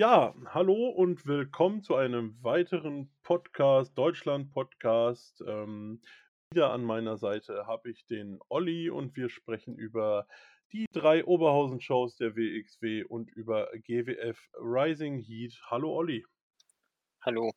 Ja, hallo und willkommen zu einem weiteren Podcast, Deutschland-Podcast. Ähm, wieder an meiner Seite habe ich den Olli und wir sprechen über die drei Oberhausen-Shows der WXW und über GWF Rising Heat. Hallo Olli. Hallo.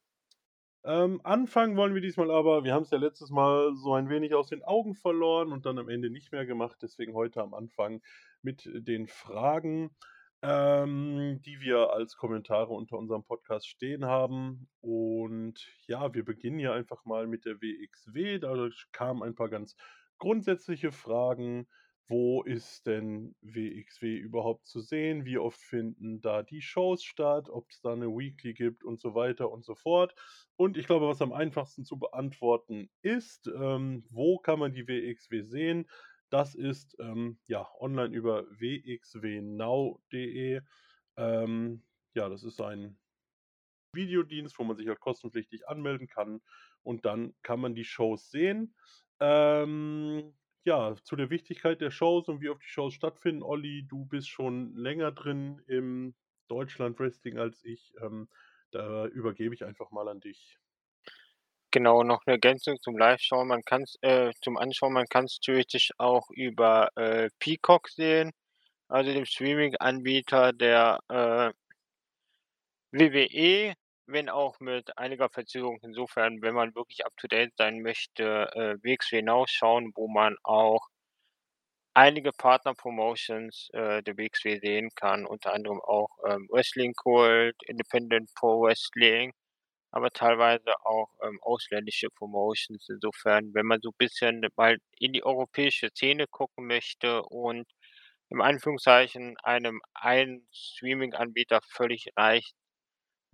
Ähm, anfangen wollen wir diesmal aber, wir haben es ja letztes Mal so ein wenig aus den Augen verloren und dann am Ende nicht mehr gemacht, deswegen heute am Anfang mit den Fragen ähm, die wir als Kommentare unter unserem Podcast stehen haben. Und ja, wir beginnen hier einfach mal mit der WXW. Da kamen ein paar ganz grundsätzliche Fragen. Wo ist denn WXW überhaupt zu sehen? Wie oft finden da die Shows statt? Ob es da eine Weekly gibt und so weiter und so fort. Und ich glaube, was am einfachsten zu beantworten ist, ähm, wo kann man die WXW sehen? Das ist ähm, ja online über wxwnow.de. Ähm, ja, das ist ein Videodienst, wo man sich halt kostenpflichtig anmelden kann und dann kann man die Shows sehen. Ähm, ja, zu der Wichtigkeit der Shows und wie oft die Shows stattfinden. Olli, du bist schon länger drin im Deutschland Wrestling als ich. Ähm, da übergebe ich einfach mal an dich. Genau, noch eine Ergänzung zum Live-Schauen. Man kann's äh, zum Anschauen, man kann es theoretisch auch über, äh, Peacock sehen, also dem Streaming-Anbieter der, äh WWE, wenn auch mit einiger Verzögerung. Insofern, wenn man wirklich up to date sein möchte, äh, WXW Now schauen, wo man auch einige Partner-Promotions, äh, der WXW sehen kann, unter anderem auch, ähm, Wrestling Kult, Independent Pro Wrestling aber teilweise auch, ähm, ausländische Promotions. Insofern, wenn man so ein bisschen mal in die europäische Szene gucken möchte und im Anführungszeichen einem einen Streaming-Anbieter völlig reicht,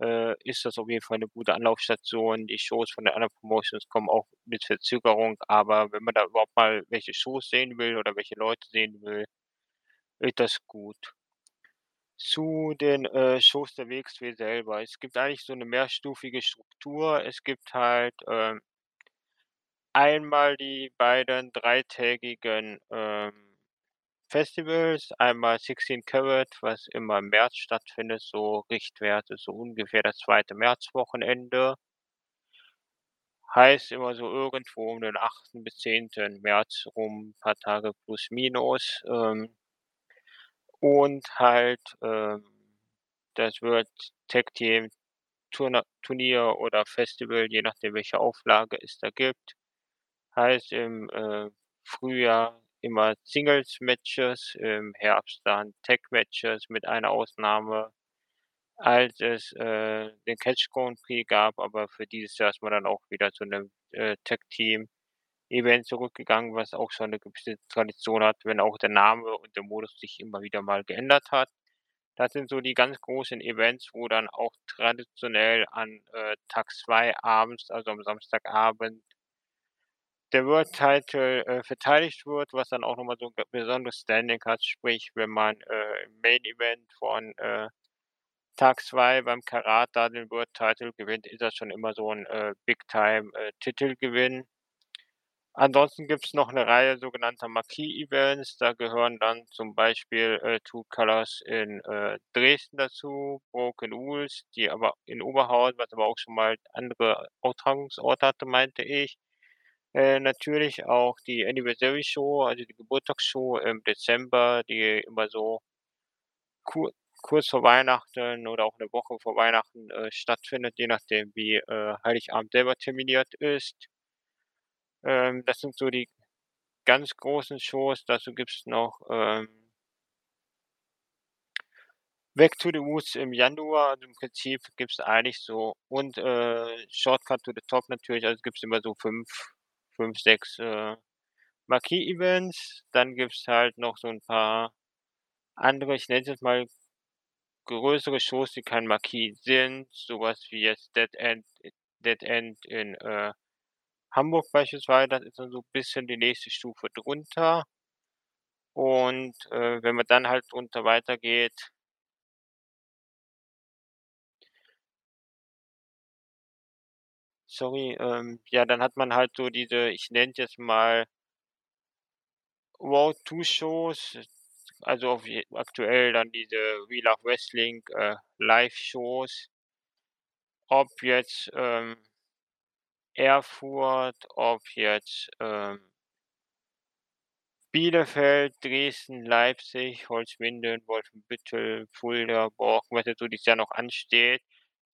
äh, ist das auf jeden Fall eine gute Anlaufstation. Die Shows von den anderen Promotions kommen auch mit Verzögerung, aber wenn man da überhaupt mal welche Shows sehen will oder welche Leute sehen will, ist das gut. Zu den, äh, Shows der WXW selber. Es gibt eigentlich so eine mehrstufige Struktur. Es gibt halt, ähm einmal die beiden dreitägigen, ähm, Festivals, einmal 16 Carat, was immer im März stattfindet, so Richtwerte, so ungefähr das zweite Märzwochenende. Heißt immer so irgendwo um den 8. bis 10. März rum, paar Tage plus minus. Ähm und halt, ähm, das wird Tag Team Turnier oder Festival, je nachdem, welche Auflage es da gibt. Heißt im, äh, Frühjahr immer Singles-Matches, im Herbst dann Tag-Matches mit einer Ausnahme, als es, äh, den Catch Grand Prix gab, aber für dieses Jahr ist man dann auch wieder zu 'nem, äh, Tag Team Event zurückgegangen, was auch schon 'ne gewisse Tradition hat, wenn auch der Name und der Modus sich immer wieder mal geändert hat. Das sind so die ganz großen Events, wo dann auch traditionell an, äh, Tag 2 abends, also am Samstagabend der World Title, äh, verteidigt wird, was dann auch noch mal so 'n besonderes Standing hat. Sprich, wenn man, äh, im Main Event von, äh, Tag 2 beim Karat da den World Title gewinnt, ist das schon immer so 'n, äh, Big Time, äh, Titelgewinn. Ansonsten gibt's noch 'ne Reihe sogenannter Marquee-Events. Da gehören dann zum Beispiel, äh, True Colours in, äh, Dresden dazu, Broken Rules, die aber in Oberhausen, was aber auch schon mal andere Austragungsorte hatte, meinte ich. Äh, natürlich auch die Anniversary Show, also die Geburtstagsshow im Dezember, die immer so kur kurz vor Weihnachten oder auch 'ne Woche vor Weihnachten, äh, stattfindet, je nachdem, wie, äh, Heiligabend selber terminiert ist. Ähm, das sind so die ganz großen Shows. Dazu gibt's noch, ähm Back to the Roots im Januar. Also, im Prinzip gibt's eigentlich so und, äh, Shortcut to the Top natürlich, also gibt's immer so 5 5, 6, äh, Marquee-Events. Dann gibt's halt noch so 'n paar andere, ich nenne es jetzt mal größere Shows, die kein Marquee sind, so was wie jetzt Dead End Dead End in, äh, Hamburg beispielsweise. Das ist dann so bisschen die nächste Stufe drunter. Und, äh, wenn man dann halt drunter weitergeht Sorry, ähm, ja, dann hat man halt so diese, ich nenne jetzt mal Road to Shows, also auf aktuell dann diese We Love Wrestling, äh, Live-Shows. Ob jetzt, ähm, Erfurt, ob jetzt, ähm Bielefeld, Dresden, Leipzig, Holzminden, Wolfenbüttel, Fulda, Borken, was jetzt so dieses Jahr noch ansteht.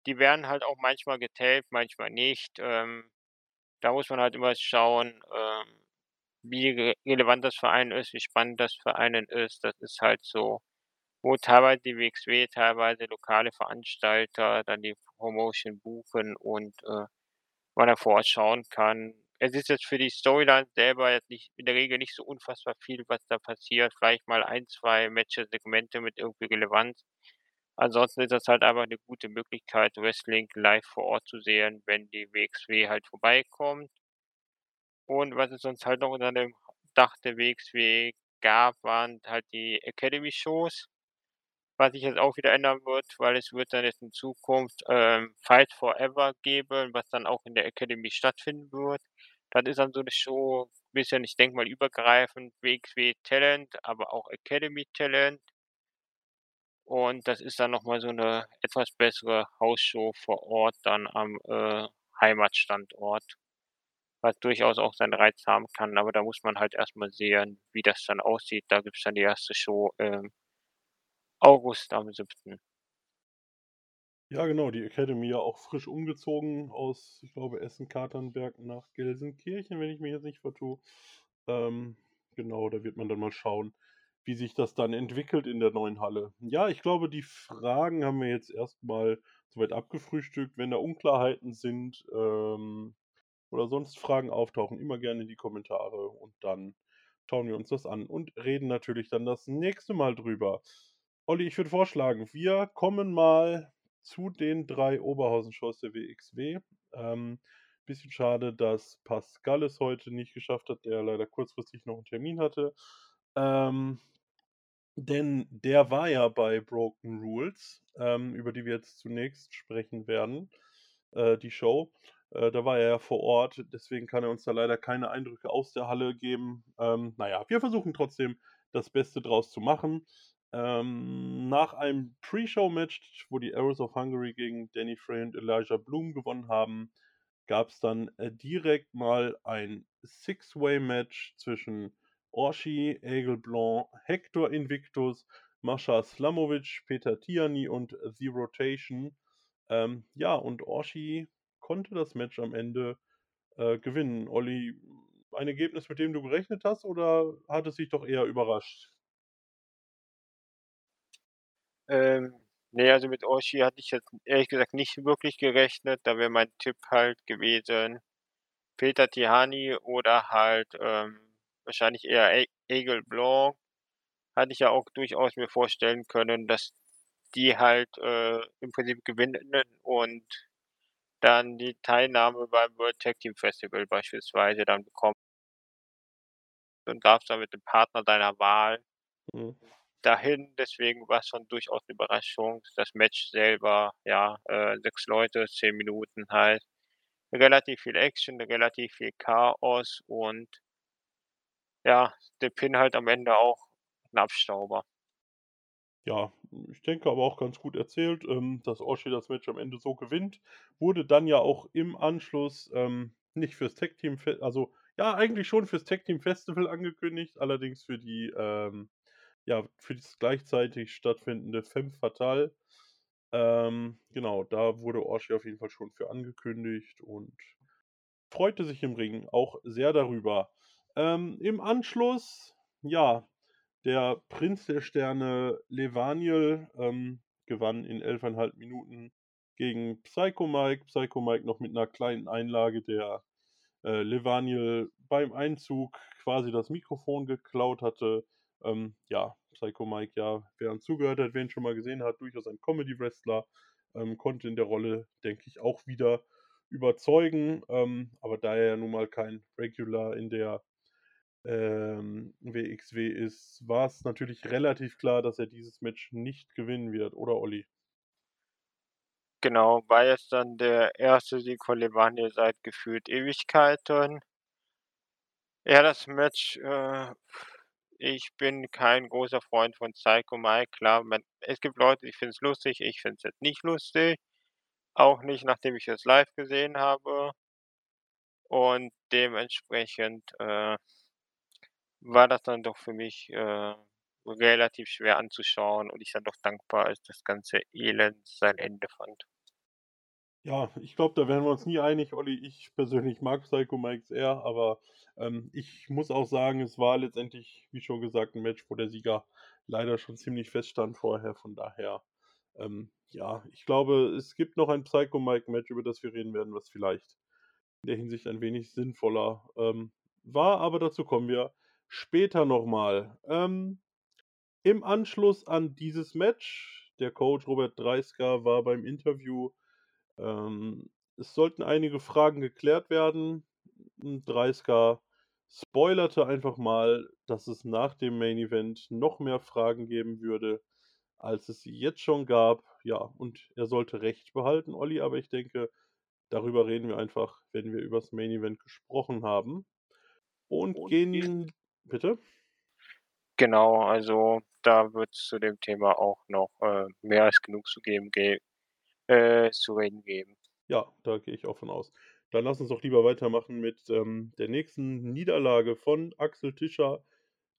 Die werden halt auch manchmal getaped, manchmal nicht. Ähm, da muss man halt immer schauen, ähm, wie re relevant das für einen ist, wie spannend das für einen ist. Das ist halt so, wo teilweise die WXW, teilweise lokale Veranstalter dann die Promotion buchen und, äh, man da vor Ort schauen kann. Es ist jetzt für die Storyline selber jetzt nicht in der Regel nicht so unfassbar viel, was da passiert. Vielleicht mal 1, 2 Matches, Segmente mit irgendwie Relevanz. Ansonsten ist das halt einfach 'ne gute Möglichkeit, Wrestling live vor Ort zu sehen, wenn die WXW halt vorbeikommt. Und was es sonst halt noch unter dem Dach der WXW gab, waren halt die Academy-Shows, was sich jetzt auch wieder ändern wird, weil es wird dann jetzt in Zukunft, ähm, Fight Forever geben, was dann auch in der Academy stattfinden wird. Das ist dann so 'ne Show, bisschen, ich denke mal, übergreifend WXW Talent, aber auch Academy Talent. Und das ist dann noch mal so 'ne etwas bessere Hausshow vor Ort dann am, äh, Heimatstandort, was durchaus auch seinen Reiz haben kann, aber da muss man halt erst mal sehen, wie das dann aussieht. Da gibt's dann die 1. Show im August am 7. Ja, genau, die Academy ja auch frisch umgezogen aus, ich glaube, Essen-Katernberg nach Gelsenkirchen, wenn ich mich jetzt nicht vertue. Ähm, genau, da wird man dann mal schauen, wie sich das dann entwickelt in der neuen Halle. Ja, ich glaube, die Fragen haben wir jetzt erst mal so weit abgefrühstückt. Wenn da Unklarheiten sind, ähm, oder sonst Fragen auftauchen, immer gerne in die Kommentare und dann schauen wir uns das an und reden natürlich dann das nächste Mal drüber. Olli, ich würde vorschlagen, wir kommen mal zu den 3 Oberhausen-Shows der WXW. Ähm, bisschen schade, dass Pascal es heute nicht geschafft hat, der leider kurzfristig noch 'n Termin hatte. Ähm, denn der war ja bei Broken Rules, ähm, über die wir jetzt zunächst sprechen werden, äh, die Show. Äh, da war er ja vor Ort, deswegen kann er uns da leider keine Eindrücke aus der Halle geben. Ähm, na ja, wir versuchen trotzdem, das Beste draus zu machen. Ähm, nach einem Pre-Show-Match, wo die Arrows of Hungary gegen Danny Frey und Elijah Bloom gewonnen haben, gab's dann, äh, direkt mal ein Six-Way-Match zwischen Orshi, Aigle Blanc, Hector Invictus, Mascha Slamovich, Peter Tierney und The Rotation. Ähm, ja, und Orshi konnte das Match am Ende, äh, gewinnen. Olli, ein Ergebnis, mit dem du gerechnet hast, oder hat es dich doch eher überrascht? Ähm, ne, also mit Orshi hatte ich jetzt ehrlich gesagt nicht wirklich gerechnet. Da wäre mein Tipp halt gewesen, Peter Tihanyi oder halt, ähm, wahrscheinlich eher Ai Aigle Blanc. Hatte ich ja auch durchaus mir vorstellen können, dass die halt, äh, im Prinzip gewinnen und dann die Teilnahme beim World Tag Team Festival beispielsweise dann bekommen. Und darfst dann mit dem Partner deiner Wahl Mhm. Dahin. Deswegen war's schon durchaus 'ne Überraschung. Das Match selber, ja, äh, 6 Leute, 10 Minuten halt. Relativ viel Action, relativ viel Chaos und ja, der Pin halt am Ende auch 'n Abstauber. Ja, ich denke aber auch ganz gut erzählt, ähm, dass Orshi das Match am Ende so gewinnt. Wurde dann ja auch im Anschluss, ähm, nicht fürs Tag Team also, ja, eigentlich schon fürs Tag Team Festival angekündigt, allerdings für die, ähm ja, für das gleichzeitig stattfindende Femme Fatale. Ähm, genau, da wurde Orshi auf jeden Fall schon für angekündigt und freute sich im Ring auch sehr darüber. Ähm, im Anschluss, ja, der Prinz der Sterne Levaniel, ähm, gewann in 11 1/2 Minuten gegen Psycho Mike. Psycho Mike noch mit 'ner kleinen Einlage, der, äh, Levaniel beim Einzug quasi das Mikrofon geklaut hatte. Ähm, ja, Psycho Mike, ja, wer uns zugehört hat, wer ihn schon mal gesehen hat, durchaus ein Comedy-Wrestler, ähm, konnte in der Rolle, denke ich, auch wieder überzeugen. Ähm, aber da er ja nun mal kein Regular in der, ähm, WXW ist, war's natürlich relativ klar, dass er dieses Match nicht gewinnen wird, oder Olli? Genau, war jetzt dann der 1. Sieg von Levaniel seit gefühlt Ewigkeiten. Ja, das Match, äh, Ich bin kein großer Freund von Psycho Mike. Klar, man es gibt Leute, die finden's lustig, ich finde es jetzt nicht lustig, auch nicht, nachdem ich es live gesehen habe. Und dementsprechend, äh war das dann doch für mich, äh, relativ schwer anzuschauen und ich dann doch dankbar, als das ganze Elend sein Ende fand. Ja, ich glaube, da wären wir uns nie einig, Olli. Ich persönlich mag Psycho Mike sehr, aber, ähm, ich muss auch sagen, es war letztendlich, wie schon gesagt, 'n Match, wo der Sieger leider schon ziemlich feststand vorher. Von daher, ähm, ja, ich glaube, es gibt noch ein Psycho Mike Match, über das wir reden werden, was vielleicht in der Hinsicht ein wenig sinnvoller, ähm, war, aber dazu kommen wir später noch mal. Ähm, im Anschluss an dieses Match, der Coach Robert Dreisker war beim Interview. Ähm, es sollten einige Fragen geklärt werden. Dreisker spoilerte einfach mal, dass es nach dem Main Event noch mehr Fragen geben würde, als es sie jetzt schon gab. Ja, und er sollte Recht behalten, Olli, aber ich denke, darüber reden wir einfach, wenn wir übers Main Event gesprochen haben. Und Und gehen bitte? Genau, also da wird's zu dem Thema auch noch, äh, mehr als genug zu geben ge äh, zu reden geben. Ja, da gehe ich auch von aus. Dann lass uns doch lieber weitermachen mit, ähm, der nächsten Niederlage von Axel Tischer,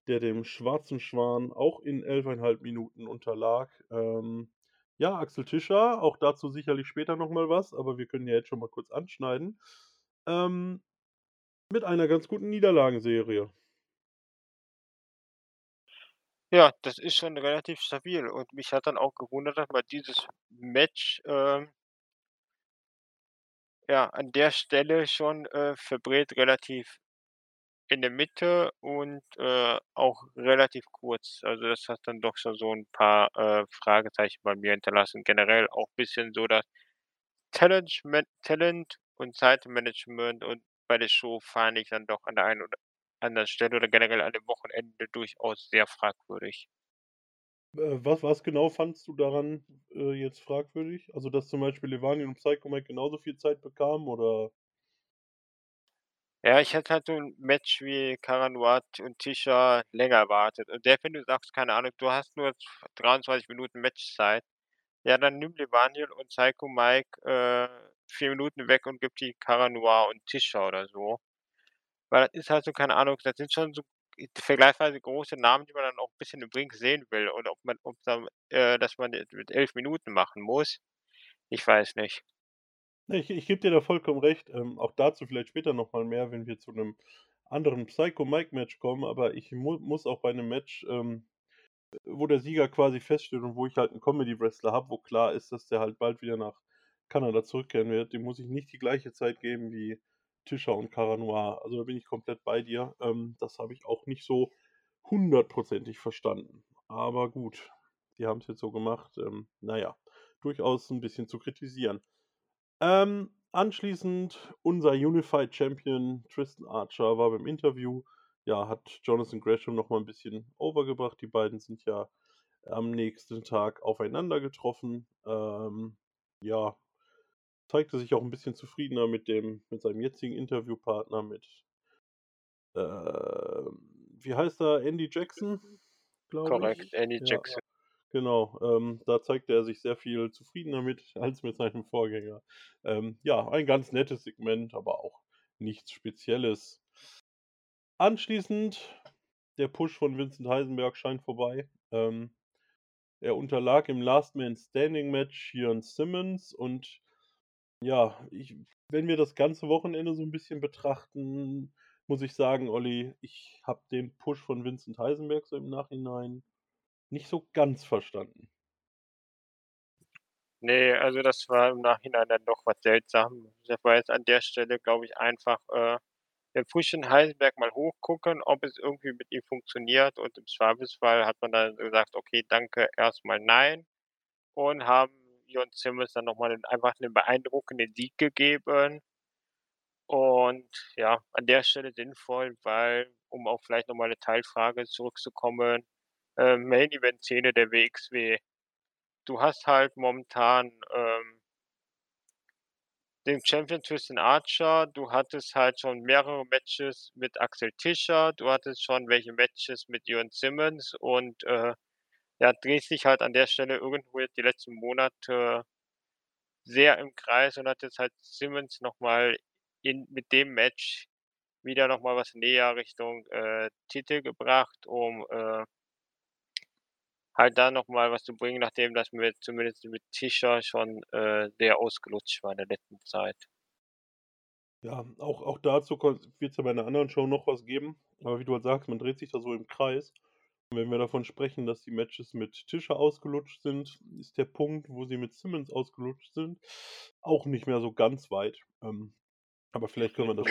der dem Schwarzen Schwan auch in 11 1/2 Minuten unterlag. Ähm, ja, Axel Tischer, auch dazu sicherlich später noch mal was, aber wir können ja jetzt schon mal kurz anschneiden. Ähm, mit einer ganz guten Niederlagenserie. Ja, das ist schon relativ stabil und mich hat dann auch gewundert, dass man dieses Match, ähm ja, an der Stelle schon, äh, verbrät relativ in der Mitte und, äh, auch relativ kurz. Also, das hat dann doch schon so 'n paar, äh, Fragezeichen bei mir hinterlassen. Generell auch bisschen so das Talentschmen Talent und Zeitmanagement und bei der Show fand ich dann doch an der einen oder anderen Stelle oder generell an dem Wochenende durchaus sehr fragwürdig. Äh, was was genau fandst du daran, äh, jetzt fragwürdig? Also, dass zum Beispiel Levani und Psycho Mike genauso viel Zeit bekamen, oder? Ja, ich hätte halt so 'n Match wie Cara Noir und Tischer länger erwartet. Und selbst wenn du sagst, keine Ahnung, du hast nur z 23 Minuten Matchzeit, ja, dann nimm Levaniel und Psycho Mike, äh, 4 Minuten weg und gib die Cara Noir und Tischer oder so. Weil das ist halt so, keine Ahnung, das sind schon so vergleichsweise große Namen, die man dann auch bisschen im Ring sehen will und ob man ob dann äh, dass man jetzt mit 11 Minuten machen muss, ich weiß nicht. Ich ich gebe dir da vollkommen recht. Ähm, auch dazu vielleicht später noch mal mehr, wenn wir zu 'nem anderen Psycho Mike Match kommen, aber ich mu muss auch bei 'nem Match, ähm, äh, wo der Sieger quasi feststeht und wo ich halt 'n Comedy Wrestler habe, wo klar ist, dass der halt bald wieder nach Kanada zurückkehren wird, dem muss ich nicht die gleiche Zeit geben wie Tischer und Cara Noir. Also, da bin ich komplett bei dir. Ähm, das habe ich auch nicht so hundertprozentig verstanden. Aber gut, die haben's jetzt so gemacht. Ähm, na ja, durchaus 'n bisschen zu kritisieren. Ähm, anschließend unser Unified Champion Tristan Archer war beim Interview. Ja, hat Jonathan Gresham noch mal 'n bisschen over gebracht. Die beiden sind ja am nächsten Tag aufeinander getroffen. Ähm, ja, zeigte sich auch 'n bisschen zufriedener mit dem mit seinem jetzigen Interviewpartner mit ähm, wie heißt er? Andy Jackson, glaube Korrekt, ich. Andy Ja, Jackson. genau. Ähm, da zeigte er sich sehr viel zufriedener mit als mit seinem Vorgänger. Ähm, ja, ein ganz nettes Segment, aber auch nichts Spezielles. Anschließend der Push von Vincent Heisenberg scheint vorbei. Ähm, er unterlag im Last Man Standing Match Shion Simmons und ja, ich wenn wir das ganze Wochenende so 'n bisschen betrachten, muss ich sagen, Olli, ich habe den Push von Vincent Heisenberg so im Nachhinein nicht so ganz verstanden. Ne, also das war im Nachhinein dann doch was seltsam. Das war jetzt an der Stelle, glaube ich, einfach, äh, den von Heisenberg mal hochgucken, ob es irgendwie mit ihm funktioniert und im Zweifelsfall hat man dann gesagt: „Okay, danke, erst mal nein“ und haben Shion Simmons dann noch mal 'nen einfach 'nen beeindruckenden Sieg gegeben. Und ja, an der Stelle sinnvoll, weil, um auch vielleicht noch mal 'ne Teilfrage zurückzukommen, ähm, Main Event Szene der WXW. Du hast halt momentan, ähm den Champion Tristan Archer, du hattest halt schon mehrere Matches mit Axel Tischer, du hattest schon welche Matches mit Jürgen Simmons und, äh, ja, drehst dich halt an der Stelle irgendwo jetzt die letzten Monate sehr im Kreis und hat jetzt halt Simmons noch mal in mit dem Match wieder noch mal was näher Richtung, äh, Titel gebracht, um, äh halt da noch mal was zu bringen, nachdem das mit zumindest mit Tischer schon, äh, sehr ausgelutscht war in der letzten Zeit. Ja, auch auch dazu wird es ja bei 'ner anderen Show noch was geben. Aber wie du halt sagst, man dreht sich da so im Kreis. Wenn wir davon sprechen, dass die Matches mit Tischer ausgelutscht sind, ist der Punkt, wo sie mit Simmons ausgelutscht sind, auch nicht mehr so ganz weit. Ähm, aber vielleicht können wir das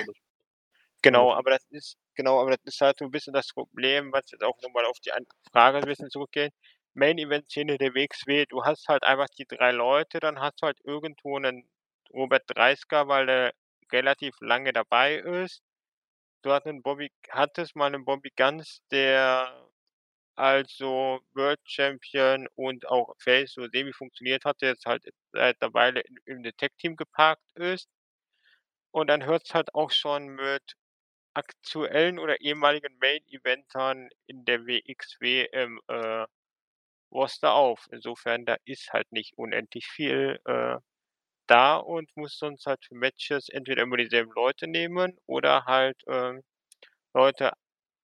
Genau, aber das ist genau, aber das ist halt so 'n bisschen das Problem, was jetzt auch noch mal auf die Frage 'n bisschen zurückgeht. Main Event Szene der WXW, du hast halt einfach die 3 Leute, dann hast du halt irgendwo 'nen Robert Dreisker, weil der relativ lange dabei ist. Du hast 'nen Bobby hattest mal 'nen Bobby Guns, der also World Champion und auch Face so semi funktioniert hat, der jetzt halt seit 'ner Weile dem Tag-Team geparkt ist. Und dann hört's halt auch schon mit aktuellen oder ehemaligen Main-Eventern in der WXW im, äh, Roster auf. Insofern, da ist halt nicht unendlich viel, äh, da und musst sonst halt für Matches entweder immer dieselben Leute nehmen oder halt, ähm, Leute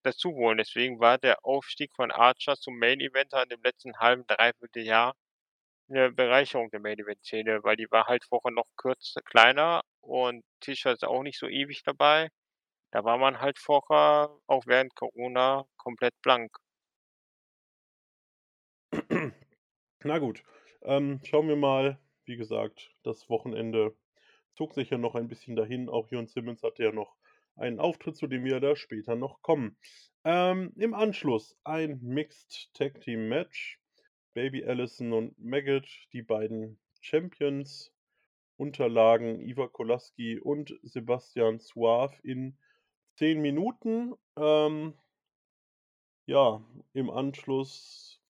dazu holen. Deswegen war der Aufstieg von Archer zum Main-Eventer in dem letzten halben, 3/4 Jahr 'ne Bereicherung der Main-Event-Szene, weil die war halt vorher noch kürz kleiner und Tischer ist auch nicht so ewig dabei. Da war man halt vorher, auch während Corona, komplett blank. Na gut, ähm, schauen wir mal. Wie gesagt, das Wochenende zog sich ja noch ein bisschen dahin. Auch Jürgen Simmons hatte ja noch einen Auftritt, zu dem wir da später noch kommen. Ähm, im Anschluss ein Mixed Tag Team Match. Baby Allison und Maggot, die beiden Champions, unterlagen Iva Kolaski und Sebastian Suave in 10 Minuten. Ähm ja, im Anschluss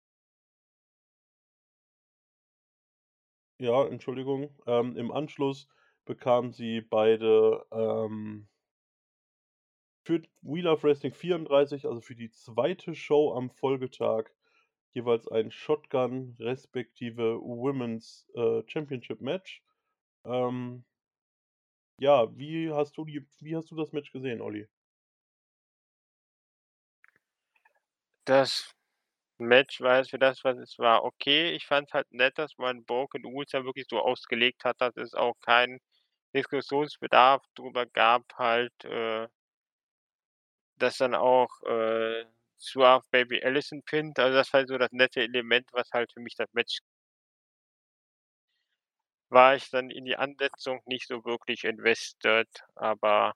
Ja, Entschuldigung. Ähm, im Anschluss bekamen sie beide, ähm für We Love Wrestling 34, also für die 2. Show am Folgetag, jeweils ein Shotgun respektive Women's, äh, Championship Match. Ähm ja, wie hast du die wie hast du das Match gesehen, Olli? Das Match war für das, was es war, okay. Ich fand's halt nett, dass man Broken Rules ja wirklich so ausgelegt hat, dass es auch keinen Diskussionsbedarf drüber gab halt, äh dass dann auch, äh, Suave Baby Allison pinnt. Also, das war so das nette Element, was halt für mich das Match war ich dann in die Ansetzung nicht so wirklich invested, aber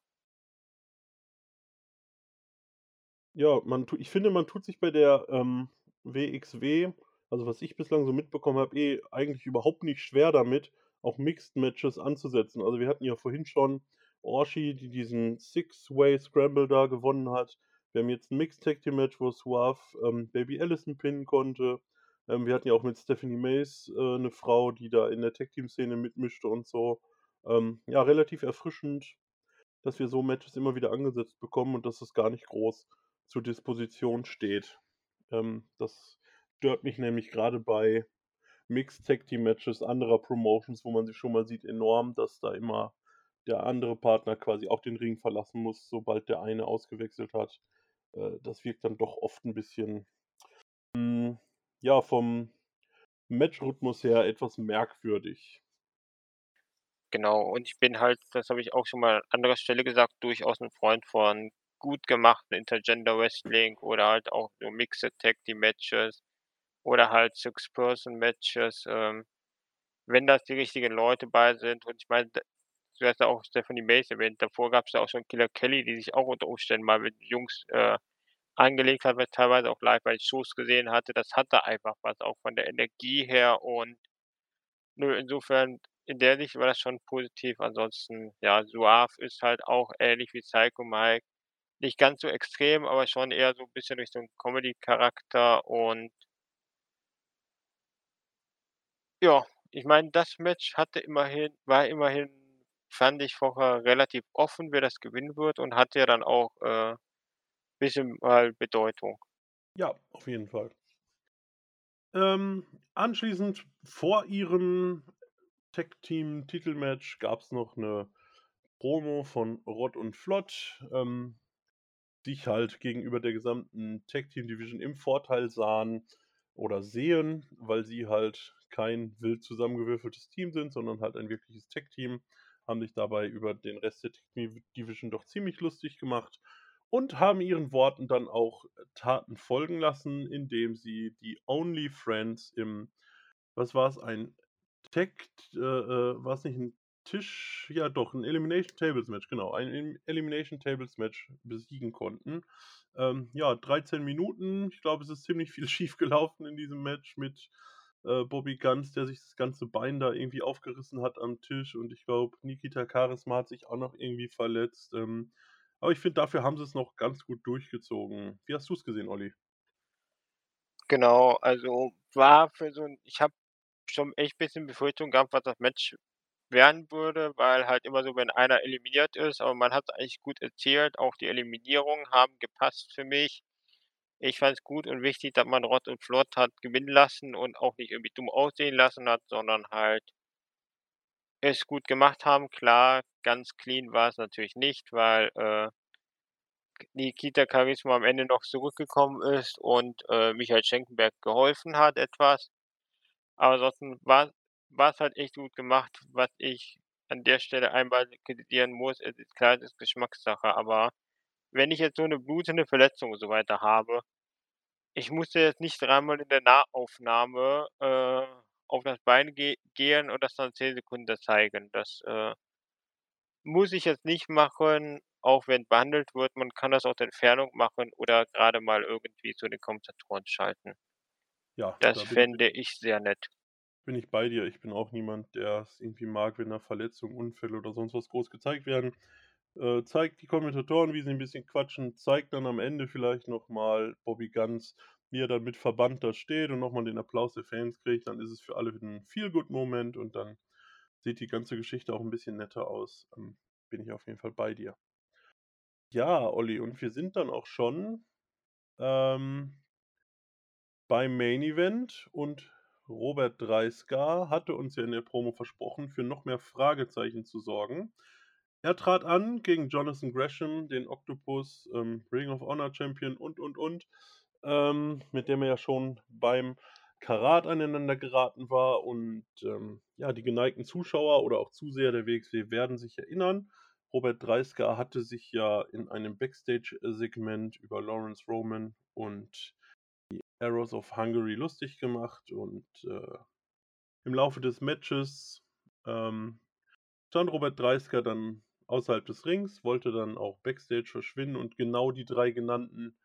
Ja, man ich finde, man tut sich bei der, ähm, WXW, also was ich bislang so mitbekommen habe, eh eigentlich überhaupt nicht schwer damit, auch Mixed Matches anzusetzen. Also, wir hatten ja vorhin schon Orchi, die diesen Six-Way Scramble da gewonnen hat. Wir haben jetzt 'n Mixed Tag Team Match, wo Suave, ähm, Baby Allison pinnen konnte. Ähm, wir hatten ja auch mit Stephanie Mace, äh, 'ne Frau, die da in der Tag-Team-Szene mitmischte und so. Ähm, ja, relativ erfrischend, dass wir so Matches immer wieder angesetzt bekommen und dass es gar nicht groß zur Disposition steht. Ähm, das stört mich nämlich grade bei Mixed Tag Team Matches anderer Promotions, wo man sie schon mal sieht, enorm, dass da immer der andere Partner quasi auch den Ring verlassen muss, sobald der eine ausgewechselt hat. Äh, das wirkt dann doch oft 'n bisschen, hm, ja, vom Matchrhythmus her etwas merkwürdig. Genau, und ich bin halt, das habe ich auch schon mal an anderer Stelle gesagt, durchaus 'n Freund von gut gemachten Intergender Wrestling oder halt auch so Mixed Tag Team Matches oder halt Six-Person-Matches, ähm, wenn das die richtigen Leute bei sind. Und ich meine, du hast ja auch Stephanie Mace erwähnt, davor gab's ja auch schon Killer Kelly, die sich auch unter Umständen mal mit Jungs, äh, angelegt hat, man teilweise auch live bei Shows gesehen hatte. Das hatte einfach was, auch von der Energie her und nö, insofern in der Sicht war das schon positiv. Ansonsten, ja, Suave ist halt auch ähnlich wie Psycho Mike. Nicht ganz so extrem, aber schon eher so 'n bisschen Richtung Comedy-Charakter und ja, ich meine, das Match hatte immerhin war immerhin fand ich vorher relativ offen, wer das gewinnen wird und hatte ja dann auch, äh, bisschen mal Bedeutung. Ja, auf jeden Fall. Ähm, anschließend vor ihrem Tag-Team-Titelmatch gab's noch 'ne Promo von Rott und Flott, ähm, sich halt gegenüber der gesamten Tag-Team-Division im Vorteil sahen oder sehen, weil sie halt kein wild zusammengewürfeltes Team sind, sondern halt ein wirkliches Tag-Team, haben sich dabei über den Rest der Tag-Team-Division doch ziemlich lustig gemacht und haben ihren Worten dann auch Taten folgen lassen, indem sie die Only Friends im was war's, ein Tag äh, äh, war's nicht 'n Tisch ja doch, 'n Elimination Tables Match, genau, ein Elim Elimination Tables Match besiegen konnten. Ähm, ja, 13 Minuten. Ich glaube, es ist ziemlich viel schiefgelaufen in diesem Match mit, äh, Bobby Gunns, der sich das ganze Bein da irgendwie aufgerissen hat am Tisch und ich glaube, Nikita Charisma hat sich auch noch irgendwie verletzt, ähm, aber ich finde, dafür haben sie's noch ganz gut durchgezogen. Wie hast du's gesehen, Olli? Genau, also war für so 'n ich habe schon echt bisschen Befürchtung gehabt, was das Match werden würde, weil halt immer so, wenn einer eliminiert ist aber man hat's eigentlich gut erzählt, auch die Eliminierungen haben gepasst für mich. Ich fand's gut und wichtig, dass man Rott und Flott hat gewinnen lassen und auch nicht irgendwie dumm aussehen lassen hat, sondern halt es gut gemacht haben. Klar, ganz clean war's natürlich nicht, weil, äh, Nikita Charisma am Ende noch zurückgekommen ist und, äh, Michael Schenkenberg geholfen hat etwas. Aber ansonsten war war's halt echt gut gemacht. Was ich an der Stelle einmal kritisieren muss, es ist klar, das ist Geschmackssache, aber wenn ich jetzt so 'ne blutende Verletzung und so weiter habe, ich musste jetzt nicht dreimal in der Nahaufnahme, äh, auf das Bein ge gehen und das dann 10 Sekunden zeigen. Das, äh muss ich jetzt nicht machen, auch wenn behandelt wird. Man kann das aus der Entfernung machen oder grade mal irgendwie zu den Kommentatoren schalten. Ja, Das da bin ich fände ich sehr nett. bin ich bei dir. Ich bin auch niemand, der's irgendwie mag, wenn da Verletzungen, Unfälle oder sonst was groß gezeigt werden. Äh, zeigt die Kommentatoren, wie sie 'n bisschen quatschen, zeigt dann am Ende vielleicht noch mal Bobby Gunns, wie er dann mit Verband da steht und noch mal den Applaus der Fans kriegt, dann ist es für alle 'n Feel-Good-Moment und dann sieht die ganze Geschichte auch 'n bisschen netter aus. Ähm, bin ich auf jeden Fall bei dir. Ja, Olli, und wir sind dann auch schon, ähm beim Main Event und Robert Dreisgar hatte uns ja in der Promo versprochen, für noch mehr Fragezeichen zu sorgen. Er trat an gegen Jonathan Gresham, den Octopus, ähm, Ring of Honor Champion und, und, und, ähm, mit dem er ja schon beim Karat aneinander geraten war und, ähm, ja, die geneigten Zuschauer oder auch Zuseher der WXW werden sich erinnern. Robert Dreisgar hatte sich ja in einem Backstage-Segment über Lawrence Roman und die Arrows of Hungary lustig gemacht und, äh, im Laufe des Matches, ähm, stand Robert Dreisgar dann außerhalb des Rings, wollte dann auch Backstage verschwinden und genau die 3 Genannten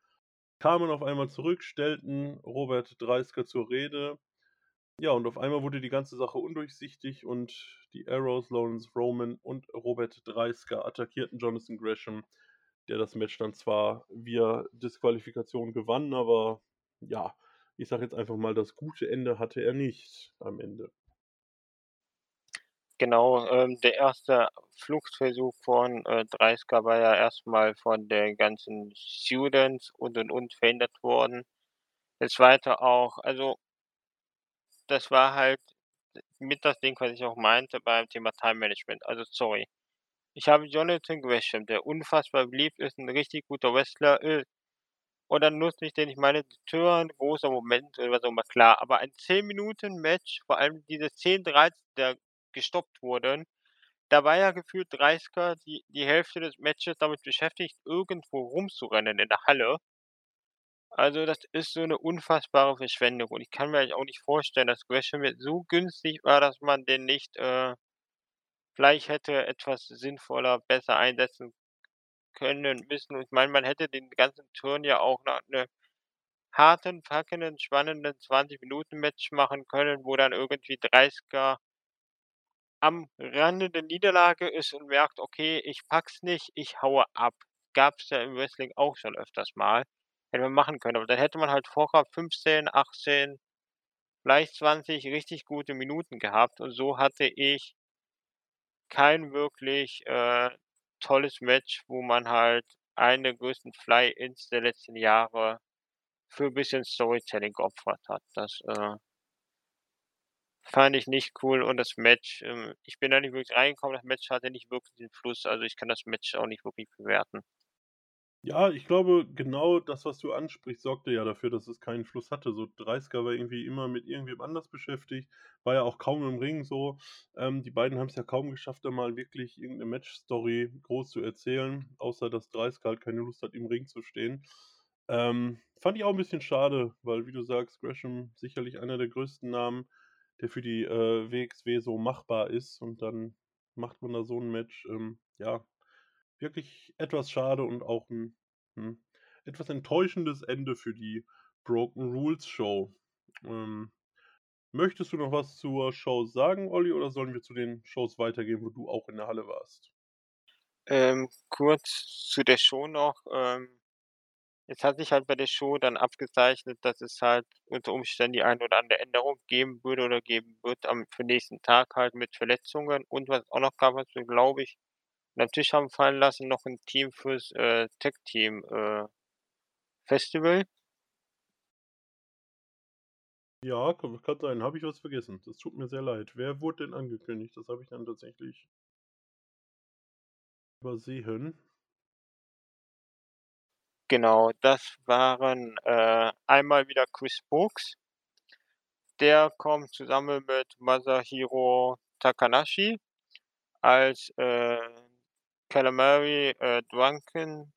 kamen auf einmal zurück, stellten Robert Dreisgar zur Rede. Ja, und auf einmal wurde die ganze Sache undurchsichtig und die Arrows, Lawrence Roman und Robert Dreisgar attackierten Jonathan Gresham, der das Match dann zwar via Disqualifikation gewann, aber ja, ich sage jetzt einfach mal, das gute Ende hatte er nicht am Ende. Genau, ähm, der 1. Fluchtversuch von, äh, Dreisgar war ja erst mal von den ganzen Students und, und, und verhindert worden. Der 2. auch. Also das war halt mit das Ding, was ich auch meinte beim Thema Time Management. Also, sorry. Ich habe Jonathan Gresham, der unfassbar beliebt ist, 'n richtig guter Wrestler ist und dann nutze ich den ich meine, Turn, großer Moment oder was auch immer, klar, aber ein 10 Minuten-Match, vor allem diese 10, 13, da gestoppt wurden, da war ja gefühlt Dreisgar die die Hälfte des Matches damit beschäftigt, irgendwo rumzurennen in der Halle. Also, das ist so 'ne unfassbare Verschwendung und ich kann mir eigentlich auch nicht vorstellen, dass Gresham jetzt so günstig war, dass man den nicht, äh vielleicht hätte etwas sinnvoller, besser einsetzen können, müssen. Ich meine, man hätte den ganzen Turn ja auch nach 'ne harten, packenden, spannenden 20 Minuten-Match machen können, wo dann irgendwie Dreisgar am Rande der Niederlage ist und merkt: „Okay, ich pack's nicht, ich haue ab.“ Gab's ja im Wrestling auch schon öfters mal. Hätte man machen können, aber dann hätte man halt vorher 15, 18, vielleicht 20 richtig gute Minuten gehabt und so hatte ich kein wirklich, äh, tolles Match, wo man halt einen der größten Fly-ins der letzten Jahre für bisschen Storytelling geopfert hat. Das, äh fand ich nicht cool und das Match, ähm ich bin da nicht wirklich reingekommen. Das Match hatte nicht wirklich den Fluss, also ich kann das Match auch nicht wirklich bewerten. Ja, ich glaube, genau das, was du ansprichst, sorgte ja dafür, dass es keinen Fluss hatte. So, Dreisker war irgendwie immer mit irgendwem anders beschäftigt, war ja auch kaum im Ring so. Ähm, die beiden haben's ja kaum geschafft, da mal wirklich irgend 'ne Matchstory groß zu erzählen, außer dass Dreisker halt keine Lust hat, im Ring zu stehen. Ähm, fand ich auch 'n bisschen schade, weil, wie du sagst, Gresham sicherlich einer der größten Namen, der für die, äh, WXW so machbar ist und dann macht man da so 'n Match. Ähm, ja, wirklich etwas schade und auch 'n, hm, etwas enttäuschendes Ende für die Broken Rules Show. Ähm, möchtest du noch was zur Show sagen, Olli, oder sollen wir zu den Shows weitergehen, wo du auch in der Halle warst? Ähm, kurz zu der Show noch, ähm es hat sich halt bei der Show dann abgezeichnet, dass es halt unter Umständen die ein oder andere Änderung geben würde oder geben wird am für nächsten Tag halt mit Verletzungen und was auch noch kam, was wir, glaube ich, Tisch haben fallen lassen, noch 'n Team fürs, äh, Tag Team, äh, Festival. Ja, kann kann sein. Habe ich was vergessen. Das tut mir sehr leid. Wer wurde denn angekündigt? Das habe ich dann tatsächlich übersehen. Genau, das waren, äh, einmal wieder Chris Brooks. Der kommt zusammen mit Masahiro Takanashi als, äh, Calamari, äh, Drunken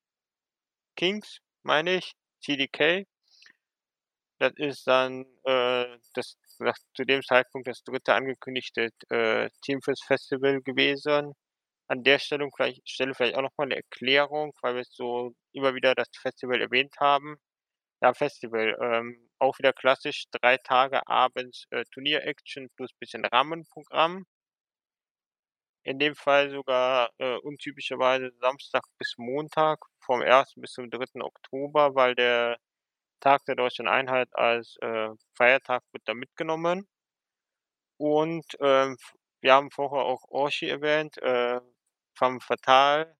Kings, meine ich, CDK. Das ist dann, äh, das das zu dem Zeitpunkt das 3. angekündigte, äh, Team fürs Festival gewesen. An der Stellung vielleicht Stelle vielleicht auch noch mal 'ne Erklärung, weil wir so immer wieder das Festival erwähnt haben. Ja, Festival, ähm, auch wieder klassisch 3 Tage abends, äh, Turnier-Action plus bisschen Rahmenprogramm. In dem Fall sogar, äh, untypischerweise Samstag bis Montag vom 1. bis zum 3. Oktober, weil der Tag der Deutschen Einheit als, äh, Feiertag wird da mitgenommen. Und, v wir haben vorher auch Orchi erwähnt, äh, Femme Fatale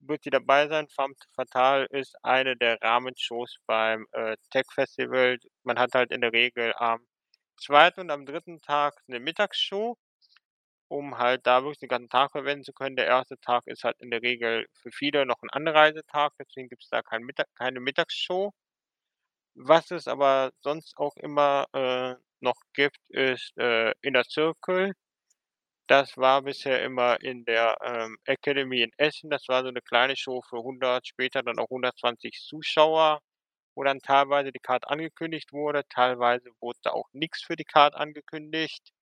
wird die dabei sein. Femme Fatale ist eine der Rahmenshows beim, äh, Tech-Festival. Man hat halt in der Regel am 2. und am 3. Tag 'ne Mittagsshow, um halt da wirklich den ganzen Tag verwenden zu können. Der 1. Tag ist halt in der Regel für viele noch 'n Anreisetag, deswegen gibt's da kein Mittag keine Mittagsshow. Was es aber sonst auch immer, äh, noch gibt, ist, äh, Inner Circle. Das war bisher immer in der, ähm, Academy in Essen. Das war so 'ne kleine Show für 100, später dann auch 120 Zuschauer, wo dann teilweise die Card angekündigt wurde. Teilweise wurde da auch nix für die Card angekündigt,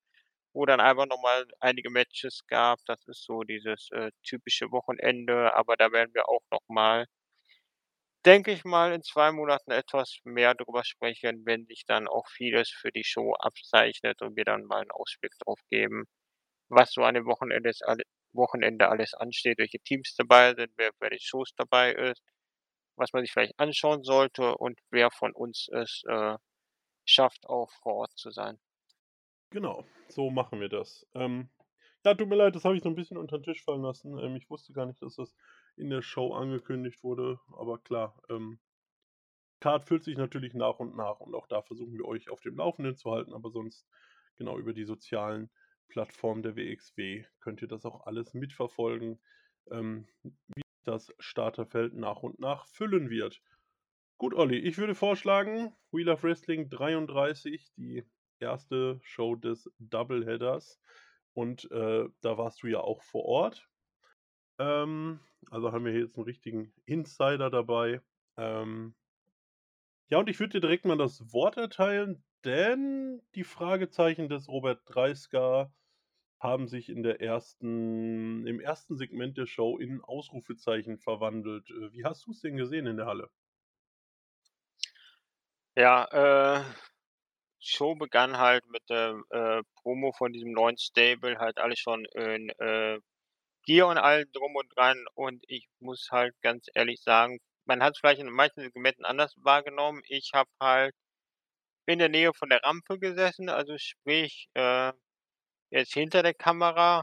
wo dann einfach noch mal einige Matches gab. Das ist so dieses, äh, typische Wochenende, aber da werden wir auch noch mal denke ich mal, in 2 Monaten etwas mehr drüber sprechen, wenn sich dann auch vieles für die Show abzeichnet und wir dann mal 'n Ausblick drauf geben, was so an dem Wochenendes alle Wochenende alles ansteht, welche Teams dabei sind, wer bei den Shows dabei ist, was man sich vielleicht anschauen sollte und wer von uns es, äh, schafft, auch vor Ort zu sein. Genau, so machen wir das. Ähm, ja, tut mir leid, das habe ich so 'n bisschen unter 'n Tisch fallen lassen. Ähm, ich wusste gar nicht, dass das in der Show angekündigt wurde, aber klar, ähm Card füllt sich natürlich nach und nach und auch da versuchen wir euch auf dem Laufenden zu halten, aber sonst genau über die sozialen Plattformen der WXW könnt ihr das auch alles mitverfolgen, ähm, wie das Starterfeld nach und nach füllen wird. Gut, Olli, ich würde vorschlagen, Wheel of Wrestling 33, die 1. Show des Doubleheaders und, äh, da warst du ja auch vor Ort. Ähm, also haben wir hier jetzt 'n richtigen Insider dabei. Ähm ja, und ich würde dir direkt mal das Wort erteilen, denn die Fragezeichen des Robert Dreisker haben sich in der 1. im 1. Segment der Show in Ausrufezeichen verwandelt. Äh, wie hast du's denn gesehen in der Halle? Ja, äh, Show begann halt mit der, äh, Promo von diesem neuen Stable, halt alle schon in, äh, Gear und allem drum und dran und ich muss halt ganz ehrlich sagen, man hat's vielleicht in manchen Segmenten anders wahrgenommen. Ich habe halt in der Nähe von der Rampe gesessen, also sprich, äh, jetzt hinter der Kamera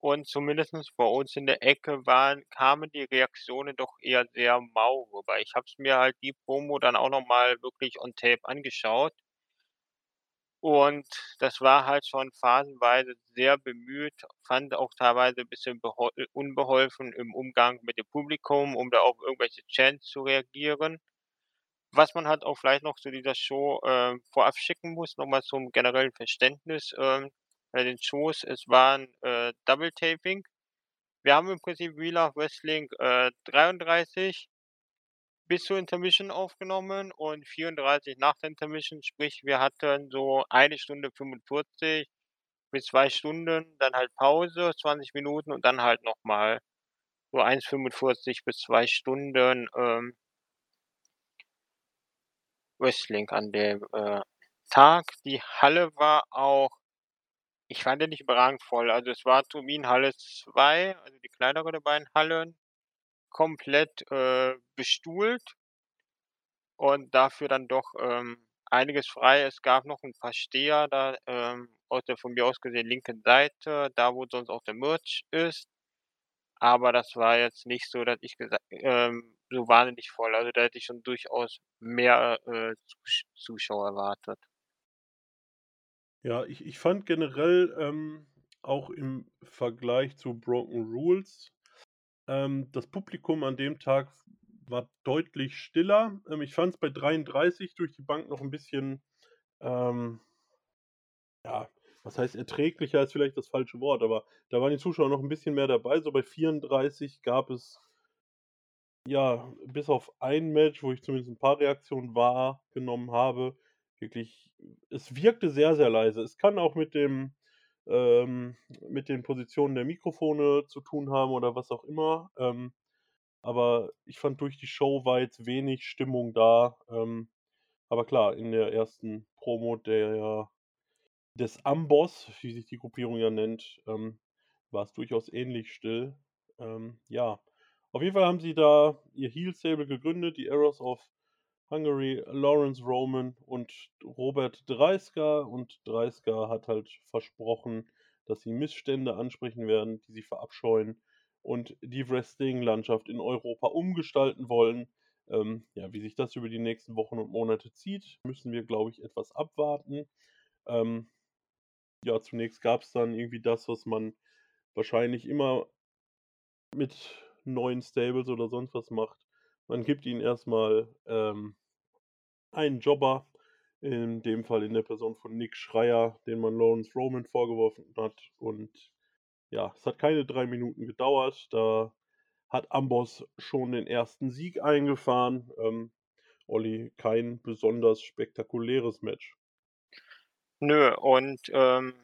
Und zumindestens bei uns in der Ecke waren kamen die Reaktionen doch eher sehr mau rüber. Ich habe es mir halt die Promo dann auch noch mal wirklich on Tape angeschaut. Und das war halt schon phasenweise sehr bemüht, fand auch teilweise 'n bisschen behol unbeholfen im Umgang mit dem Publikum, um da auf irgendwelche Chants zu reagieren. Was man halt auch vielleicht noch zu dieser Show, äh, vorab schicken muss, noch mal zum generellen Verständnis, ähm, bei den Shows. Es waren, äh, Double Taping. Wir haben im Prinzip Real Life Wrestling, äh, 33 bis zur Intermission aufgenommen und 34 nach der Intermission. Sprich, wir hatten so 1 Stunde 45 bis 2 Stunden, dann halt Pause, 20 Minuten und dann halt noch mal so 1,45 bis 2 Stunden, ähm Wrestling an dem, äh, Tag. Die Halle war auch ich fand die nicht überragend voll. Also, es war Turbinenhalle 2, also die kleinere der beiden Hallen, komplett, äh, bestuhlt und dafür dann doch, ähm, einiges frei. Es gab noch 'n paar Steher da, ähm, auf der von mir aus gesehen linken Seite, da wo sonst auch der Merch ist. Aber das war jetzt nicht so, dass ich gesa ähm, so wahnsinnig voll. Also, da hätte ich schon durchaus mehr, äh, Zusch Zuschauer erwartet. Ja, ich ich fand generell, ähm, auch im Vergleich zu Broken Rules, ähm, das Publikum an dem Tag war deutlich stiller. Ähm, ich fand's bei 33 durch die Bank noch 'n bisschen, ähm ja, was heißt erträglicher, ist vielleicht das falsche Wort, aber da waren die Zuschauer noch 'n bisschen mehr dabei. So bei 34 gab es ja, bis auf ein Match, wo ich zumindest 'n paar Reaktionen wahrgenommen habe, wirklich es wirkte sehr, sehr leise. Es kann auch mit dem ähm, mit den Positionen der Mikrofone zu tun haben oder was auch immer. Ähm, aber ich fand, durch die Show war jetzt wenig Stimmung da. Ähm, aber klar, in der ersten Promo der des Amboss, wie sich die Gruppierung ja nennt, ähm, war's durchaus ähnlich still. Ähm, ja, auf jeden Fall haben sie da ihr Heel Stable gegründet, die Errors of Hungary, Lawrence Roman und Robert Dreisker. Und Dreisker hat halt versprochen, dass sie Missstände ansprechen werden, die sie verabscheuen und die Wrestling-Landschaft in Europa umgestalten wollen. Ähm, ja, wie sich das über die nächsten Wochen und Monate zieht, müssen wir, glaube ich, etwas abwarten. Ähm ja, zunächst gab's dann irgendwie das, was man wahrscheinlich immer mit neuen Stables oder sonst was macht. Man gibt ihnen erst mal, ähm, einen Jobber, in dem Fall in der Person von Nick Schreier, den man Lawrence Roman vorgeworfen hat. Und ja, es hat keine 3 Minuten gedauert. Da hat Amboss schon den 1. Sieg eingefahren. Ähm, Olli, kein besonders spektakuläres Match. Nö, und, ähm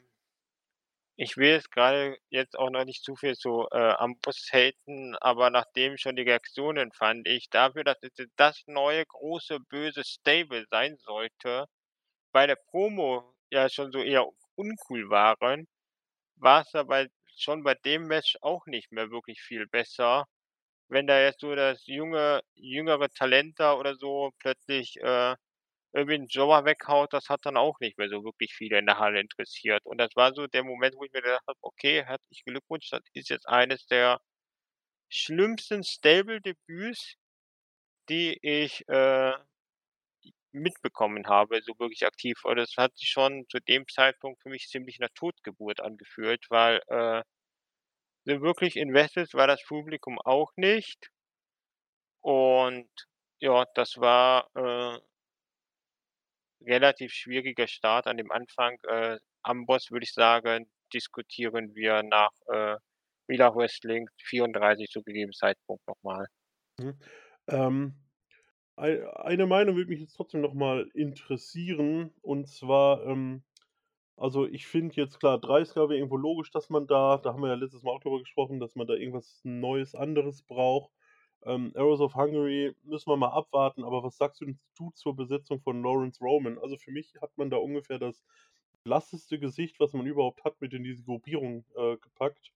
ich will jetzt grade jetzt auch noch nicht zu viel zu, äh, Amboss haten, aber nachdem schon die Reaktionen fand ich dafür, dass es das neue große böse Stable sein sollte, bei der Promo ja schon so eher uncool waren, war's dabei schon bei dem Match auch nicht mehr wirklich viel besser. Wenn da jetzt so das junge jüngere Talent da oder so plötzlich, äh, irgendwie 'n Jobber weghaut, das hat dann auch nicht mehr so wirklich viele in der Halle interessiert. Und das war so der Moment, wo ich mir gedacht habe: „Okay, herzlichen Glückwunsch, das ist jetzt eines der schlimmsten Stable-Debüts, die ich, äh, mitbekommen habe, so wirklich aktiv.“ Und das hat sich schon zu dem Zeitpunkt für mich ziemlich nach Totgeburt angefühlt, weil, äh so wirklich invested war das Publikum auch nicht. Und ja, das war, äh relativ schwieriger Start an dem Anfang. Äh, Amboss, würde ich sagen, diskutieren wir nach, äh, Life Wrestling 34 zu gegebenen Zeitpunkt noch mal. Mhm. Ähm, ei eine Meinung würde mich jetzt trotzdem noch mal interessieren. Und zwar, ähm also, ich finde jetzt klar, Dreisker wäre irgendwo logisch, dass man da da haben wir ja letztes Mal auch drüber gesprochen, dass man da irgendwas Neues, anderes braucht. Ähm, Arrows of Hungary müssen wir mal abwarten, aber was sagst du zur Besetzung von Lawrence Roman? Also, für mich hat man da ungefähr das blasseste Gesicht, was man überhaupt hat, mit in diese Gruppierung, äh, gepackt.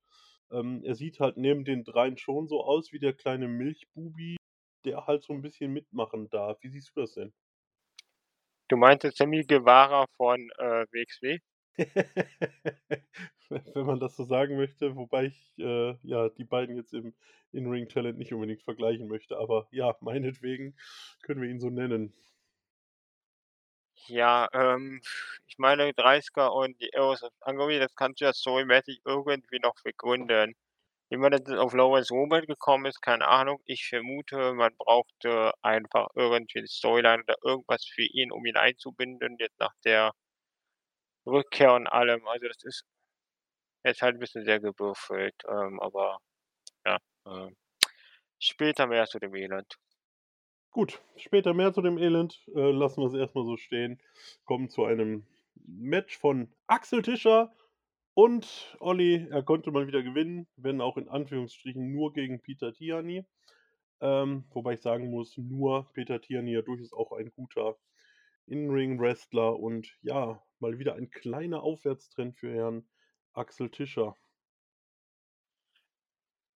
Ähm, er sieht halt neben den dreien schon so aus wie der kleine Milchbubi, der halt so 'n bisschen mitmachen darf. Wie siehst du das denn? Du meinst jetzt Sammy Guevara von, äh, WXW? Wenn man das so sagen möchte, wobei ich, äh, ja, die beiden jetzt im In-Ring-Talent nicht unbedingt vergleichen möchte, aber ja, meinetwegen können wir ihn so nennen. Ja, ähm, ich meine, 30er und die Eros of Hungary, das kannst du ja storymäßig irgendwie noch begründen. Wie man jetzt auf Lawrence Robert gekommen ist, keine Ahnung. Ich vermute, man brauchte einfach irgendwie 'ne Storyline oder irgendwas für ihn, um ihn einzubinden, jetzt nach der Rückkehr und allem. Also, das ist jetzt halt 'n bisschen sehr gewürfelt, ähm, aber ja, ähm, später mehr zu dem Elend. Gut, später mehr zu dem Elend. Äh, lassen wir's erst mal so stehen. Kommen zu einem Match von Axel Tischer und Olli. Er konnte mal wieder gewinnen, wenn auch in Anführungsstrichen nur gegen Peter Tiani. Ähm, wobei ich sagen muss, nur Peter Tiani ja durchaus auch ein guter In-Ring-Wrestler und ja, mal wieder ein kleiner Aufwärtstrend für Herrn Axel Tischer.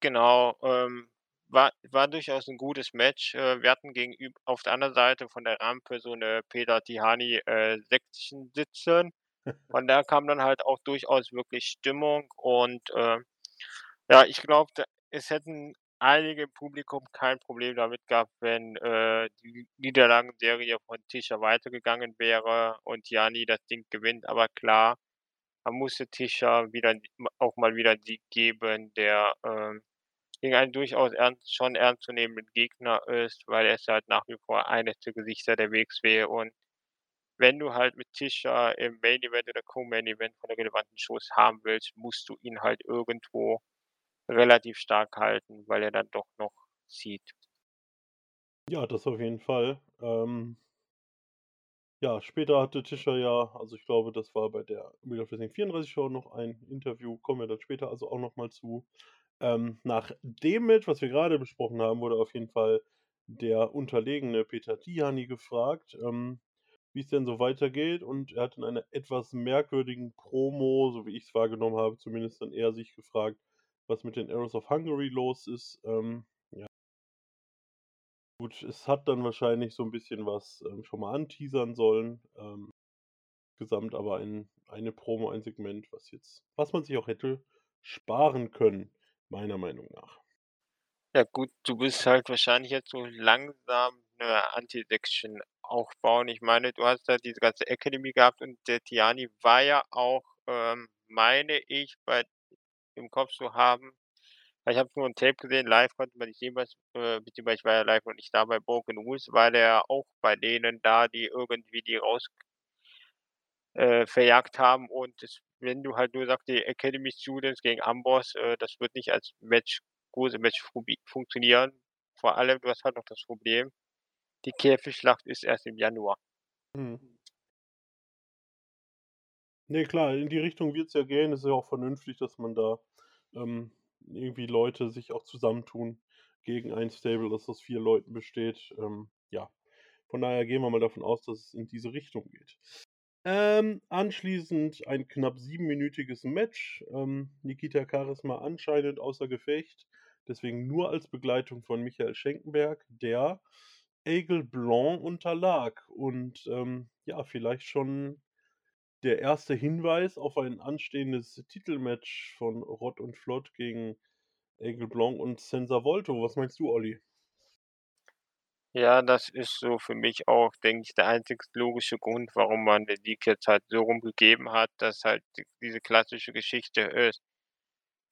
Genau, ähm, war war durchaus 'n gutes Match. Äh, wir hatten gegenüb auf der anderen Seite von der Rampe so 'ne Peter Tiani, äh, Section sitzen. Von da kam dann halt auch durchaus wirklich Stimmung und, äh, ja, ich glaube, es hätten einige im Publikum kein Problem damit gehabt, wenn, äh, die Niederlagenserie von Tischer weitergegangen wäre und Tiani das Ding gewinnt. Aber klar, man musste Tischer wieder auch mal wieder 'n Sieg geben, der, ähm, gegen einen durchaus ernst schon ernstzunehmenden Gegner ist, weil er ist halt nach wie vor eines der Gesichter der WXW und wenn du halt mit Tischer im Main Event oder Co-Main Event von den relevanten Shows haben willst, musst du ihn halt irgendwo relativ stark halten, weil er dann doch noch zieht. Ja, das auf jeden Fall. Ähm ja, später hatte Tischer ja also, ich glaube, das war bei der Wheel of Wrestling 34 Show noch ein Interview, kommen wir dann später also auch noch mal zu. Ähm, nach dem Match, was wir grade besprochen haben, wurde auf jeden Fall der unterlegene Peter Tiani gefragt, ähm, wie's denn so weitergeht und er hat in einer etwas merkwürdigen Promo, so wie ich's wahrgenommen habe, zumindest dann eher sich gefragt, was mit den Arrows of Hungary los ist, ähm, ja. Gut, es hat dann wahrscheinlich so 'n bisschen was, ähm, schon mal anteasern sollen, ähm, gesamt aber ein eine Promo, ein Segment, was jetzt was man sich auch hätte sparen können, meiner Meinung nach. Ja gut, du willst halt wahrscheinlich jetzt so langsam 'ne Anti-Section aufbauen. Ich meine, du hast da diese ganze Academy gehabt und der Tiani war ja auch, ähm, meine ich, bei im Kopf zu haben ich habe nur 'n Tape gesehen, live konnte man nicht sehen, was äh, beziehungsweise ich war ja live noch nicht da bei Broken Rules, war der auch bei denen da, die irgendwie die raus äh, verjagt haben und das wenn du halt nur sagst, die Academy Students gegen Amboss, äh, das wird nicht als Match große Match funktionieren. Vor allem, du hast halt noch das Problem, die Käfigschlacht ist erst im Januar. Mhm. Ne, klar, in die Richtung wird's ja gehen. Es ist ja auch vernünftig, dass man da, ähm, irgendwie Leute sich auch zusammentun gegen ein Stable, das aus 4 Leuten besteht. Ähm, ja, von daher gehen wir mal davon aus, dass es in diese Richtung geht. Ähm, anschließend ein knapp siebenminütiges Match. Ähm, Nikita Charisma anscheinend außer Gefecht, deswegen nur als Begleitung von Michael Schenkenberg, der Aigle Blanc unterlag und, ähm, ja, vielleicht schon der erste Hinweis auf ein anstehendes Titelmatch von Rott und Flott gegen Aigle Blanc und Senza Volto. Was meinst du, Olli? Ja, das ist so für mich auch, denke ich, der einzigst logische Grund, warum man den Sieg jetzt halt so rum gegeben hat, dass halt diese klassische Geschichte ist.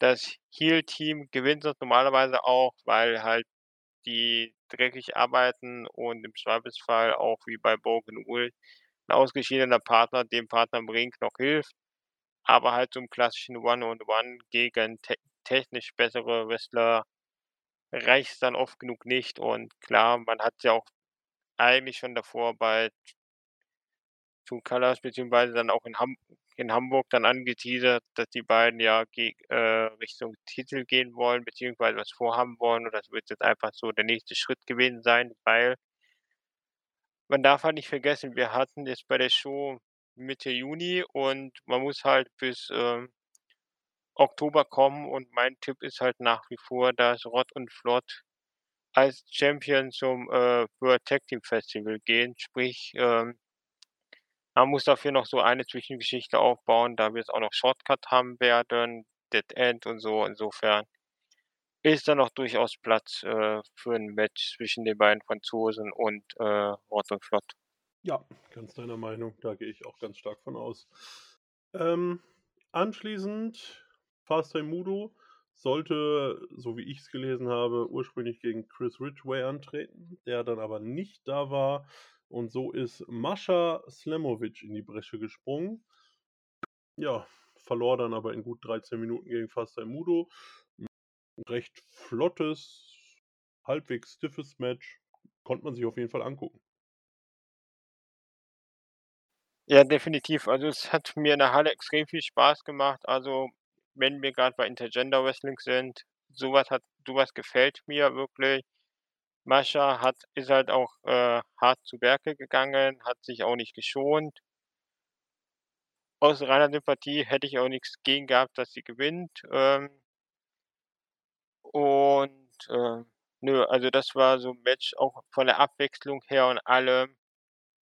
Das Heel-Team gewinnt das normalerweise auch, weil halt die dreckig arbeiten und im Zweifelsfall auch wie bei Broken Rules 'n ausgeschiedener Partner dem Partner im Ring noch hilft. Aber halt im klassischen One-on-One gegen te technisch bessere Wrestler reicht's dann oft genug nicht und klar, man hat's ja auch eigentlich schon davor bei True Colours beziehungsweise dann auch in Ham in Hamburg dann angeteasert, dass die beiden ja äh, Richtung Titel gehen wollen, beziehungsweise was vorhaben wollen und das wird jetzt einfach so der nächste Schritt gewesen sein, weil man darf halt nicht vergessen, wir hatten jetzt bei der Show Mitte Juni und man muss halt bis, ähm Oktober kommen und mein Tipp ist halt nach wie vor, dass Rott und Flott als Champion zum, äh, World Tag Team Festival gehen, sprich, ähm Man muss dafür noch so eine Zwischengeschichte aufbauen, da wir's auch noch Shortcut haben werden, Dead End und so. Insofern ist da noch durchaus Platz, äh, für 'n Match zwischen den beiden Franzosen und, äh, Hort und Flott. Ja, ganz deiner Meinung, da gehe ich auch ganz stark von aus. Ähm, anschließend Fast Mudo sollte, so wie ich's gelesen habe, ursprünglich gegen Chris Ridgway antreten, der dann aber nicht da war und so ist Mascha Slamovich in die Bresche gesprungen. Ja, verlor dann aber in gut 13 Minuten gegen Fast Mudo. Recht flottes, halbwegs stiffes Match. Konnte man sich auf jeden Fall angucken. Ja, definitiv. Also, es hat mir in der Halle extrem viel Spaß gemacht. Also, wenn wir grad bei Intergender Wrestling sind, so was hat so was gefällt mir wirklich. Mascha hat ist halt auch, äh, hart zu Werke gegangen, hat sich auch nicht geschont. Aus reiner Sympathie hätte ich auch nix gegen gehabt, dass sie gewinnt, ähm und, äh, nö, also, das war so 'n Match auch von der Abwechslung her und allem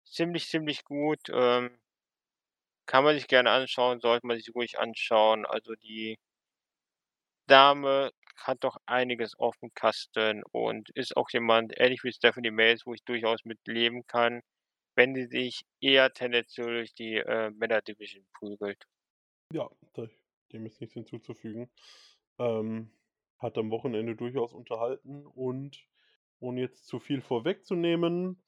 ziemlich, ziemlich gut, ähm kann man sich gerne anschauen, sollte man sich ruhig anschauen. Also, die Dame hat doch einiges aufm Kasten und ist auch jemand, ähnlich wie Stephanie Mays, wo ich durchaus mit leben kann, wenn sie sich eher tendenziell durch die, äh, Männer-Division prügelt. Ja, dem ist nichts hinzuzufügen. Ähm, hat am Wochenende durchaus unterhalten und ohne jetzt zu viel vorwegzunehmen,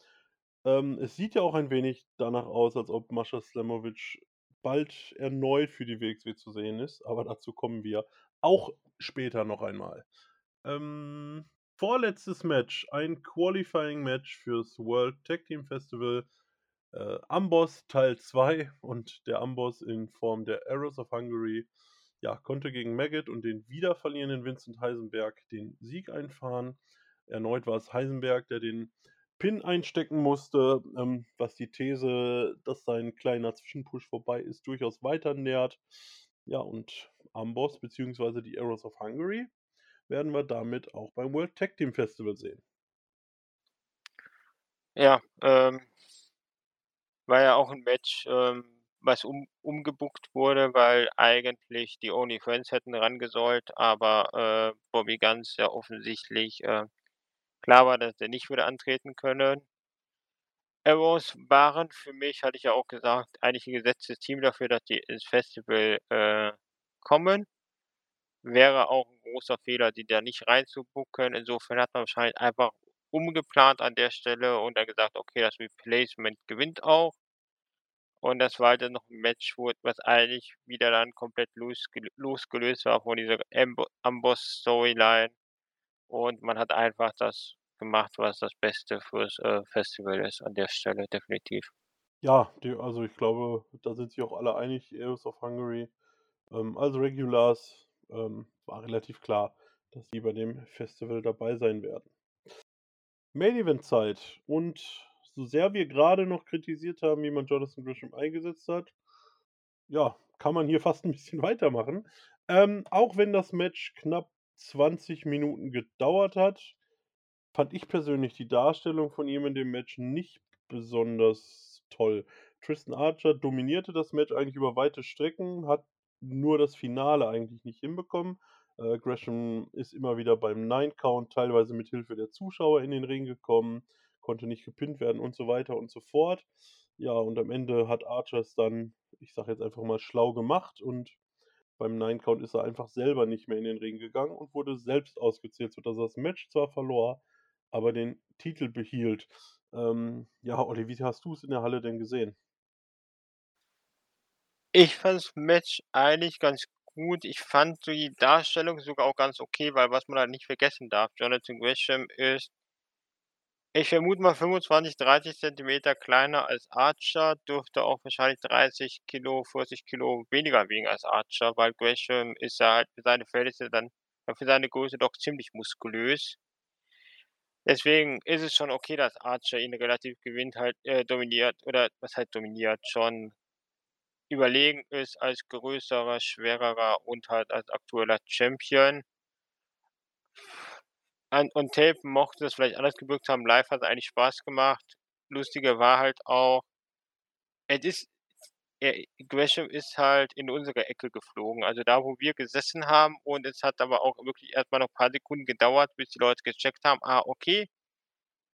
ähm, es sieht ja auch ein wenig danach aus, als ob Mascha Slamovich bald erneut für die WXW zu sehen ist, aber dazu kommen wir auch später noch einmal. Ähm, vorletztes Match, ein Qualifying-Match fürs World Tag Team Festival, äh, Amboss Teil 2 und der Amboss in Form der Arrows of Hungary, ja, konnte gegen Maggot und den wieder verlierenden Vincent Heisenberg den Sieg einfahren. Erneut war es Heisenberg, der den Pin einstecken musste, ähm, was die These, dass sein kleiner Zwischenpush vorbei ist, durchaus weiter nährt. Ja, und Amboss beziehungsweise die Arrows of Hungary werden wir damit auch beim World Tag Team Festival sehen. Ja, ähm war ja auch 'n Match, ähm, was um umgebookt wurde, weil eigentlich die Only Friends hätten rangesollt, aber, äh, Bobby Gunns ja offensichtlich, äh, klar war, dass er nicht würde antreten können. Arrows waren für mich, hatte ich ja auch gesagt, eigentlich 'n gesetztes Team dafür, dass die ins Festival, äh, kommen. Wäre auch 'n großer Fehler, die da nicht reinzubooken. Insofern hat man wahrscheinlich einfach umgeplant an der Stelle und dann gesagt: „Okay, das Replacement gewinnt auch.“ Und das war halt dann noch 'n Match, wo was eigentlich wieder dann komplett losge losgelöst war von dieser Ambo Amboss-Storyline. Und man hat einfach das gemacht, was das Beste fürs, äh, Festival ist an der Stelle, definitiv. Ja, die also, ich glaube, da sind sich auch alle einig, Arrows of Hungary, ähm, als Regulars, ähm, war relativ klar, dass die bei dem Festival dabei sein werden. Main-Event-Zeit und so sehr wir grade noch kritisiert haben, wie man Jonathan Gresham eingesetzt hat, ja, kann man hier fast 'n bisschen weitermachen. Ähm, auch wenn das Match knapp 20 Minuten gedauert hat, fand ich persönlich die Darstellung von ihm in dem Match nicht besonders toll. Tristan Archer dominierte das Match eigentlich über weite Strecken, hat nur das Finale eigentlich nicht hinbekommen. Äh, Gresham ist immer wieder beim Nine-Count teilweise mit Hilfe der Zuschauer in den Ring gekommen, konnte nicht gepinnt werden und so weiter und so fort. Ja, und am Ende hat Archer es dann, ich sage jetzt einfach mal, schlau gemacht und beim Nine-Count ist er einfach selber nicht mehr in den Ring gegangen und wurde selbst ausgezählt, sodass er das Match zwar verlor, aber den Titel behielt. Ähm, ja, Olli, wie hast du's in der Halle denn gesehen? Ich fand das Match eigentlich ganz gut. Ich fand die Darstellung sogar auch ganz okay, weil was man halt nicht vergessen darf, Jonathan Gresham ist ich vermute mal 25, 30 Zentimeter kleiner als Archer, dürfte auch wahrscheinlich 30 Kilo, 40 Kilo weniger wiegen als Archer, weil Gresham ist ja halt für seine Verhältnisse dann für seine Größe doch ziemlich muskulös. Deswegen ist es schon okay, dass Archer ihn relativ gewinnt halt äh, dominiert oder was heißt dominiert, schon überlegen ist als größerer, schwererer und halt als aktueller Champion. An on Tape mochte das vielleicht anders gewirkt haben, live hat's eigentlich Spaß gemacht. Lustiger war halt auch Es ist äh, Gresham ist halt in unsere Ecke geflogen, also da, wo wir gesessen haben und es hat aber auch wirklich erst mal noch paar Sekunden gedauert, bis die Leute gecheckt haben: „Ah, okay,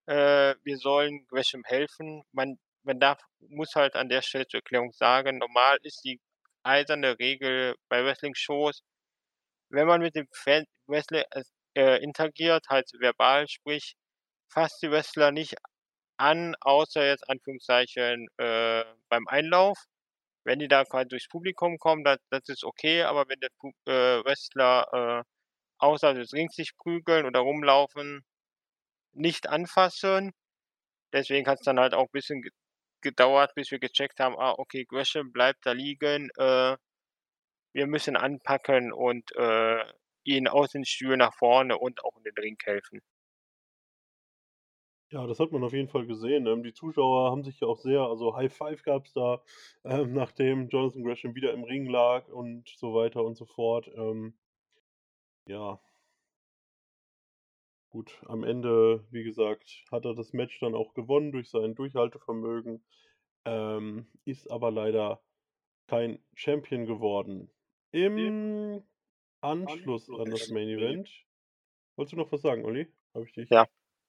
äh, wir sollen Gresham helfen.“ Man man darf muss halt an der Stelle zur Erklärung sagen, normal ist die eiserne Regel bei Wrestling-Shows, wenn man mit dem Fan Wrestler es äh, interagiert, halt verbal, sprich, fasst die Wrestler nicht an, außer jetzt Anführungszeichen, äh, beim Einlauf. Wenn die da quasi durchs Publikum kommen, da das ist okay, aber wenn der äh, Wrestler, äh, außerhalb des Rings sich prügeln oder rumlaufen, nicht anfassen. Deswegen hat's dann halt auch bisschen ge gedauert, bis wir gecheckt haben: „Ah, okay, Gresham bleibt da liegen, äh, wir müssen anpacken und, äh, ihn aus den Stühlen nach vorne und auch in den Ring helfen.“ Ja, das hat man auf jeden Fall gesehen, ähm, die Zuschauer haben sich ja auch sehr also, High Five gab's da, ähm, nachdem Jonathan Gresham wieder im Ring lag und so weiter und so fort, ähm ja. Gut, am Ende, wie gesagt, hat er das Match dann auch gewonnen durch sein Durchhaltevermögen, ähm, ist aber leider kein Champion geworden. Im Anschluss an das Main Event wolltest du noch was sagen, Olli? Habe ich dich Ja,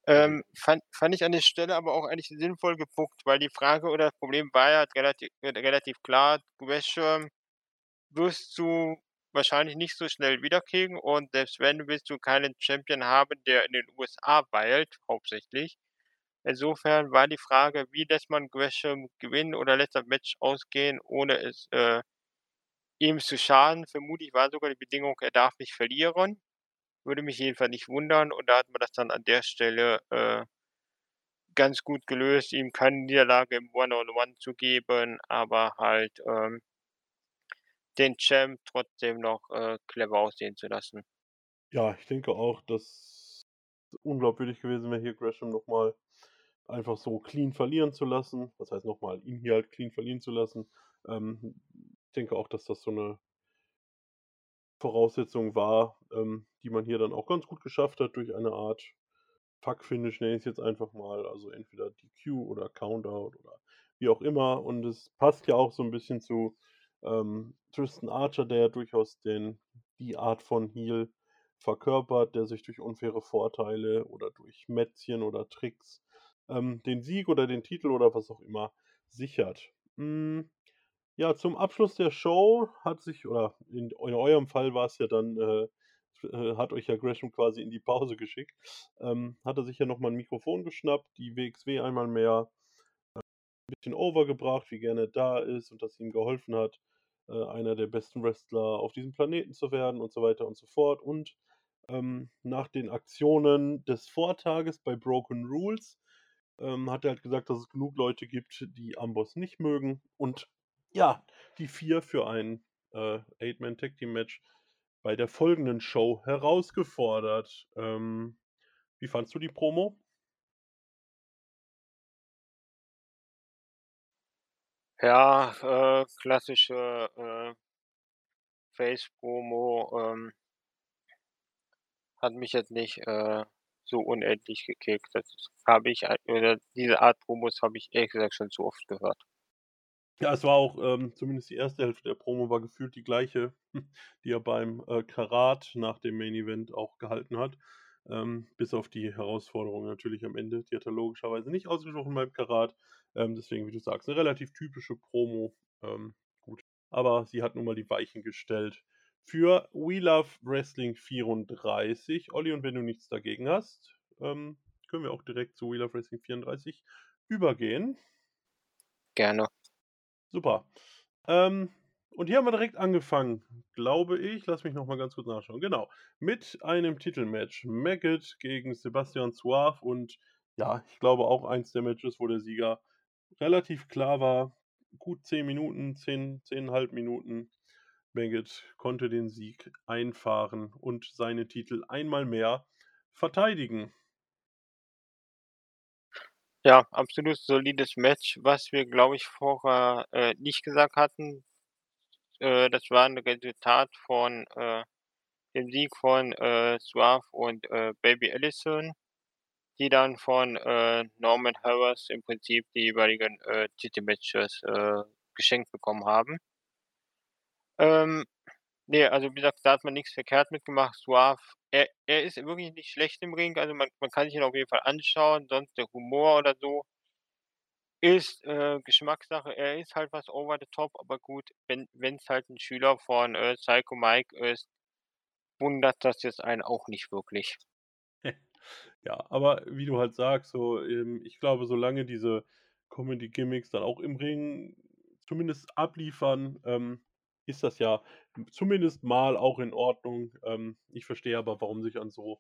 ähm, fand fand ich an der Stelle aber auch eigentlich sinnvoll gebuckt, weil die Frage oder das Problem war ja relati äh, relativ klar: „Gresham wirst du wahrscheinlich nicht so schnell wiederkriegen und selbst wenn, willst du keinen Champion haben, der in den USA weilt, hauptsächlich.“ Insofern war die Frage: Wie lässt man Gresham gewinnen oder lässt das Match ausgehen, ohne es, äh, ihm zu schaden? Vermutlich war sogar die Bedingung, er darf nicht verlieren. Würde mich jedenfalls nicht wundern und da hat man das dann an der Stelle, äh ganz gut gelöst, ihm keine Niederlage im One-on-One zu geben, aber halt, ähm den Champ trotzdem noch, äh, clever aussehen zu lassen. Ja, ich denke auch, dass unglaubwürdig gewesen wäre, hier Gresham noch mal einfach so clean verlieren zu lassen. Was heißt noch mal, ihn hier halt clean verlieren zu lassen. Ähm, denke auch, dass das so 'ne Voraussetzung war, ähm, die man hier dann auch ganz gut geschafft hat durch eine Art Fuck-Finish, nenne ich's jetzt einfach mal. Also, entweder DQ oder Countout oder wie auch immer. Und es passt ja auch so 'n bisschen zu, ähm, Tristan Archer, der ja durchaus den die Art von Heel verkörpert, der sich durch unfaire Vorteile oder durch Mätzchen oder Tricks, ähm, den Sieg oder den Titel oder was auch immer sichert. Hm, ja, zum Abschluss der Show hat sich oder in in eurem Fall war's ja dann, äh äh, hat euch ja Gresham quasi in die Pause geschickt, ähm, hat er sich ja noch mal 'n Mikrofon geschnappt, die WXW einmal mehr, äh, bisschen over gebracht, wie gerne er da ist und dass ihm geholfen hat, äh, einer der besten Wrestler auf diesem Planeten zu werden und so weiter und so fort. Und, ähm, nach den Aktionen des Vortages bei Broken Rules, ähm, hat er halt gesagt, dass es genug Leute gibt, die Amboss nicht mögen und ja, die 4 für ein, äh, Eight-Man-Tag-Team-Match bei der folgenden Show herausgefordert. Ähm, wie fandst du die Promo? Ja, äh, klassische, äh Face-Promo, ähm hat mich jetzt nicht, äh, so unendlich gekickt. Das habe ich ei oder diese Art Promos habe ich ehrlich gesagt schon zu oft gehört. Ja, es war auch, ähm zumindest die 1. Hälfte der Promo war gefühlt die gleiche, die er beim, äh, Karat nach dem Main Event auch gehalten hat, ähm, bis auf die Herausforderung natürlich am Ende. Die hat er logischerweise nicht ausgesprochen beim Karat, ähm, deswegen, wie du sagst, 'ne relativ typische Promo, ähm, gut. Aber sie hat nun mal die Weichen gestellt für We Love Wrestling 34. Olli, und wenn du nichts dagegen hast, ähm, können wir auch direkt zu We Love Wrestling 34 übergehen. Gerne. Super. Ähm, und hier haben wir direkt angefangen, glaube ich. Lass mich noch mal ganz kurz nachschauen. Genau, mit einem Titelmatch. Maggot gegen Sebastian Suave und ja, ich glaube auch eins der Matches, wo der Sieger relativ klar war. Gut 10 Minuten, 10, 10 1/2 Minuten. Maggot konnte den Sieg einfahren und seine Titel einmal mehr verteidigen. Ja, absolut solides Match, was wir, glaube ich, vorher, äh, nicht gesagt hatten. Äh, das war 'n Resultat von, äh, dem Sieg von, äh, Suave und, äh, Baby Allison. die dann von, äh, Norman Harras im Prinzip die jeweiligen, äh, Titelmatches, äh, geschenkt bekommen haben. Ähm, ne, also wie gesagt, da hat man nix verkehrt mit gemacht. Suave, er er ist wirklich nicht schlecht im Ring, also man man kann sich ihn auf jeden Fall anschauen, sonst der Humor oder so ist, äh, Geschmackssache. Er ist halt was over the top, aber gut, wenn wenn's halt 'n Schüler von, äh, Psycho Mike ist, wundert das jetzt einen auch nicht wirklich. Ja, aber wie du halt sagst, so, ähm, ich glaube, solange diese Comedy-Gimmicks dann auch im Ring zumindest abliefern, ähm, ist das ja zumindest mal auch in Ordnung. Ähm, ich verstehe aber, warum sich an so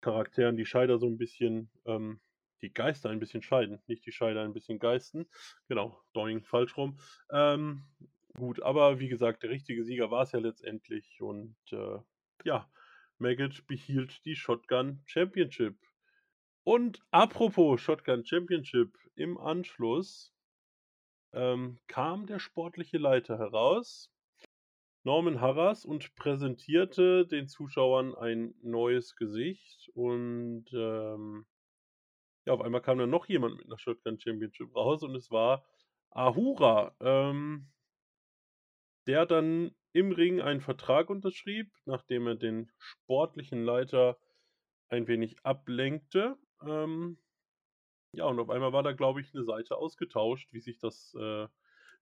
Charakteren die Scheider so 'n bisschen ähm, die Geister ein bisschen scheiden, nicht die Scheider ein bisschen geisten. Genau, Doing, falsch rum. Ähm, gut, aber wie gesagt, der richtige Sieger war's ja letztendlich und, äh, ja, Maggot behielt die Shotgun Championship. Und apropos Shotgun Championship, im Anschluss, ähm, kam der sportliche Leiter heraus, Norman Harras, und präsentierte den Zuschauern ein neues Gesicht und, ähm ja, auf einmal kam dann noch jemand mit 'ner Shotgun Championship raus und es war Ahura, ähm der dann im Ring einen Vertrag unterschrieb, nachdem er den sportlichen Leiter ein wenig ablenkte. Ähm, ja, und auf einmal war da, glaube ich, 'ne Seite ausgetauscht, wie sich das äh,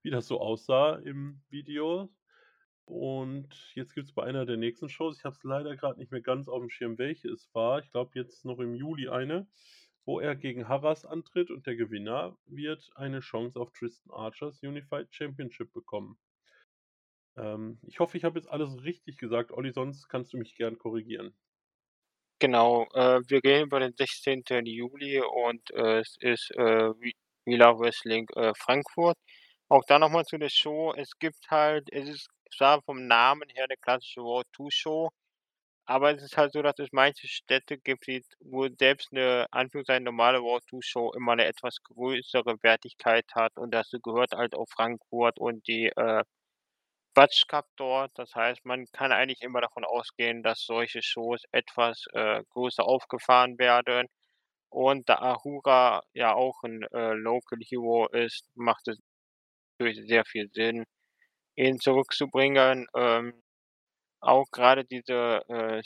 wie das so aussah im Video. Und jetzt gibt's bei einer der nächsten Shows ich habe es leider grad nicht mehr ganz aufm Schirm, welche es war. Ich glaube jetzt noch im Juli eine, wo er gegen Harras antritt und der Gewinner wird eine Chance auf Tristan Archers Unified Championship bekommen. Ähm, ich hoffe, ich habe jetzt alles richtig gesagt, Olli, sonst kannst du mich gern korrigieren. Genau, äh, wir gehen über den 16. Juli und, äh, es ist, äh, Love Wrestling, äh, Frankfurt. Auch da noch mal zu der Show. Es gibt halt es ist zwar vom Namen her 'ne klassische Road to Show, aber es ist halt so, dass es manche Städte gibt, wo selbst 'ne Anführungszeichen normale Road to Show immer 'ne etwas größere Wertigkeit hat und dazu gehört halt auch Frankfurt und die, äh, Dort. Das heißt, man kann eigentlich immer davon ausgehen, dass solche Shows etwas, äh, größer aufgefahren werden. Und da Ahura ja auch 'n, äh, Local Hero ist, macht es natürlich sehr viel Sinn, ihn zurückzubringen. Ähm, auch grade diese, äh,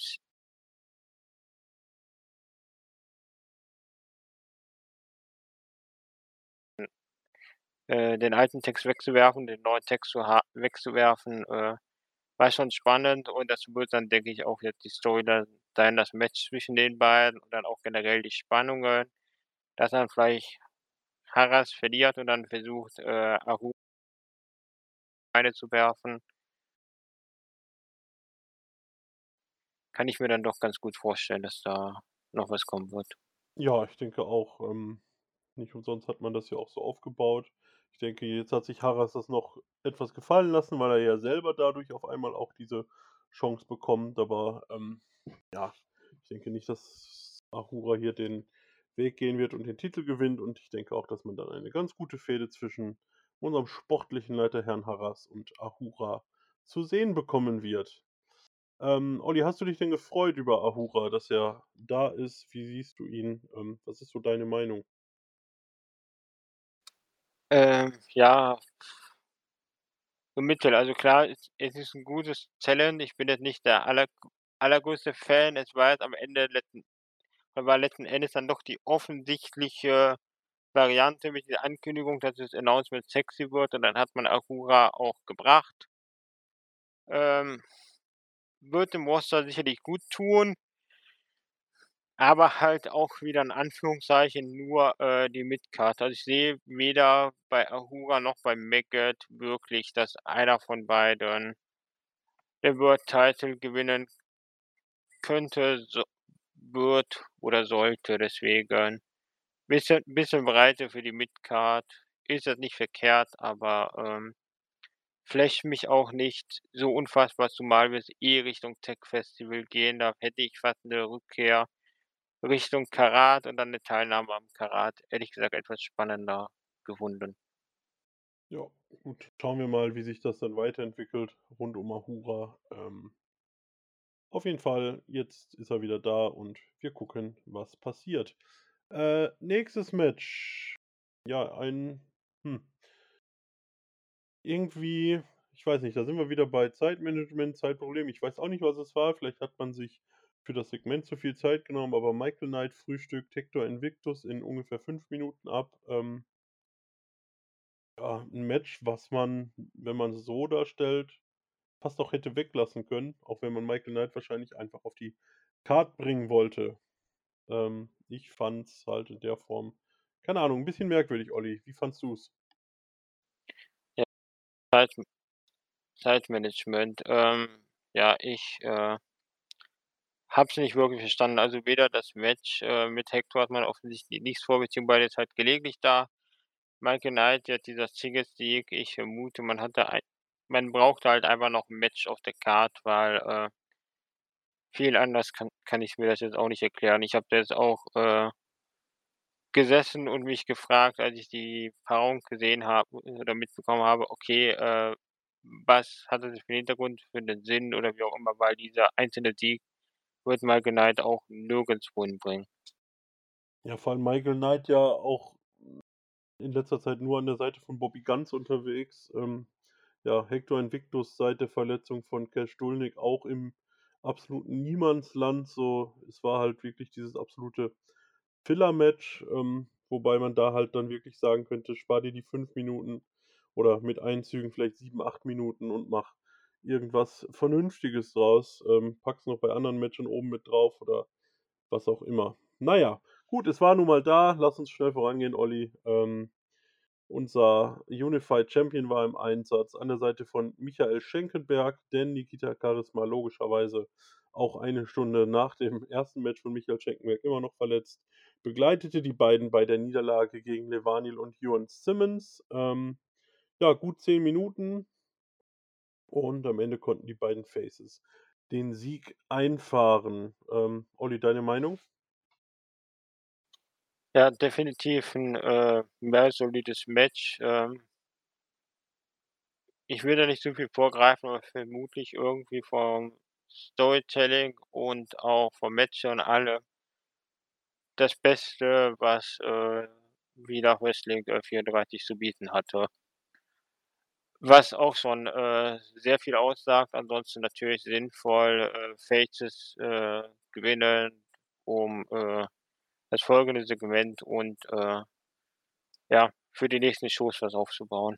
Äh, den alten Text wegzuwerfen, den neuen Text wegzuwerfen, äh, war schon spannend und das wird dann, denke ich, auch jetzt die Story sein, das Match zwischen den beiden und dann auch generell die Spannungen, dass dann vielleicht Harras verliert und dann versucht, äh, Ahu Beine zu werfen. Kann ich mir dann doch ganz gut vorstellen, dass da noch was kommen wird. Ja, ich denke auch, ähm, nicht umsonst hat man das ja auch so aufgebaut. Ich denke, jetzt hat sich Harras das noch etwas gefallen lassen, weil er ja selber dadurch auf einmal auch diese Chance bekommt, aber, ähm, ja, ich denke nicht, dass Ahura hier den Weg gehen wird und den Titel gewinnt und ich denke auch, dass man dann eine ganz gute Fehde zwischen unserem sportlichen Leiter Herrn Harras und Ahura zu sehen bekommen wird. Ähm, Olli, hast du dich denn gefreut über Ahura, dass er da ist? Wie siehst du ihn? Ähm, was ist so deine Meinung? Ähm, ja. So mittel. Also klar, es es ist 'n gutes Talent. Ich bin jetzt nicht der aller allergrößte Fan. Es war jetzt am Ende letzten war letzten Endes dann doch die offensichtliche Variante mit der Ankündigung, dass das Announcement sexy wird und dann hat man Ahura auch gebracht. Ähm, wird dem Roster sicherlich guttun aber halt auch wieder in Anführungszeichen nur, äh, die Mid-Card. Also, ich sehe weder bei Ahura noch bei Maggot wirklich, dass einer von beiden den World Title gewinnen könnte, so wird oder sollte. Deswegen bisschen bisschen Breite für die Mid-Card ist jetzt nicht verkehrt, aber, ähm, flasht mich auch nicht so unfassbar, zumal wir eh Richtung Tech-Festival gehen. Da hätte ich fast 'ne Rückkehr Richtung Karat und dann 'ne Teilnahme am Karat, ehrlich gesagt, etwas spannender gefunden. Ja, gut. Schauen wir mal, wie sich das dann weiterentwickelt rund um Ahura. Ähm Auf jeden Fall, jetzt ist er wieder da und wir gucken, was passiert. Äh, nächstes Match. Ja, ein, hm. Irgendwie, ich weiß nicht, da sind wir wieder bei Zeitmanagement, Zeitproblem. Ich weiß auch nicht, was es war. Vielleicht hat man sich für das Segment zu viel Zeit genommen, aber Michael Knight frühstückt Hector Invictus in ungefähr fünf Minuten ab. Ähm, ja, ein Match, was man, wenn man es so darstellt, fast auch hätte weglassen können, auch wenn man Michael Knight wahrscheinlich einfach auf die Card bringen wollte. Ähm, ich fand's halt in der Form, keine Ahnung, ein bisschen merkwürdig, Olli. Wie fandst du's? Ja, Zeit, Zeitmanagement. Ähm, ja, ich äh, habe es nicht wirklich verstanden. Also weder das Match äh, mit Hector hat man offensichtlich nichts vor, beziehungsweise ist halt gelegentlich da. Michael Knight, jetzt dieser Single-Sieg, ich vermute, man hatte ein, man brauchte halt einfach noch ein Match auf der Card, weil äh, viel anders kann, kann ich mir das jetzt auch nicht erklären. Ich habe jetzt auch äh, gesessen und mich gefragt, als ich die Paarung gesehen habe oder mitbekommen habe, okay, äh, was hat das für einen Hintergrund, für einen Sinn oder wie auch immer, weil dieser einzelne Sieg wird Michael Knight auch nirgendwo hinbringen. Ja, vor allem Michael Knight ja auch in letzter Zeit nur an der Seite von Bobby Guns unterwegs. Ähm, ja, Hector Invictus seit der Verletzung von Cash Dulnik auch im absoluten Niemandsland. So, es war halt wirklich dieses absolute Filler-Match, ähm, wobei man da halt dann wirklich sagen könnte, spar dir die fünf Minuten oder mit Einzügen vielleicht sieben, acht Minuten und mach irgendwas Vernünftiges draus. Ähm, pack's noch bei anderen Matchen oben mit drauf oder was auch immer. Naja, gut, es war nun mal da. Lass uns schnell vorangehen, Olli. Ähm, unser Unified Champion war im Einsatz an der Seite von Michael Schenkenberg, denn Nikita Charisma logischerweise auch eine Stunde nach dem ersten Match von Michael Schenkenberg immer noch verletzt, begleitete die beiden bei der Niederlage gegen Levanil und Ewan Simmons. Ähm, ja, gut zehn Minuten und am Ende konnten die beiden Faces den Sieg einfahren. Ähm, Olli, deine Meinung? Ja, definitiv ein äh, mehr solides Match. Ähm, ich will da nicht zu viel vorgreifen, aber vermutlich irgendwie vom Storytelling und auch vom Match und alle das Beste, was äh, wieder Wrestling 34 zu bieten hatte. Was auch schon äh, sehr viel aussagt, ansonsten natürlich sinnvoll, äh, Faces äh, gewinnen, um äh, das folgende Segment und äh, ja, für die nächsten Shows was aufzubauen.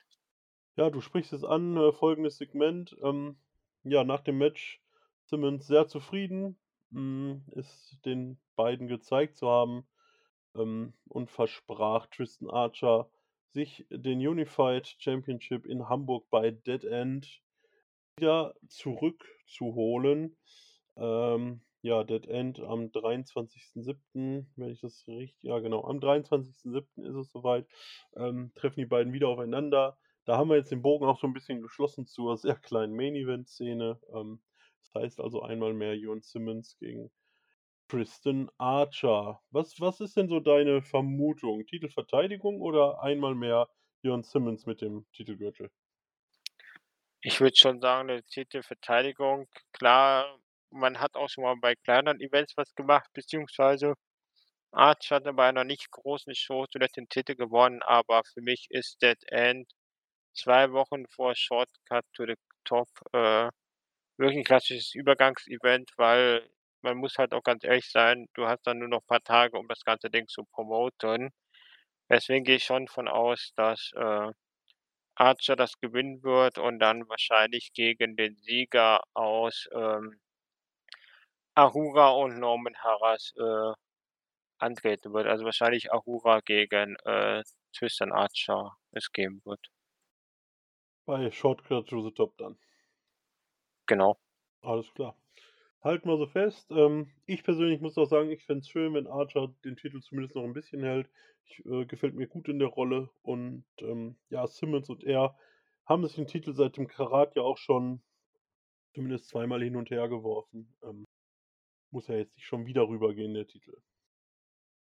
Ja, du sprichst es an, äh, folgendes Segment. Ähm, ja, nach dem Match Simmons sehr zufrieden, mh, ist den beiden gezeigt zu haben ähm, und versprach Tristan Archer, sich den Unified Championship in Hamburg bei Dead End wieder zurückzuholen. Ähm, ja, Dead End am 23.07., wenn ich das richtig, ja genau, am 23.07. ist es soweit, ähm, treffen die beiden wieder aufeinander. Da haben wir jetzt den Bogen auch so ein bisschen geschlossen zur sehr kleinen Main-Event-Szene. Ähm, das heißt also einmal mehr Jon Simmons gegen Tristan Archer. Was, was ist denn so deine Vermutung? Titelverteidigung oder einmal mehr Jon Simmons mit dem Titelgürtel? Ich würde schon sagen, eine Titelverteidigung. Klar, man hat auch schon mal bei kleineren Events was gemacht, beziehungsweise Archer hatte bei einer nicht großen Show zuletzt den Titel gewonnen, aber für mich ist Dead End zwei Wochen vor Shortcut to the Top äh, wirklich ein klassisches Übergangsevent, weil man muss halt auch ganz ehrlich sein, du hast dann nur noch ein paar Tage, um das ganze Ding zu promoten. Deswegen gehe ich schon von aus, dass äh, Archer das gewinnen wird und dann wahrscheinlich gegen den Sieger aus ähm, Ahura und Norman Harras äh, antreten wird. Also wahrscheinlich Ahura gegen äh, Tristan Archer es geben wird. Bei Shortcut to the Top dann. Genau. Alles klar. Halten wir so fest. Ähm, ich persönlich muss auch sagen, ich fände es schön, wenn Archer den Titel zumindest noch ein bisschen hält. Ich, äh, gefällt mir gut in der Rolle. Und ähm, ja, Simmons und er haben sich den Titel seit dem Karat ja auch schon zumindest zweimal hin und her geworfen. Ähm, muss ja jetzt nicht schon wieder rübergehen, der Titel.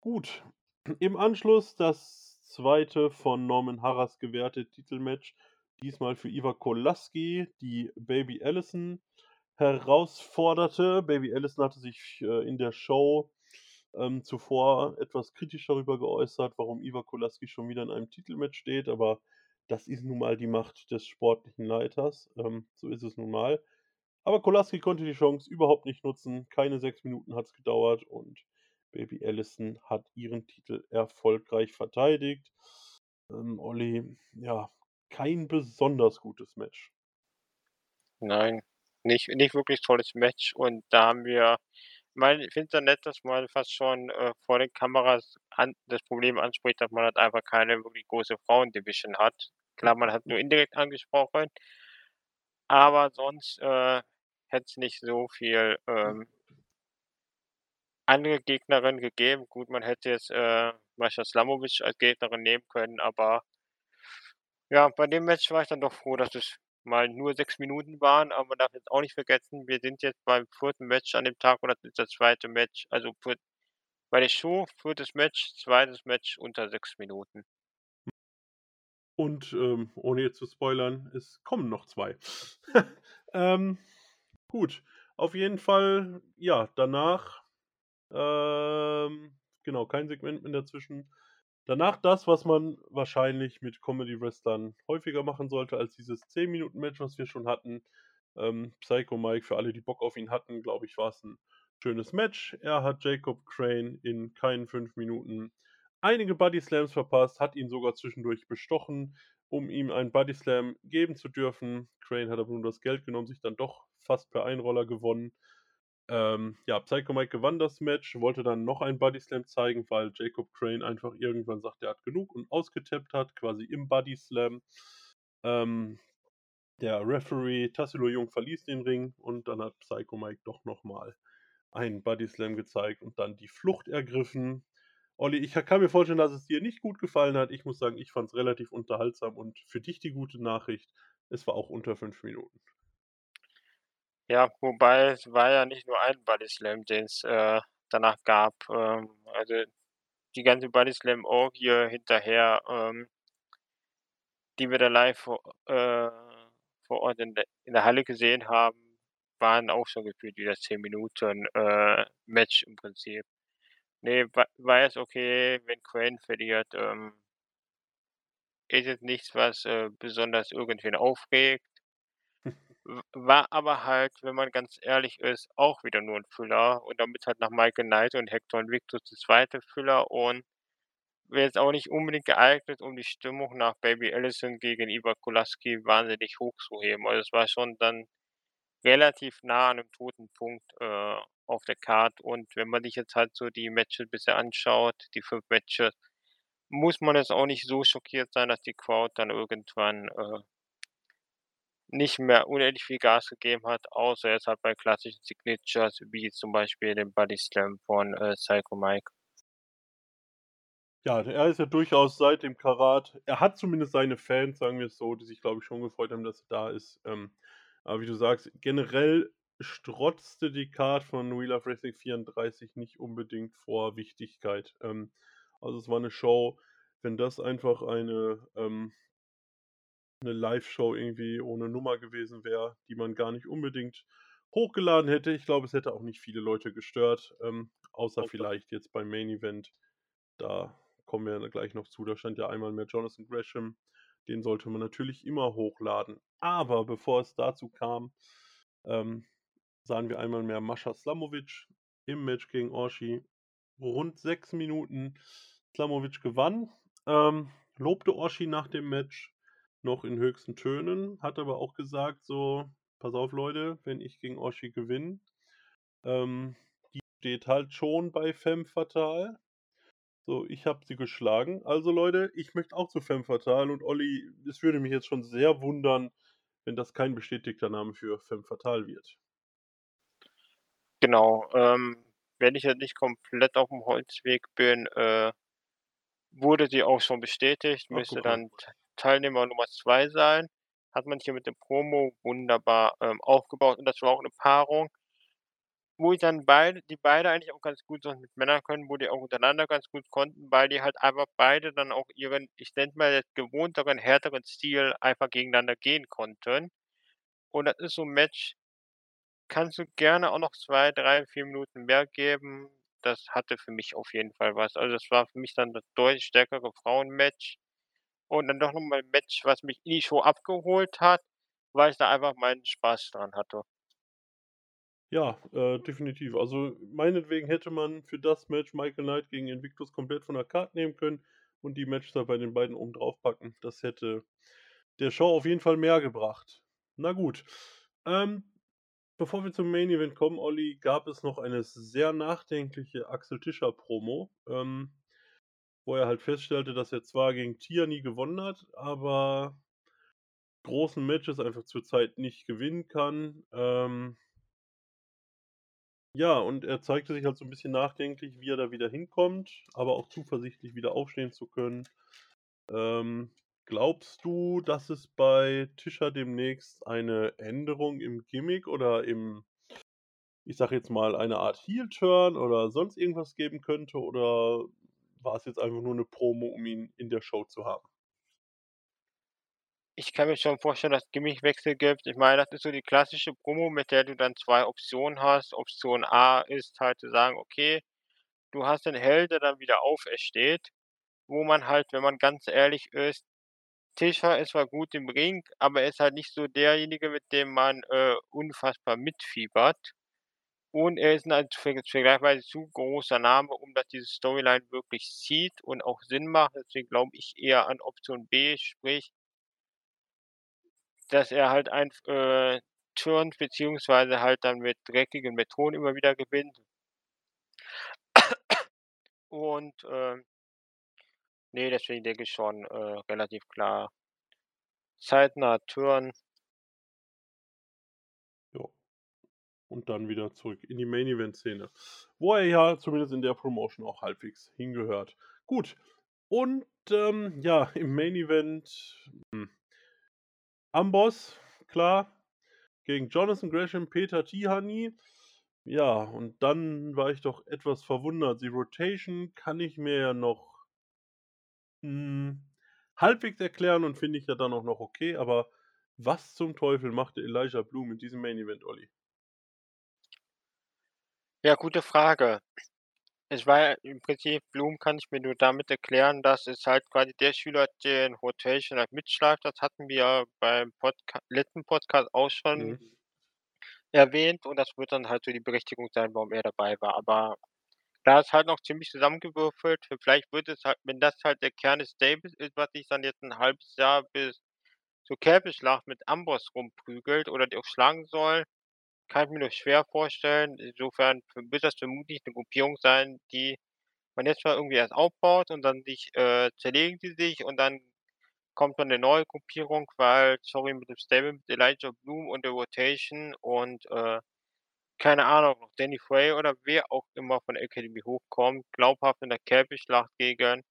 Gut. Im Anschluss das zweite von Norman Harras gewährte Titelmatch. Diesmal für Iva Kolaski, die Baby Allison. Herausforderte. Baby Allison hatte sich, äh, in der Show, ähm, zuvor etwas kritisch darüber geäußert, warum Iva Kolaski schon wieder in einem Titelmatch steht, aber das ist nun mal die Macht des sportlichen Leiters. Ähm, so ist es nun mal. Aber Kolaski konnte die Chance überhaupt nicht nutzen. Keine 6 Minuten hat's gedauert und Baby Allison hat ihren Titel erfolgreich verteidigt. Ähm, Olli, ja, kein besonders gutes Match. Nein, nicht nicht wirklich tolles Match und da haben wir weil ich finde es nett, dass man fast schon, äh, vor den Kameras an das Problem anspricht, dass man halt einfach keine wirklich große Frauen-Division hat. Klar, man hat nur indirekt angesprochen aber sonst, äh, hätte es nicht so viel, ähm andere Gegnerin gegeben. Gut, man hätte jetzt, äh, Mascha Slamovich als Gegnerin nehmen können, aber ja, bei dem Match war ich dann doch froh, dass es mal nur 6 Minuten waren, aber man darf jetzt auch nicht vergessen, wir sind jetzt beim 4. Match an dem Tag und das ist das 2. Match. Also, für bei der Show 4. Match, 2. Match unter 6 Minuten. Und, ähm, ohne jetzt zu spoilern, es kommen noch 2. Ähm, gut, auf jeden Fall, ja, danach, ähm genau, kein Segment mehr dazwischen. Danach das, was man wahrscheinlich mit Comedy-Wrestlern häufiger machen sollte als dieses 10-Minuten-Match, was wir schon hatten. Ähm, Psycho Mike, für alle, die Bock auf ihn hatten, glaube ich, war's 'n schönes Match. Er hat Jacob Crane in keinen 5 Minuten einige Bodyslams verpasst, hat ihn sogar zwischendurch bestochen, um ihm einen Bodyslam geben zu dürfen. Crane hat aber nur das Geld genommen, sich dann doch fast per Einroller gewonnen. Ähm, ja, Psycho Mike gewann das Match, wollte dann noch einen Bodyslam zeigen, weil Jacob Crane einfach irgendwann sagt, er hat genug und ausgetappt hat, quasi im Bodyslam. Ähm, der Referee Tassilo Jung verließ den Ring und dann hat Psycho Mike doch noch mal einen Bodyslam gezeigt und dann die Flucht ergriffen. Olli, ich kann mir vorstellen, dass es dir nicht gut gefallen hat. Ich muss sagen, ich fand's relativ unterhaltsam und für dich die gute Nachricht, es war auch unter 5 Minuten. Ja, wobei es war ja nicht nur ein Bodyslam, den's, äh, danach gab. Ähm, also, die ganze Bodyslam-Orgie hinterher, ähm die wir da live vor äh, vor Ort in der in der Halle gesehen haben, waren auch schon gefühlt wieder 10 Minuten, äh, Match im Prinzip. Ne, wa war jetzt okay, wenn Crane verliert, ähm ist jetzt nichts, was, äh, besonders irgendwen aufregt. War aber halt, wenn man ganz ehrlich ist, auch wieder nur 'n Füller und damit halt nach Michael Knight und Hector Invictus der 2. Füller und wäre jetzt auch nicht unbedingt geeignet, um die Stimmung nach Baby Allison gegen Iva Kolaski wahnsinnig hochzuheben. Also, es war schon dann relativ nah an 'nem toten Punkt, äh, auf der Card und wenn man sich jetzt halt so die Matches bisher anschaut, die 5 Matches, muss man jetzt auch nicht so schockiert sein, dass die Crowd dann irgendwann, äh nicht mehr unendlich viel Gas gegeben hat, außer jetzt halt bei klassischen Signatures wie zum Beispiel dem Bodyslam von, äh, Psycho Mike. Ja, er ist ja durchaus seit dem Karat er hat zumindest seine Fans, sagen wir es so, die sich, glaube ich, schon gefreut haben, dass er da ist. Ähm, aber wie du sagst, generell strotzte die Card von We Love Wrestling 34 nicht unbedingt vor Wichtigkeit. Ähm, also, es war 'ne Show, wenn das einfach eine, ähm 'ne Liveshow irgendwie ohne Nummer gewesen wäre, die man gar nicht unbedingt hochgeladen hätte. Ich glaube, es hätte auch nicht viele Leute gestört, ähm, außer vielleicht jetzt beim Main Event. Da kommen wir gleich noch zu. Da stand ja einmal mehr Jonathan Gresham. Den sollte man natürlich immer hochladen. Aber bevor es dazu kam, ähm, sahen wir einmal mehr Mascha Slamovich im Match gegen Orshi. Rund 6 Minuten. Slamovich gewann, ähm, lobte Orshi nach dem Match noch in höchsten Tönen, hat aber auch gesagt so: „Pass auf, Leute, wenn ich gegen Orshi gewinne, ähm, die steht halt schon bei Femme Fatale. So, ich habe sie geschlagen. Also, Leute, ich möchte auch zu Femme Fatale und Olli, es würde mich jetzt schon sehr wundern, wenn das kein bestätigter Name für Femme Fatale wird.“ Genau, ähm, wenn ich jetzt nicht komplett auf'm Holzweg bin, äh, wurde sie auch schon bestätigt, Ach, müsste mal. dann Teilnehmer Nummer 2 sein. Hat man hier mit der Promo wunderbar, ähm, aufgebaut und das war auch 'ne Paarung wo ich dann beide die beide eigentlich auch ganz gut so mit Männern können, wo die auch untereinander ganz gut konnten, weil die halt einfach beide dann auch ihren, ich nenne mal, gewohnteren, härteren Stil einfach gegeneinander gehen konnten. Und das ist so 'n Match Kannst du gerne auch noch 2, 3, 4 Minuten mehr geben. Das hatte für mich auf jeden Fall was. Also, das war für mich dann das deutlich stärkere Frauenmatch und dann doch noch mal 'n Match, was mich in die Show abgeholt hat, weil ich da einfach meinen Spaß dran hatte. Ja, äh, definitiv. Also, meinetwegen hätte man für das Match Michael Knight gegen Invictus komplett von der Card nehmen können und die Matches da bei den beiden oben drauf packen. Das hätte der Show auf jeden Fall mehr gebracht. Na gut. Ähm, bevor wir zum Main Event kommen, Olli, gab es noch eine sehr nachdenkliche Axel Tischer Promo, ähm, wo er halt feststellte, dass er zwar gegen Tierney gewonnen hat, aber großen Matches einfach zurzeit nicht gewinnen kann. Ähm ja, und er zeigte sich halt so 'n bisschen nachdenklich, wie er da wieder hinkommt, aber auch zuversichtlich, wieder aufstehen zu können. Ähm, glaubst du, dass es bei Tischer demnächst eine Änderung im Gimmick oder im ich sage jetzt mal, eine Art Heel-Turn oder sonst irgendwas geben könnte oder war es jetzt einfach nur 'ne Promo, um ihn in der Show zu haben? Ich kann mir schon vorstellen, dass Gimmickwechsel gibt. Ich meine, das ist so die klassische Promo, mit der du dann 2 Optionen hast. Option A ist halt zu sagen: „Okay, du hast den Held, der dann wieder aufersteht“, wo man halt, wenn man ganz ehrlich ist Tischer ist zwar gut im Ring, aber er ist halt nicht so derjenige, mit dem man, äh, unfassbar mitfiebert. Und er ist halt ver vergleichsweise zu großer Name, um dass diese Storyline wirklich zieht und auch Sinn macht. Deswegen glaube ich eher an Option B, sprich dass er halt einf äh, turnt beziehungsweise halt dann mit dreckigen Methoden immer wieder gewinnt. Und, ähm ne, deswegen denke ich schon, äh, relativ klar zeitnah turnen. Und dann wieder zurück in die Main-Event-Szene, wo er ja zumindest in der Promotion auch halbwegs hingehört. Gut, und, ähm, ja, im Main-Event, hm Amboss, klar, gegen Jonathan Gresham, Peter Tihanyi. Ja, und dann war ich doch etwas verwundert. Die Rotation kann ich mir ja noch hm, halbwegs erklären und finde ich ja dann auch noch okay, aber was zum Teufel machte Elijah Blue in diesem Main Event, Olli? Ja, gute Frage. Es war ja im Prinzip Blum kann ich mir nur damit erklären, dass es halt quasi der Schüler, den Rotation halt mitschleift. Das hatten wir beim Podca letzten Podcast auch schon Mhm. erwähnt und das wird dann halt so die Berechtigung sein, warum er dabei war. Aber da ist halt noch ziemlich zusammengewürfelt. Vielleicht wird es halt wenn das halt der Kern des Stables ist, was sich dann jetzt 'n 1/2 Jahr bis zur Käfigschlacht mit Amboss rumprügelt oder die auch schlagen soll, kann ich mir nur schwer vorstellen. Insofern wird das vermutlich 'ne Gruppierung sein, die man jetzt mal irgendwie erst aufbaut und dann sich äh, zerlegen die sich und dann kommt dann 'ne neue Gruppierung, weil sorry, mit dem Stable mit Elijah Blum und der Rotation und, äh, keine Ahnung, Danny Frey oder wer auch immer von der Academy hochkommt, glaubhaft in der Käfigschlacht gegen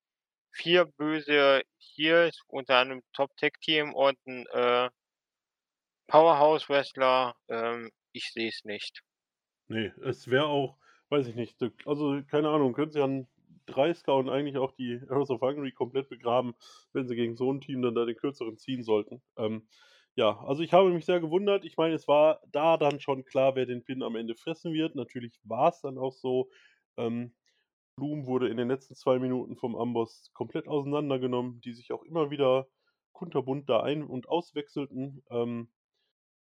4 böse Heels, unter anderem Top-Tag-Team und 'n, äh Powerhouse-Wrestler, ähm, ich sehe es nicht. Ne, es wäre auch weiß ich nicht, also, keine Ahnung, können sie an Dreisker und eigentlich auch die House of Hungary komplett begraben, wenn sie gegen so 'n Team dann da den Kürzeren ziehen sollten. Ähm, ja, also, ich habe mich sehr gewundert. Ich meine, es war da dann schon klar, wer den Pin am Ende fressen wird. Natürlich war's dann auch so. Ähm, Blum wurde in den letzten 2 Minuten vom Amboss komplett auseinandergenommen, die sich auch immer wieder kunterbunt da ein und auswechselten. Ähm,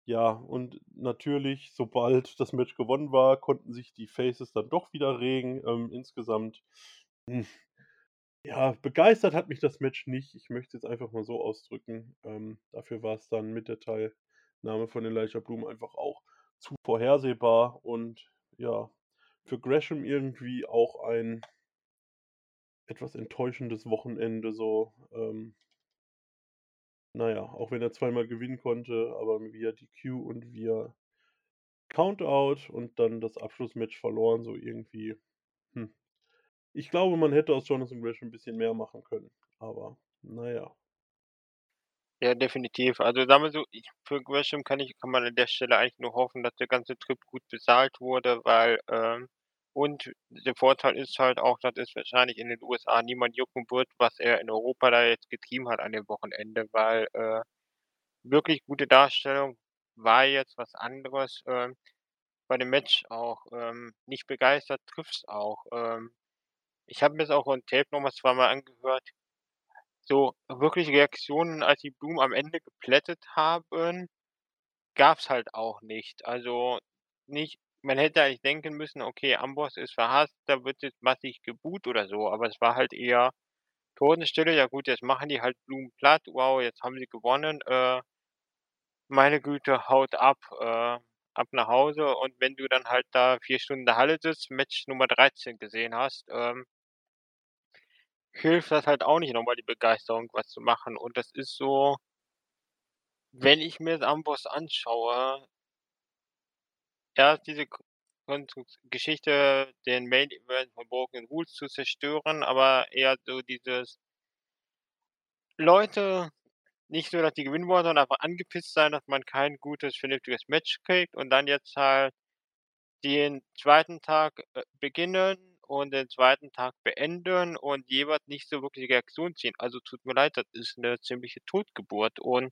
ja, und natürlich, sobald das Match gewonnen war, konnten sich die Faces dann doch wieder regen. Ähm, insgesamt, hm, ja, begeistert hat mich das Match nicht. Ich möchte es jetzt einfach mal so ausdrücken. Ähm, dafür war's dann mit der Teilnahme von Elijah Blum einfach auch zu vorhersehbar und ja, für Gresham irgendwie auch ein etwas enttäuschendes Wochenende so, ähm na ja, auch wenn er zweimal gewinnen konnte, aber via DQ und via Countout und dann das Abschlussmatch verloren, so irgendwie, hm. Ich glaube, man hätte aus Jonathan Gresham 'n bisschen mehr machen können, aber na ja. Definitiv. Also, sagen wir so, für Gresham kann ich kann man an der Stelle eigentlich nur hoffen, dass der ganze Trip gut bezahlt wurde, weil, ähm und der Vorteil ist halt auch, dass es wahrscheinlich in den USA niemand jucken wird, was er in Europa da jetzt getrieben hat an dem Wochenende, weil, äh, wirklich gute Darstellung war jetzt was anderes. Ähm bei dem Match auch, ähm, nicht begeistert, trifft's auch. Ähm, ich habe mir's auch on Tape noch mal zweimal angehört. So wirklich Reaktionen, als die Blumen am Ende geplättet haben, gab's halt auch nicht. Also, nicht man hätte eigentlich denken müssen: „Okay, Amboss ist verhasst, da wird jetzt massig geboot“ oder so, aber es war halt eher Totenstille. Ja gut, jetzt machen die halt Blumen platt. Wow, jetzt haben sie gewonnen. Äh meine Güte, haut ab, äh, ab nach Hause. Und wenn du dann halt da 4 Stunden in der Halle sitzt, Match Nummer 13 gesehen hast, ähm hilft das halt auch nicht noch mal die Begeisterung was zu machen. Und das ist so wenn ich mir Amboss anschaue erst diese Geschichte, den Main Event von Broken Rules zu zerstören, aber eher so dieses Leute nicht nur, dass die gewinnen wollen, sondern einfach angepisst sein, dass man kein gutes, vernünftiges Match kriegt und dann jetzt halt den 2. Tag, äh, beginnen und den 2. Tag beenden und jeweils nicht so wirklich Reaktion ziehen. Also, tut mir leid, das ist 'ne ziemliche Totgeburt. Und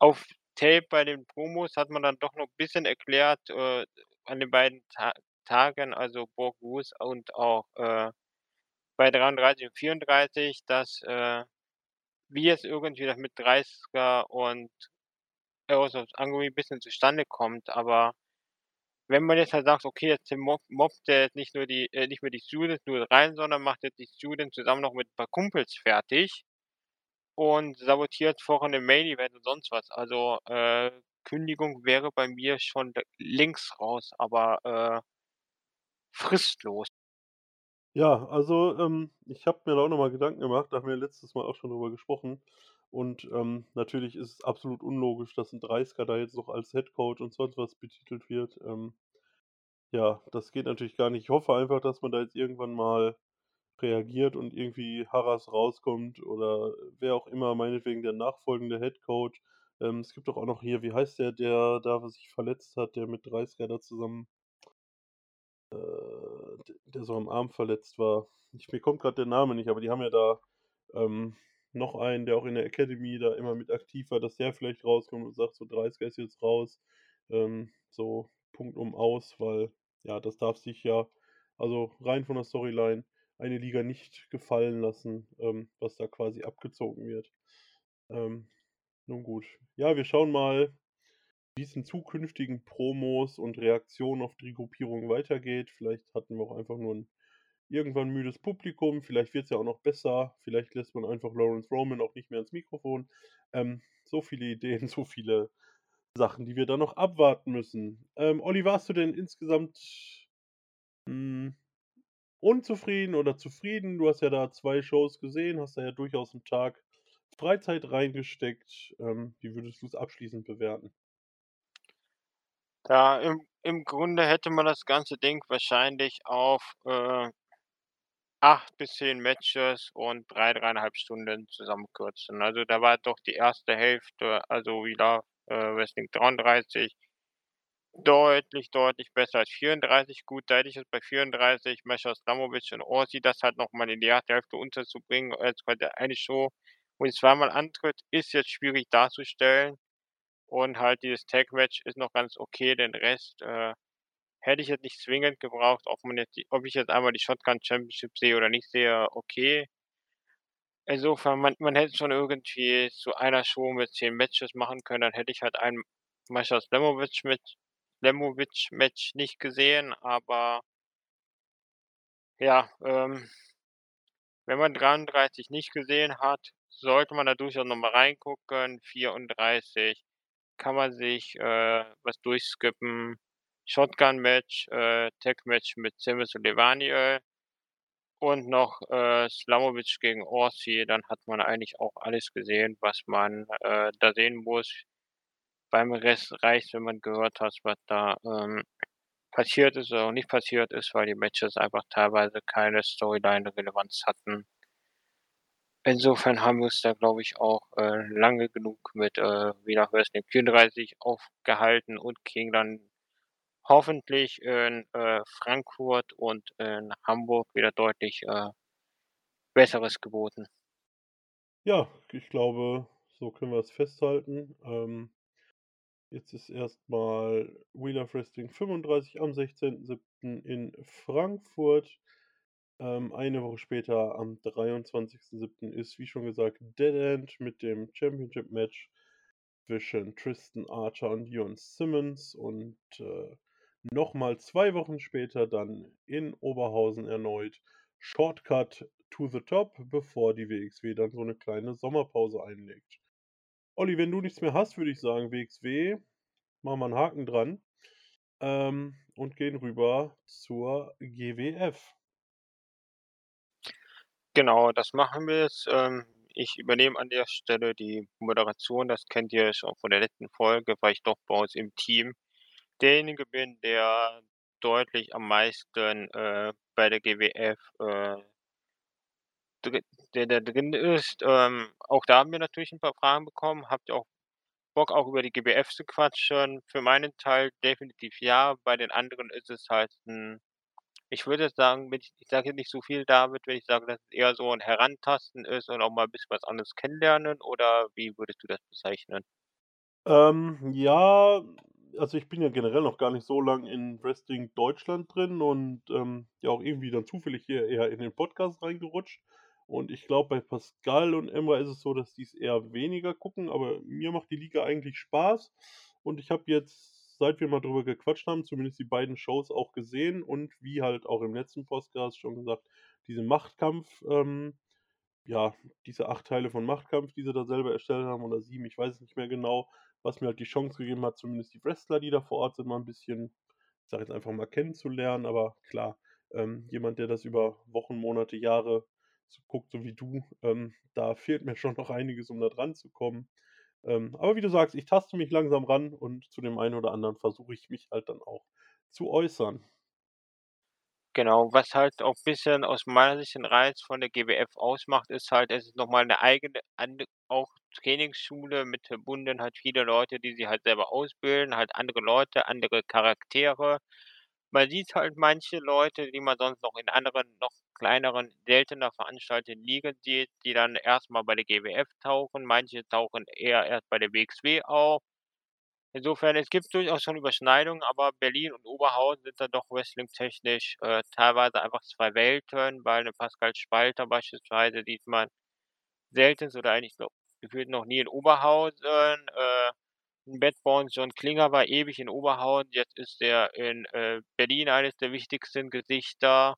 auf Tape bei den Promos hat man dann doch noch bisschen erklärt, äh, an den beiden Ta Tagen, also Broken Rules und auch, äh, bei 33 und 34, dass, äh, wie jetzt irgendwie das mit Dreisker und House of Angry bisschen zustande kommt. Aber wenn man jetzt halt sagt: „Okay, jetzt mob mobbt der jetzt nicht nur die äh, nicht mehr die Students nur rein, sondern macht jetzt die Students zusammen noch mit 'n paar Kumpels fertig und sabotiert vorher den Main Event und sonst was.“ Also, äh, Kündigung wäre bei mir schon längst raus, aber, äh fristlos. Ja, also, ähm, ich habe mir da auch noch mal Gedanken gemacht, da haben wir letztes Mal auch schon drüber gesprochen. Und, ähm, natürlich ist es absolut unlogisch, dass 'n Dreisker da jetzt noch als Head Coach und sonst was betitelt wird. Ähm, ja, das geht natürlich gar nicht. Ich hoffe einfach, dass man da jetzt irgendwann mal reagiert und irgendwie Harras rauskommt oder wer auch immer, meinetwegen der nachfolgende Head Coach. Ähm, es gibt doch auch noch hier, wie heißt der, der da sich verletzt hat, der mit Dreisker da zusammen äh, der so am Arm verletzt war. Ich mir kommt grad der Name nicht, aber die haben ja da, ähm, noch einen, der auch in der Academy da immer mit aktiv war, dass der vielleicht rauskommt und sagt so: „Dreisker ist jetzt raus.“ Ähm, so punktum aus, weil, ja, das darf sich ja also rein von der Storyline eine Liga nicht gefallen lassen, ähm, was da quasi abgezogen wird. Ähm, nun gut. Ja, wir schauen mal, wie's in zukünftigen Promos und Reaktionen auf die Gruppierung weitergeht. Vielleicht hatten wir auch einfach nur 'n irgendwann müdes Publikum. Vielleicht wird's ja auch noch besser. Vielleicht lässt man einfach Lawrence Roman auch nicht mehr ans Mikrofon. Ähm, so viele Ideen, so viele Sachen, die wir da noch abwarten müssen. Ähm, Olli, warst du denn insgesamt hm, unzufrieden oder zufrieden? Du hast ja da 2 Shows gesehen, hast da ja durchaus 'n Tag Freizeit reingesteckt. Ähm, wie würdest du's abschließend bewerten? Ja, im im Grunde hätte man das ganze Ding wahrscheinlich auf, äh 8 bis 10 Matches und 3, 3 1/2 Stunden zusammenkürzen. Also, da war doch die 1. Hälfte, also wieder, äh, Wrestling 33 deutlich, deutlich besser als 34. Gut, da hätte ich jetzt bei 34 Masha Slamovich und Orsi das halt noch mal in die 1. Hälfte unterzubringen als bei der eine Show, sie zweimal antritt, ist jetzt schwierig darzustellen. Und halt dieses Tag-Match ist noch ganz okay, den Rest, äh, hätte ich jetzt nicht zwingend gebraucht, ob man jetzt die ob ich jetzt einmal die Shotgun Championship sehe oder nicht sehe, okay. Insofern, man man hätte schon irgendwie zu einer Show mit 10 Matches machen können, dann hätte ich halt ein Masha Slamovich mit Slamovich-Match nicht gesehen, aber ja, ähm wenn man 33 nicht gesehen hat, sollte man da durchaus noch mal reingucken. 34 kann man sich, äh, was durchskippen. Shotgun-Match, äh, Tag-Match mit Sheamus und Levaniel und noch, äh, Slamovich gegen Orsi, dann hat man eigentlich auch alles gesehen, was man, äh, da sehen muss. Beim Rest reicht's, wenn man gehört hat, was da, ähm, passiert ist oder nicht passiert ist, weil die Matches einfach teilweise keine Storyline-Relevanz hatten. Insofern haben wir uns da, glaube ich, auch, äh, lange genug mit, äh, wieder Wrestling 34 aufgehalten und kriegen dann hoffentlich in, äh, Frankfurt und in Hamburg wieder deutlich, äh, Besseres geboten. Ja, ich glaube, so können wir's festhalten. Ähm Jetzt ist erstmal Wheel of Wrestling 35 am 16.07. in Frankfurt. Ähm, eine Woche später, am 23.07. ist, wie schon gesagt, Dead End mit dem Championship-Match zwischen Tristan Archer und Jon Simmons. Und äh, nochmal zwei Wochen später dann in Oberhausen erneut Shortcut to the Top, bevor die WXW dann so eine kleine Sommerpause einlegt. Olli, wenn du nichts mehr hast, würde ich sagen, WXW, machen wir einen Haken dran ähm, und gehen rüber zur GWF. Genau, das machen wir jetzt. Ähm, ich übernehme an der Stelle die Moderation. Das kennt ihr schon von der letzten Folge, weil ich doch bei uns im Team derjenige bin, der deutlich am meisten äh, bei der GWF äh, der da drin ist. Ähm, auch da haben wir natürlich ein paar Fragen bekommen. Habt ihr auch Bock, auch über die GWF zu quatschen? Für meinen Teil definitiv ja. Bei den anderen ist es halt ein ich würde sagen, ich ich sage jetzt nicht so viel, David, wenn ich sage, dass es eher so ein Herantasten ist und auch mal ein bisschen was anderes kennenlernen, oder wie würdest du das bezeichnen? Ähm, ja, also ich bin ja generell noch gar nicht so lang in Wrestling Deutschland drin und ähm, ja auch irgendwie dann zufällig hier eher in den Podcast reingerutscht. Und ich glaube, bei Pascal und Emma ist es so, dass die es eher weniger gucken, aber mir macht die Liga eigentlich Spaß. Und ich habe jetzt, seit wir mal drüber gequatscht haben, zumindest die beiden Shows auch gesehen und wie halt auch im letzten Podcast schon gesagt, diese Machtkampf, ähm, ja, diese acht Teile von Machtkampf, die sie da selber erstellt haben, oder sieben, ich weiß es nicht mehr genau, was mir halt die Chance gegeben hat, zumindest die Wrestler, die da vor Ort sind, mal ein bisschen, ich sage jetzt einfach mal kennenzulernen. Aber klar, ähm, jemand, der das über Wochen, Monate, Jahre guckt, so wie du, ähm, da fehlt mir schon noch einiges, um da dran zu kommen. Ähm, aber wie du sagst, ich taste mich langsam ran und zu dem einen oder anderen versuche ich mich halt dann auch zu äußern. Genau, was halt auch ein bisschen aus meiner Sicht den Reiz von der GWF ausmacht, ist halt, es ist noch mal 'ne eigene auch Trainingsschule mit verbunden halt viele Leute, die sie halt selber ausbilden, halt andere Leute, andere Charaktere. Man sieht halt manche Leute, die man sonst noch in anderen, noch kleineren, seltener veranstalteten Ligen sieht, die dann erst mal bei der GWF tauchen. Manche tauchen eher erst bei der WXW auf. Insofern, es gibt durchaus schon Überschneidungen, aber Berlin und Oberhausen sind da doch wrestlingtechnisch, äh, teilweise einfach 2 Welten, weil 'ne Pascal Spalter beispielsweise sieht man seltenst oder eigentlich so gefühlt noch nie in Oberhausen. Äh, Bad Bones John Klinger war ewig in Oberhausen, jetzt ist er in, äh, Berlin eines der wichtigsten Gesichter.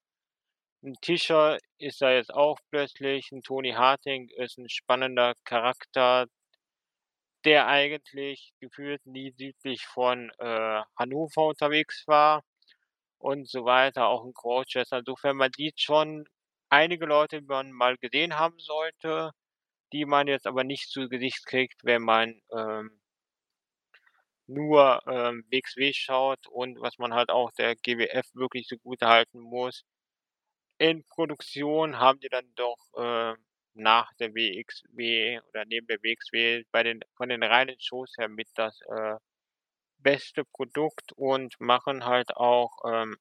'N Tischer ist da jetzt auch plötzlich, 'n Tony Harting ist 'n spannender Charakter der eigentlich gefühlt nie südlich von, äh, Hannover unterwegs war und so weiter, auch 'n Crowdchester. Insofern, man sieht schon einige Leute, die man mal gesehen haben sollte, die man jetzt aber nicht zu Gesicht kriegt, wenn man, ähm nur, ähm, WXW schaut und was man halt auch der GWF wirklich zugutehalten muss in Produktion haben die dann doch, äh, nach der WXW oder neben der WXW bei den von den reinen Shows her mit das, äh, beste Produkt und machen halt auch, ähm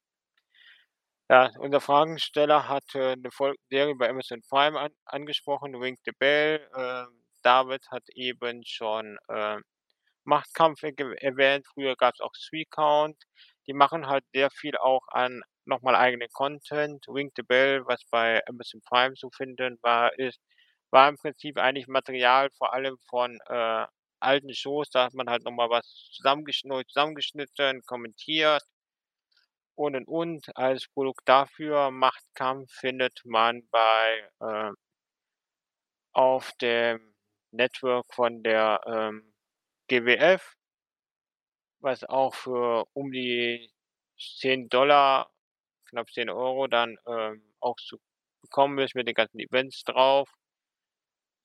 ja, unser Fragesteller hatte 'ne Voll Serie bei Amazon Prime an angesprochen, Ring the Bell. Ähm, David hat eben schon, äh, Machtkampf erwähnt. Früher gab's auch 3Count. Die machen halt sehr viel auch an noch mal eigenen Content. Ring the Bell, was bei Amazon Prime zu finden war, ist war im Prinzip eigentlich Material vor allem von, äh, alten Shows. Da hat man halt noch mal was zusammengesch neu zusammengeschnitten, kommentiert und und und. Als Produkt dafür Machtkampf findet man bei, äh auf dem Network von der, ähm, GWF was auch für um die 10 $, knapp 10 € dann, ähm, auch zu bekommen ist mit den ganzen Events drauf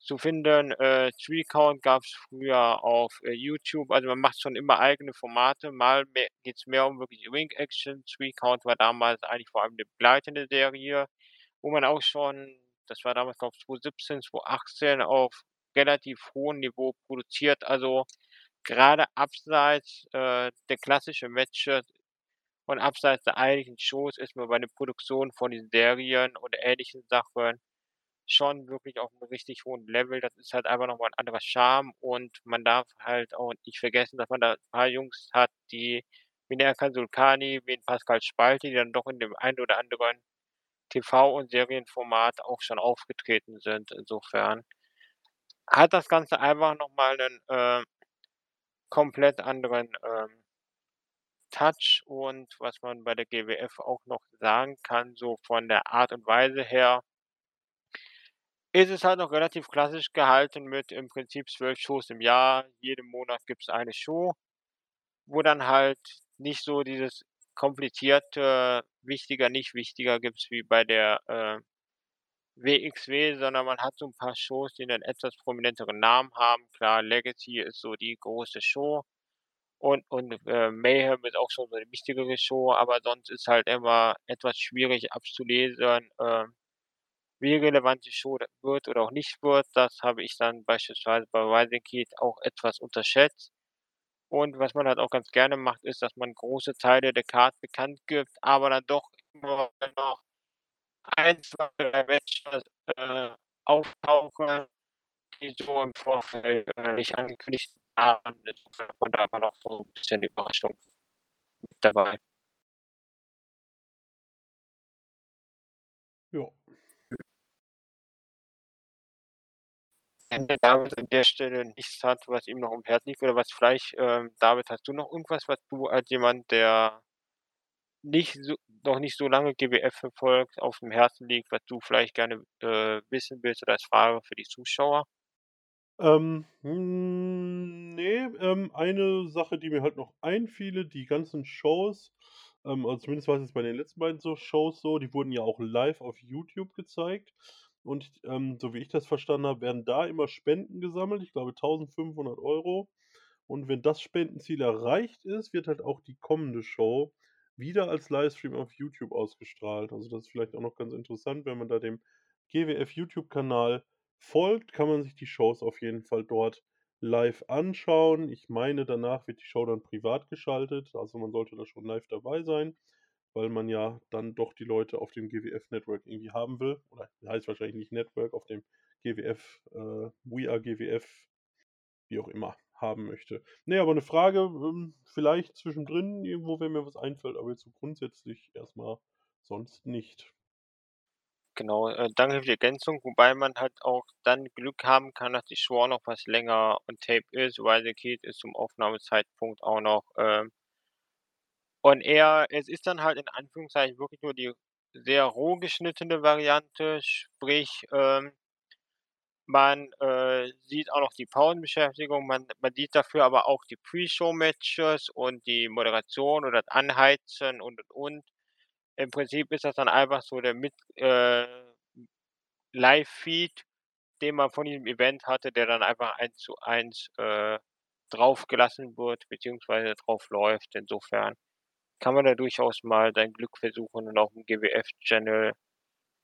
zu finden. Äh, 3Count gab's früher auf, äh, YouTube. Also, man macht schon immer eigene Formate. Mal me geht's mehr um wirklich Ring-Action. 3Count war damals eigentlich vor allem 'ne begleitende Serie, wo man auch schon das war damals, ich, 2017, 2018 auf relativ hohem Niveau produziert. Also, grade abseits, äh, der klassischen Matches und abseits der eigentlichen Shows ist man bei der Produktion von den Serien oder ähnlichen Sachen schon wirklich auf 'nem richtig hohen Level. Das ist halt einfach noch mal 'n anderer Charme und man darf halt auch nicht vergessen, dass man da paar Jungs hat, die wie Erkan Sulkani, wie Pascal Spalte, die dann doch in dem einen oder anderen TV und Serienformat auch schon aufgetreten sind. Insofern hat das Ganze einfach noch mal 'nen, äh, komplett anderen, ähm, Touch und was man bei der GWF auch noch sagen kann, so von der Art und Weise her ist es halt noch relativ klassisch gehalten mit im Prinzip 12 Shows im Jahr. Jeden Monat gibt's eine Show, wo dann halt nicht so dieses komplizierte wichtiger, nicht wichtiger gibt's wie bei der, äh, WXW, sondern man hat so 'n paar Shows, die 'nen etwas prominenteren Namen haben. Klar, Legacy ist so die große Show und und, äh, Mayhem ist auch schon so 'ne wichtigere Show, aber sonst ist halt immer etwas schwierig abzulesen, ähm, wie relevant die Show wird oder auch nicht wird. Das habe ich dann beispielsweise bei Rising Heat auch etwas unterschätzt. Und was man halt auch ganz gerne macht, ist, dass man große Teile der Card bekannt gibt, aber dann doch immer noch 1, 2, 3 Matches, äh, auftauchen, die so im Vorfeld, äh, nicht angekündigt waren. Hat man da immer noch so 'n bisschen Überraschung mit dabei. Ja. Wenn der David an der Stelle nichts hat, was ihm noch am Herzen liegt oder was vielleicht ähm, David, hast du noch irgendwas, was du als jemand, der nicht so noch nicht so lange GWF verfolgt, aufm Herzen liegt, was du vielleicht gerne, äh, wissen willst oder als Frage für die Zuschauer? Ähm, hm, ne, ähm, eine Sache, die mir halt noch einfiele, die ganzen Shows, ähm, also zumindest war's jetzt bei den letzten beiden so Shows so, die wurden ja auch live auf YouTube gezeigt und, ähm, so wie ich das verstanden habe, werden da immer Spenden gesammelt, ich glaube 1.500 € und wenn das Spendenziel erreicht ist, wird halt auch die kommende Show wieder als Livestream auf YouTube ausgestrahlt. Also, das ist vielleicht auch noch ganz interessant, wenn man da dem GWF YouTube-Kanal folgt, kann man sich die Shows auf jeden Fall dort live anschauen. Ich meine, danach wird die Show dann privat geschaltet, also man sollte da schon live dabei sein, weil man ja dann doch die Leute auf dem GWF-Network irgendwie haben will oder heißt wahrscheinlich nicht Network, auf dem GWF, äh, We Are GWF, wie auch immer, haben möchte. Ne, aber 'ne Frage, ähm, vielleicht zwischendrin irgendwo, wenn mir was einfällt, aber jetzt so grundsätzlich erst mal sonst nicht. Genau, äh, danke für die Ergänzung, wobei man halt auch dann Glück haben kann, dass die auch noch was länger on Tape ist. Rising Heat ist zum Aufnahmezeitpunkt auch noch, ähm on air. Es ist dann halt in Anführungszeichen wirklich nur die sehr roh geschnittene Variante, sprich, ähm man, äh, sieht auch noch die Pausenbeschäftigung, man man sieht dafür aber auch die Pre-Show-Matches und die Moderation oder das Anheizen und, und, und. Im Prinzip ist das dann einfach so der äh, Live-Feed, den man von diesem Event hatte, der dann einfach 1:1, äh, draufgelassen wird beziehungsweise drauf läuft. Insofern kann man da durchaus mal sein Glück versuchen und aufm GWF-Channel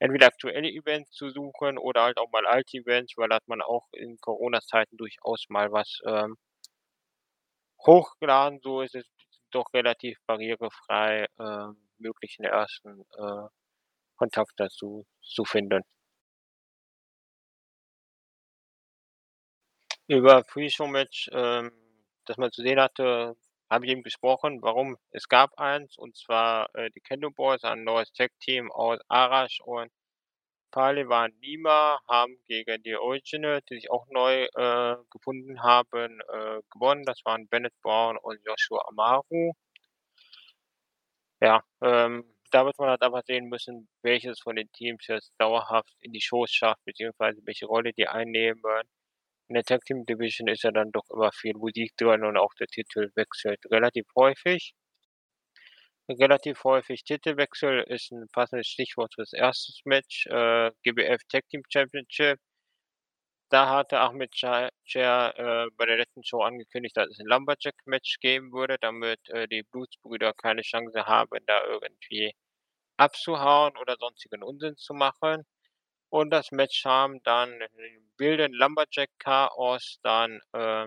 entweder aktuelle Events zu suchen oder halt auch mal alte Events, weil hat man auch in Corona-Zeiten durchaus mal was, ähm hochgeladen. So ist es doch relativ barrierefrei, ähm, möglich 'n ersten, äh, Kontakt dazu zu finden. Über Pre-Show-Match, ähm, das man zu sehen hatte, habe ich eben gesprochen. Warum? Es gab eins, und zwar, äh, die Kendo Boys, ein neues Tag-Team aus Arash und Pehlivan Nima haben gegen die Original, die sich auch neu, äh, gefunden haben, äh, gewonnen. Das waren Bennett Brown und Joshua Amaru. Ja, ähm, da wird man halt einfach sehen müssen, welches von den Teams jetzt dauerhaft in die Shows schafft, beziehungsweise welche Rolle die einnehmen. In der Tag Team Division ist ja dann doch immer viel Musik drin und auch der Titel wechselt relativ häufig. Relativ häufig Titelwechsel ist 'n passendes Stichwort fürs 1. Match, äh, GWF Tag Team Championship. Da hatte Ahmed ChaCher, äh, bei der letzten Show angekündigt, dass es 'n Lumberjack-Match geben würde, damit, äh, die Blutsbrüder keine Chance haben, da irgendwie abzuhauen oder sonstigen Unsinn zu machen. Und das Match haben dann im wilden Lumberjack-Chaos dann, äh,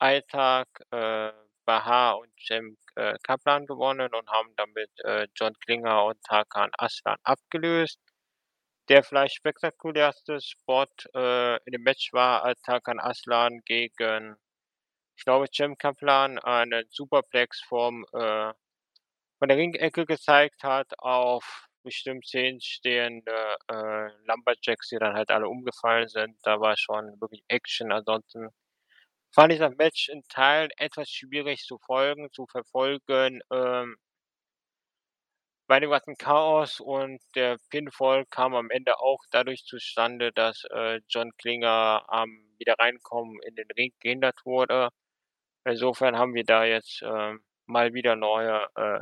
Aitak, äh, Bahar und Cem, äh, Kaplan gewonnen und haben damit, äh, John Klinger und Tarkan Aslan abgelöst. Der vielleicht spektakulärste Spot, äh, in dem Match war, als Hakan Aslan gegen, ich glaube, Cem Kaplan einen Superplex vom, äh von der Ringecke gezeigt hat auf bestimmt 10 stehende, äh, Lumberjacks, die dann halt alle umgefallen sind. Da war schon wirklich Action. Ansonsten fand ich das Match in Teilen etwas schwierig zu folgen zu verfolgen, ähm bei dem ganzen Chaos und der Pinfall kam am Ende auch dadurch zustande, dass, äh, John Klinger am Wiederreinkommen in den Ring gehindert wurde. Insofern haben wir da jetzt, ähm, mal wieder neue, äh,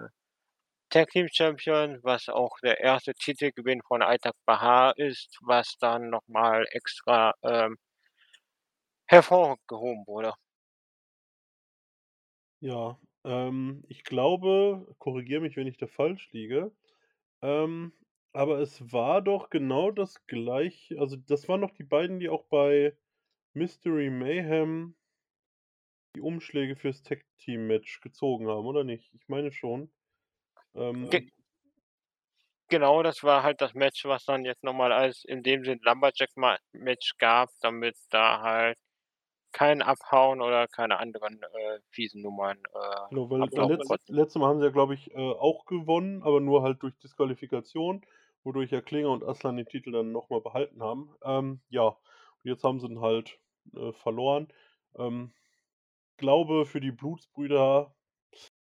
Tag Team Champion, was auch der erste Titelgewinn von Aitak Bahar ist, was dann noch mal extra, ähm hervorgehoben wurde. Ja, ähm, ich glaube, korrigiere mich, wenn ich da falsch liege, ähm, aber es war doch genau das Gleiche also, das waren doch die beiden, die auch bei Mystery Mayhem die Umschläge fürs Tag-Team-Match gezogen haben, oder nicht? Ich meine schon. Ge Ähm Genau, das war halt das Match, was dann jetzt noch mal als in dem Sinn Lumberjack-Ma Match gab, damit da halt kein Abhauen oder keine anderen, äh, fiesen Nummern, äh, Genau, weil letzt letztes Mal haben sie ja, glaube ich, äh, auch gewonnen, aber nur halt durch Disqualifikation, wodurch ja Klinger und Aslan den Titel dann noch mal behalten haben. Ähm, ja, und jetzt haben sie ihn halt, äh, verloren. Ähm, glaube, für die Blutsbrüder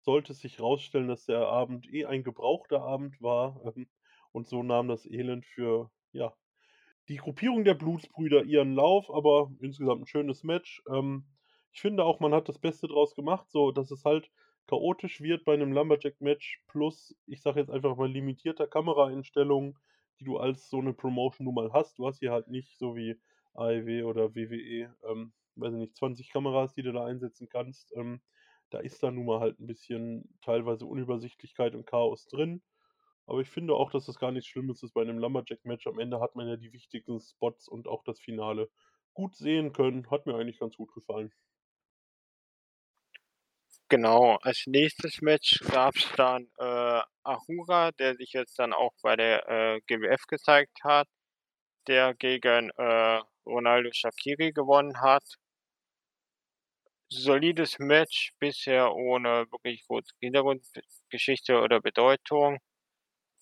sollte sich rausstellen, dass der Abend eh ein gebrauchter Abend war, ähm, und so nahm das Elend für, ja, die Gruppierung der Blutsbrüder ihren Lauf, aber insgesamt 'n schönes Match. Ähm, ich finde auch, man hat das Beste draus gemacht, so dass es halt chaotisch wird bei 'nem Lumberjack-Match plus, ich sage jetzt einfach mal, limitierter Kameraeinstellungen, die du als so 'ne Promotion nun mal hast. Du hast hier halt nicht so wie AEW oder WWE, ähm, weiß ich nicht, 20 Kameras, die du da einsetzen kannst. Ähm, da ist dann nun mal halt 'n bisschen teilweise Unübersichtlichkeit und Chaos drin. Aber ich finde auch, dass das gar nichts Schlimmes ist bei 'nem Lumberjack-Match. Am Ende hat man ja die wichtigen Spots und auch das Finale gut sehen können. Hat mir eigentlich ganz gut gefallen. Genau, als nächstes Match gab's dann, äh, Ahura, der sich jetzt dann auch bei der, äh, GWF gezeigt hat, der gegen, äh, Ronaldo Shaqiri gewonnen hat. Solides Match, bisher ohne wirklich große Hintergrundgeschichte oder Bedeutung.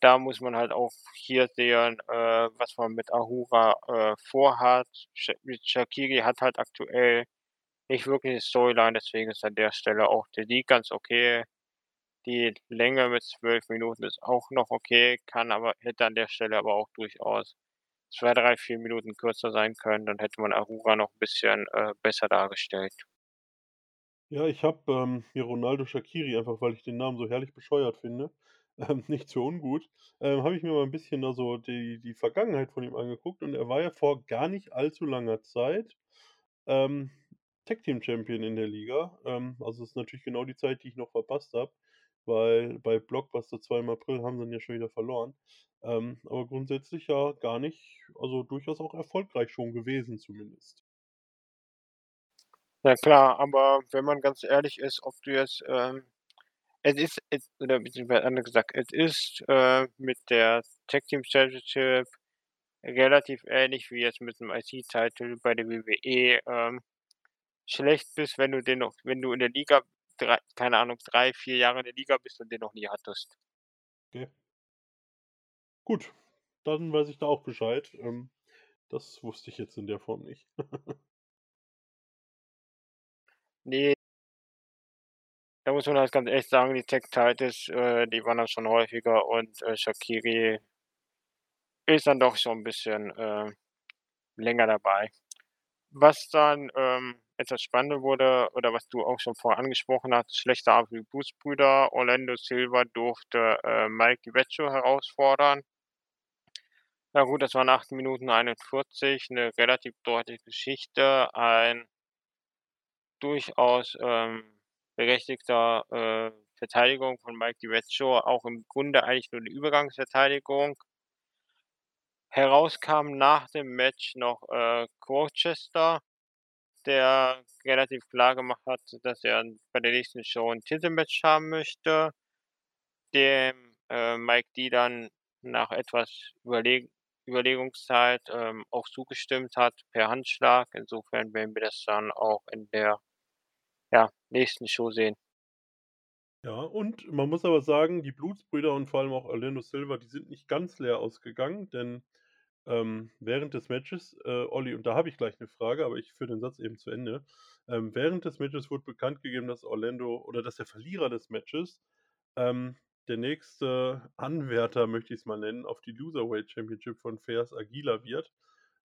Da muss man halt auch hier sehen, äh, was man mit Ahura, äh, vorhat. Sha mit Shaqiri hat halt aktuell nicht wirklich 'ne Storyline, deswegen ist an der Stelle auch der Sieg ganz okay. Die Länge mit 12 Minuten ist auch noch okay, kann aber hätte an der Stelle aber auch durchaus 2, 3, 4 Minuten kürzer sein können. Dann hätte man Ahura noch 'n bisschen, äh, besser dargestellt. Ja, ich habe, ähm, mir Ronaldo Shaqiri einfach, weil ich den Namen so herrlich bescheuert finde, ähm, nicht für ungut, ähm, habe ich mir mal 'n bisschen da so die die Vergangenheit von ihm angeguckt und er war ja vor gar nicht allzu langer Zeit, ähm, Tag Team Champion in der Liga. Ähm, also, das ist natürlich genau die Zeit, die ich noch verpasst habe, weil bei Blockbuster 2 im April haben sie ihn ja schon wieder verloren. Ähm, aber grundsätzlich ja gar nicht also, durchaus auch erfolgreich schon gewesen zumindest. Ja klar, aber wenn man ganz ehrlich ist, ob du jetzt, ähm es ist es oder beziehungsweise anders gesagt, es ist, äh, mit der Tag Team Championship relativ ähnlich wie jetzt mit 'nem IC-Title bei der WWE, ähm, schlecht bist, wenn du den noch wenn du in der Liga drei keine Ahnung, 3, 4 Jahre in der Liga bist und den noch nie hattest. Okay. Gut, dann weiß ich da auch Bescheid. Ähm, das wusste ich jetzt in der Form nicht. Ne. Da muss man halt ganz ehrlich sagen, die Tag Titles, äh, die waren dann schon häufiger und, äh, Shaqiri ist dann doch schon 'n bisschen, äh, länger dabei. Was dann, ähm, etwas spannender wurde oder was du auch schon vorher angesprochen hast, schlechter Abend für die Blutsbrüder. Orlando Silva durfte, äh, Mike DiBiase herausfordern. Ja gut, das waren 8 Minuten 41, 'ne relativ deutliche Geschichte, ein durchaus, ähm, berechtigter, äh, Verteidigung von Mike DiBiase, auch im Grunde eigentlich nur 'ne Übergangsverteidigung. Heraus kam nach dem Match noch, äh, Worcester, der relativ klar gemacht hat, dass er bei der nächsten Show 'n Titelmatch haben möchte, dem, äh, Mike D. dann nach etwas Überlegen Überlegungszeit, ähm, auch zugestimmt hat per Handschlag. Insofern werden wir das dann auch in der, ja, nächsten Show sehen. Ja, und man muss aber sagen, die Blutsbrüder und vor allem auch Orlando Silva, die sind nicht ganz leer ausgegangen, denn, ähm, während des Matches, äh, Olli, und da habe ich gleich 'ne Frage, aber ich führe den Satz eben zu Ende. Ähm, während des Matches wurde bekannt gegeben, dass Orlando oder dass der Verlierer des Matches, ähm, der nächste Anwärter, möchte ich's mal nennen, auf die Loserweight Championship von Feaz Aguilar wird,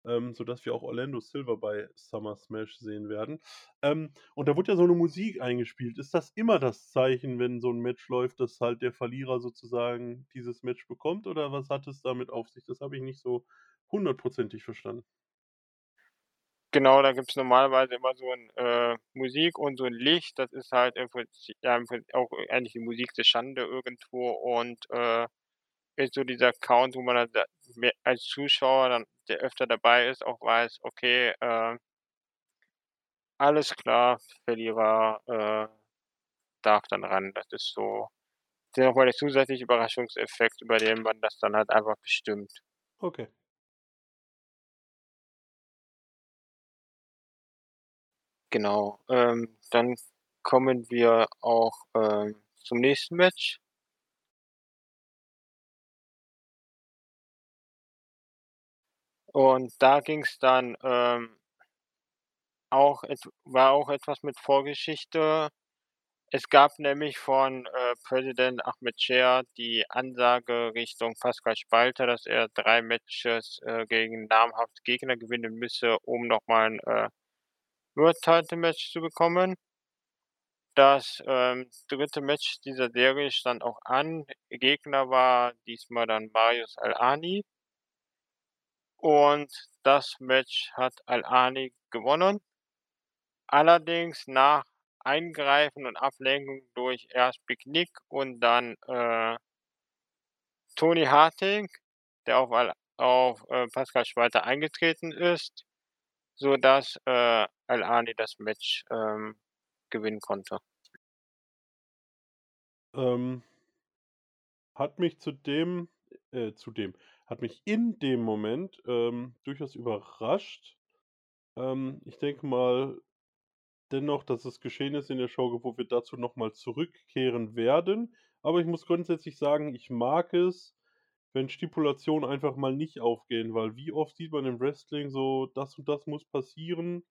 ähm, sodass wir auch Orlando Silva bei Summer Smash sehen werden. Ähm, und da wurde ja so 'ne Musik eingespielt. Ist das immer das Zeichen, wenn so 'n Match läuft, dass halt der Verlierer sozusagen dieses Match bekommt, oder was hat es damit auf sich? Das habe ich nicht so hundertprozentig verstanden. Genau, da gibt's normalerweise immer so 'n äh, Musik und so 'n Licht. Das ist halt ja, auch eigentlich die Musik der Schande irgendwo und, äh, ist so dieser Count, wo man als Zuschauer dann, der öfter dabei ist, auch weiß, okay, äh alles klar, Verlierer, äh, darf dann ran. Das ist so der noch mal der zusätzliche Überraschungseffekt, über den man das dann halt einfach bestimmt. Okay. Genau, ähm, dann kommen wir auch, ähm, zum nächsten Match. Und da ging's dann, ähm auch et war auch etwas mit Vorgeschichte. Es gab nämlich von, äh, Präsident Ahmed die Ansage Richtung Pascal Spalter, dass er 3 Matches, äh, gegen namhafte Gegner gewinnen müsse, um noch mal 'n, äh, World Title Match zu bekommen. Das, ähm, 3. Match dieser Serie stand auch an. Gegner war diesmal dann Marius Al-Ani. Und das Match hat Al-Ani gewonnen. Allerdings nach Eingreifen und Ablenkung durch erst Big Nick und dann, äh Tony Harting, der auf auf, äh, Pascal Spalter eingetreten ist, sodass, äh, Al-Ani das Match, ähm, gewinnen konnte. Ähm hat mich zu dem äh, zu dem hat mich in dem Moment, ähm, durchaus überrascht. Ähm, ich denke mal dennoch, dass es geschehen ist in der Show, wo wir dazu noch mal zurückkehren werden. Aber ich muss grundsätzlich sagen, ich mag es, wenn Stipulationen einfach mal nicht aufgehen, weil wie oft sieht man im Wrestling so: „Das und das muss passieren,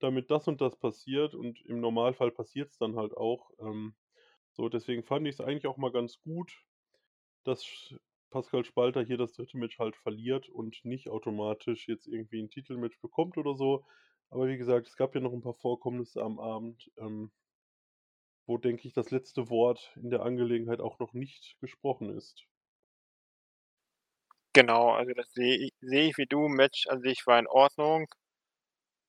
damit das und das passiert“, und im Normalfall passiert's dann halt auch. Ähm, so, deswegen fand ich's eigentlich auch mal ganz gut, dass Pascal Spalter hier das 3. Match halt verliert und nicht automatisch jetzt irgendwie 'n Titelmatch bekommt oder so. Aber wie gesagt, es gab ja noch 'n paar Vorkommnisse am Abend, ähm wo, denke ich, das letzte Wort in der Angelegenheit auch noch nicht gesprochen ist. Genau, also das sehe i sehe ich wie du. Match an sich war in Ordnung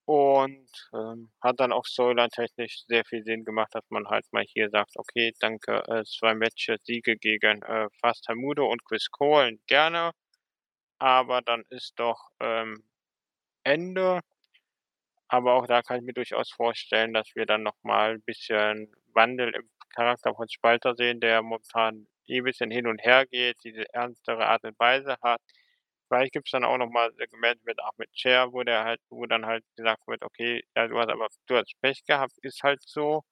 und, ähm, hat dann auch storyline-technisch sehr viel Sinn gemacht, dass man halt mal hier sagt: „Okay, danke, äh, 2 Matches, Siege gegen, äh, Fast Harmudo und Chris Cole, gerne, aber dann ist doch, ähm, Ende.“ Aber auch da kann ich mir durchaus vorstellen, dass wir dann noch mal bisschen Wandel im Charakter von Spalter sehen, der momentan eh bisschen hin und her geht, diese ernstere Art und Weise hat. Vielleicht gibt's dann auch noch mal Segment mit Ahmed, wo der halt wo dann halt gesagt wird: „Okay, ja, du hast aber du hast Pech gehabt, ist halt so.“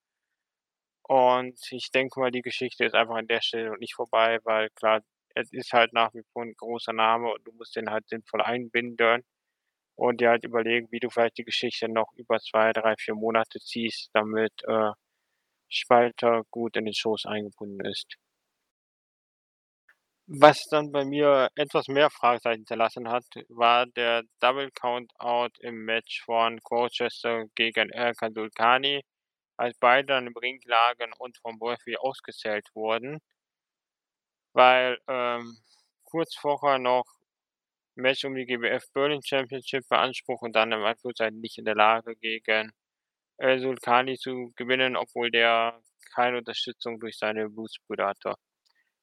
Und ich denke mal, die Geschichte ist einfach an der Stelle noch nicht vorbei, weil klar, es ist halt nach wie vor 'n großer Name und du musst den halt sinnvoll einbinden und dir halt überlegen, wie du vielleicht die Geschichte noch über 2, 3, 4 Monate ziehst, damit, äh, Spalter gut in den Shows eingebunden ist. Was dann bei mir etwas mehr Fragezeichen hinterlassen hat, war der Double Countout im Match von Colchester gegen Erkan Zulkani, als beide dann im Ring lagen und vom Referee ausgezählt wurden. Weil, ähm, kurz vorher noch Match um die GWF Berlin Championship beansprucht und dann im nicht in der Lage, gegen, Zulkani zu gewinnen, obwohl der keine Unterstützung durch seine Blutsbrüder hatte.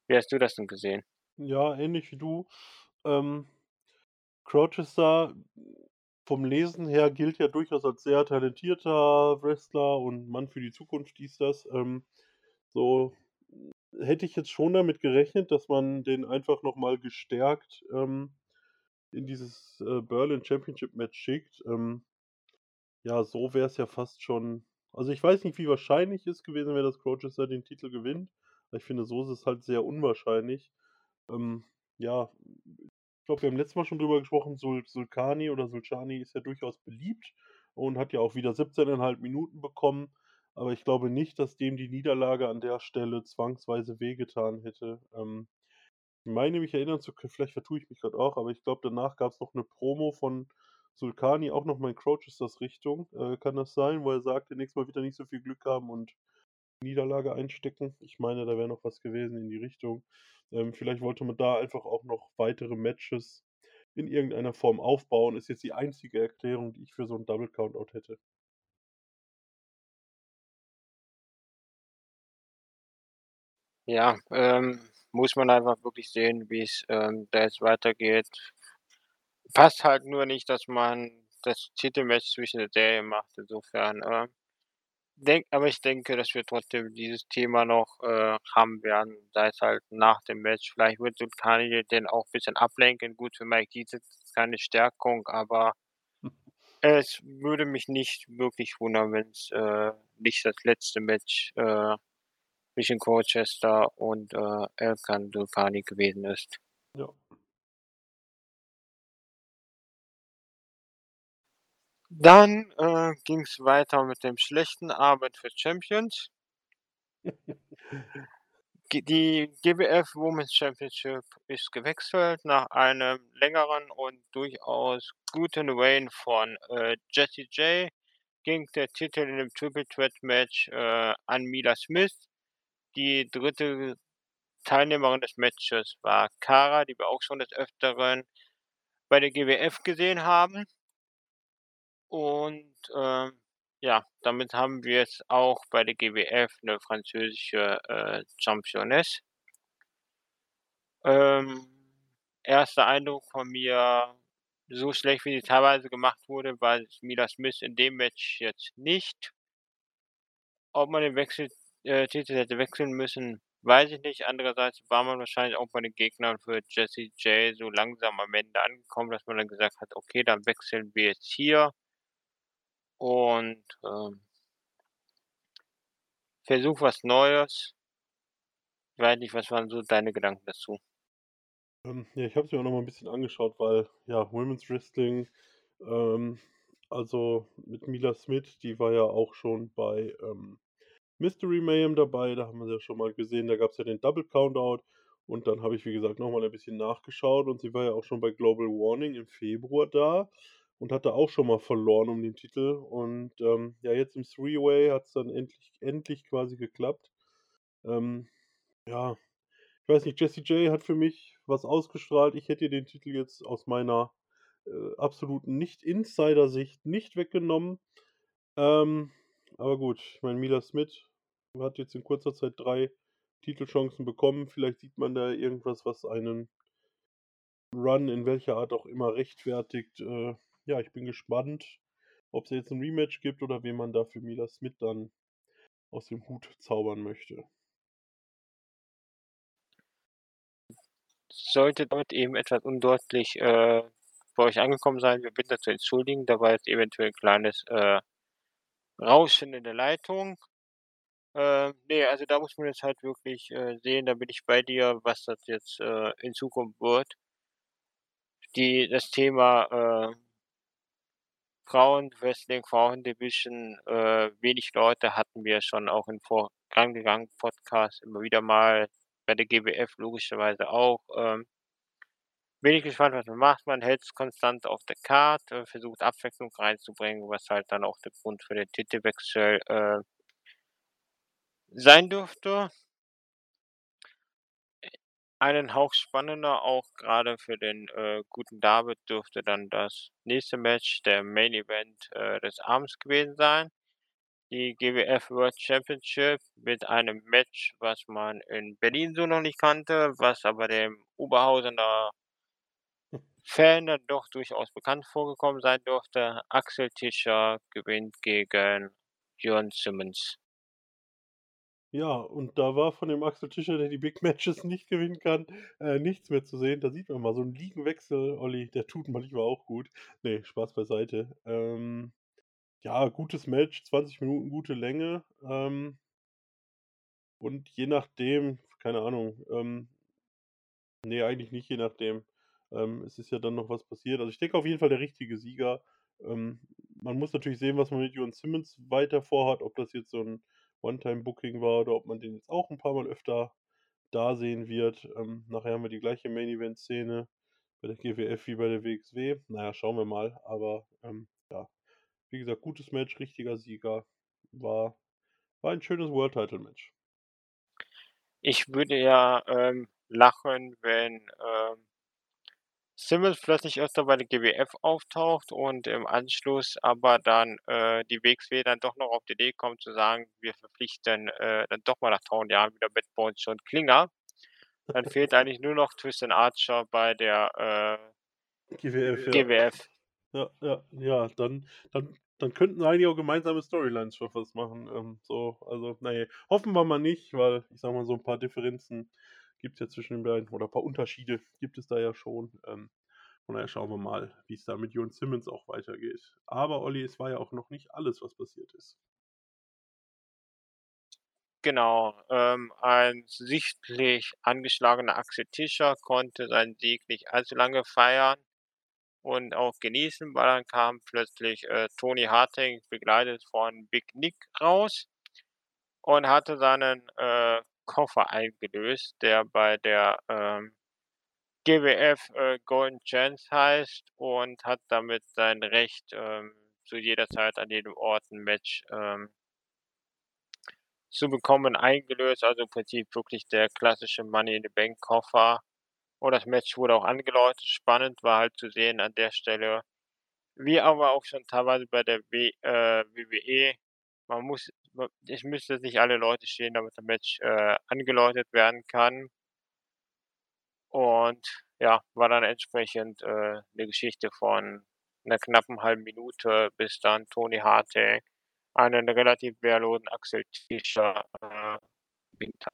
Wie hast du das denn gesehen? Ja, ähnlich wie du. Ähm, Colchester vom Lesen her gilt ja durchaus als sehr talentierter Wrestler und Mann für die Zukunft, dies, das. Ähm, so hätte ich jetzt schon damit gerechnet, dass man den einfach noch mal gestärkt, ähm in dieses, äh, Berlin Championship Match schickt. Ähm, ja, so wäre es ja fast schon also, ich weiß nicht, wie wahrscheinlich es gewesen wäre, dass Colchester den Titel gewinnt. Ich finde, so ist es halt sehr unwahrscheinlich. Ähm, ja, ich glaube, wir haben letztes Mal schon drüber gesprochen, Sul Sulcani oder Sulcani ist ja durchaus beliebt und hat ja auch wieder 17,5 Minuten bekommen. Aber ich glaube nicht, dass dem die Niederlage an der Stelle zwangsweise wehgetan hätte. Ähm, ich meine mich erinnern zu können, vielleicht vertue ich mich gerade auch, aber ich glaube, danach gab es noch eine Promo von Sulcani, auch noch mal in Colchesters Richtung. Äh, kann das sein, wo er sagte, nächstes Mal wieder nicht so viel Glück haben und Niederlage einstecken? Ich meine, da wäre noch was gewesen in die Richtung. Ähm, vielleicht wollte man da einfach auch noch weitere Matches in irgendeiner Form aufbauen. Ist jetzt die einzige Erklärung, die ich für so 'n Double Countout hätte. Ja, ähm, muss man einfach wirklich sehen, wie's, ähm, da jetzt weitergeht. Passt halt nur nicht, dass man das Titelmatch zwischen der Serie macht, insofern, äh, denk aber ich denke, dass wir trotzdem dieses Thema noch, äh, haben werden, sei es halt nach dem Match. Vielleicht wird Sulcani den auch bisschen ablenken. Gut, für Mike Dietz ist es keine Stärkung, aber es würde mich nicht wirklich wundern, wenn's, äh, nicht das letzte Match, äh, zwischen Colchester und, äh, Erkan Sulcani gewesen ist. Ja. Dann, äh, ging's weiter mit dem schlechten Abend für Champions. Die GWF Women's Championship ist gewechselt nach einem längeren und durchaus guten Reign von, äh, Jessie J ging der Titel in 'nem Triple Threat Match, äh, an Mila Smith. Die 3. Teilnehmerin des Matches war Cara, die wir auch schon des Öfteren bei der GWF gesehen haben. Und, ähm, ja, damit haben wir jetzt auch bei der GWF 'ne französische, äh, Championess. Ähm, 1. Eindruck von mir, so schlecht, wie sie teilweise gemacht wurde, war Mila Smith in dem Match jetzt nicht. Ob man den Wechsel äh, Titel hätte wechseln müssen, weiß ich nicht. Andererseits war man wahrscheinlich auch bei den Gegnern für Jessie J so langsam am Ende angekommen, dass man dann gesagt hat: „Okay, dann wechseln wir jetzt hier.“ Und, ähm Versuch was Neues. Weiß nicht, was waren so deine Gedanken dazu? Ähm, ja, ich habe es mir auch noch mal 'n bisschen angeschaut, weil, ja, Women's Wrestling, ähm also, mit Mila Smith, die war ja auch schon bei, ähm, Mystery Mayhem dabei, da haben wir sie ja schon mal gesehen, da gab's ja den Double Countout. Und dann habe ich, wie gesagt, noch mal ein bisschen nachgeschaut. Und sie war ja auch schon bei Global Warning im Februar da und hatte auch schon mal verloren um den Titel und, ähm, ja, jetzt im Three-Way hat's dann endlich endlich quasi geklappt. Ähm, ja, ich weiß nicht, Jessie J hat für mich was ausgestrahlt. Ich hätte den Titel jetzt aus meiner, äh, absoluten Nicht-Insider-Sicht nicht weggenommen. Ähm, aber gut, ich meine, Mila Smith hat jetzt in kurzer Zeit 3 Titelchancen bekommen. Vielleicht sieht man da irgendwas, was einen Run in welcher Art auch immer rechtfertigt. Äh, ja, ich bin gespannt, ob's jetzt 'n Rematch gibt oder wen man da für Mila Smith dann aus dem Hut zaubern möchte. Sollte dort eben etwas undeutlich, äh, bei euch angekommen sein, wir bitten das zu entschuldigen. Da war jetzt eventuell 'n kleines, äh, Rauschen in der Leitung. Äh, ne, also, da muss man jetzt halt wirklich, äh, sehen, da bin ich bei dir, was das jetzt, äh, in Zukunft wird. Die das Thema, äh Frauen-Wrestling, Frauen-Division, äh, wenig Leute hatten wir schon auch in vorangegangenen Podcasts immer wieder mal, bei der GWF logischerweise auch. Ähm bin ich gespannt, was man macht. Man hält's konstant auf der Card, äh, versucht Abwechslung reinzubringen, was halt dann auch der Grund für den Titelwechsel, äh sein dürfte. Einen Hauch spannender, auch grade für den, äh, guten David dürfte dann das nächste Match, der Main Event, äh, des Abends gewesen sein. Die GWF World Championship mit einem Match, was man in Berlin so noch nicht kannte, was aber dem Oberhausener Fan dann doch durchaus bekannt vorgekommen sein dürfte. Axel Tischer gewinnt gegen Jørn Simmons. Ja, und da war von dem Axel Tischer, der die Big Matches nicht gewinnen kann, äh, nichts mehr zu sehen. Da sieht man mal so 'n Ligenwechsel, Olli, der tut manchmal auch gut. Ne, Spaß beiseite. Ähm, ja, gutes Match, 20 Minuten, gute Länge, ähm und je nachdem, keine Ahnung, ähm ne, eigentlich nicht je nachdem. Ähm, es ist ja dann noch was passiert. Also, ich denke auf jeden Fall der richtige Sieger. Ähm, man muss natürlich sehen, was man mit Jon Simmons weiter vorhat, ob das jetzt so 'n One-Time-Booking war oder ob man den jetzt auch 'n paarmal öfter da sehen wird. Ähm, nachher haben wir die gleiche Main-Event-Szene bei der GWF wie bei der WXW. Na ja, schauen wir mal. Aber, ähm, ja, wie gesagt, gutes Match, richtiger Sieger. War war ein schönes World-Title-Match. Ich würde ja, ähm, lachen, wenn, ähm Simmons plötzlich öfter bei der GWF auftaucht und im Anschluss aber dann, äh, die WXW dann doch noch auf die Idee kommt zu sagen: „Wir verpflichten, äh, dann doch mal nach 1.000 Jahren wieder Bad Bones John Klinger.“ Dann fehlt eigentlich nur noch Tristan Archer bei der, GWF, äh, ja. GWF. Ja, ja, ja, dann dann dann könnten einige auch gemeinsame Storylines schon fast machen, ähm, so. Also, na ja, hoffen wir mal nicht, weil ich sage mal, so 'n paar Differenzen gibt's ja zwischen den beiden oder paar Unterschiede gibt es da ja schon. Ähm, von daher schauen wir mal, wie's da mit Jon Simmons auch weitergeht. Aber Olli, es war ja auch noch nicht alles, was passiert ist. Genau, ähm, ein sichtlich angeschlagener Axel Tischer konnte seinen Sieg nicht allzu lange feiern und auch genießen, weil dann kam plötzlich, äh, Tony Harting, begleitet von Big Nick raus und hatte seinen, äh, Koffer eingelöst, der bei der, ähm, GWF, äh, Golden Chance heißt und hat damit sein Recht, ähm, zu jeder Zeit an jedem Ort 'n Match, ähm zu bekommen, eingelöst. Also, im Prinzip wirklich der klassische Money-in-the-Bank-Koffer. Und das Match wurde auch angeläutet. Spannend war halt zu sehen an der Stelle, wie aber auch schon teilweise bei der W äh, WWE, man muss müssten jetzt nicht alle Leute stehen, damit das Match, äh, angeläutet werden kann. Und ja, war dann entsprechend, äh, 'ne Geschichte von 'ner knappen halben Minute, bis dann Tony Harting einen relativ wehrlosen Axel Tischer, äh, besiegt hat.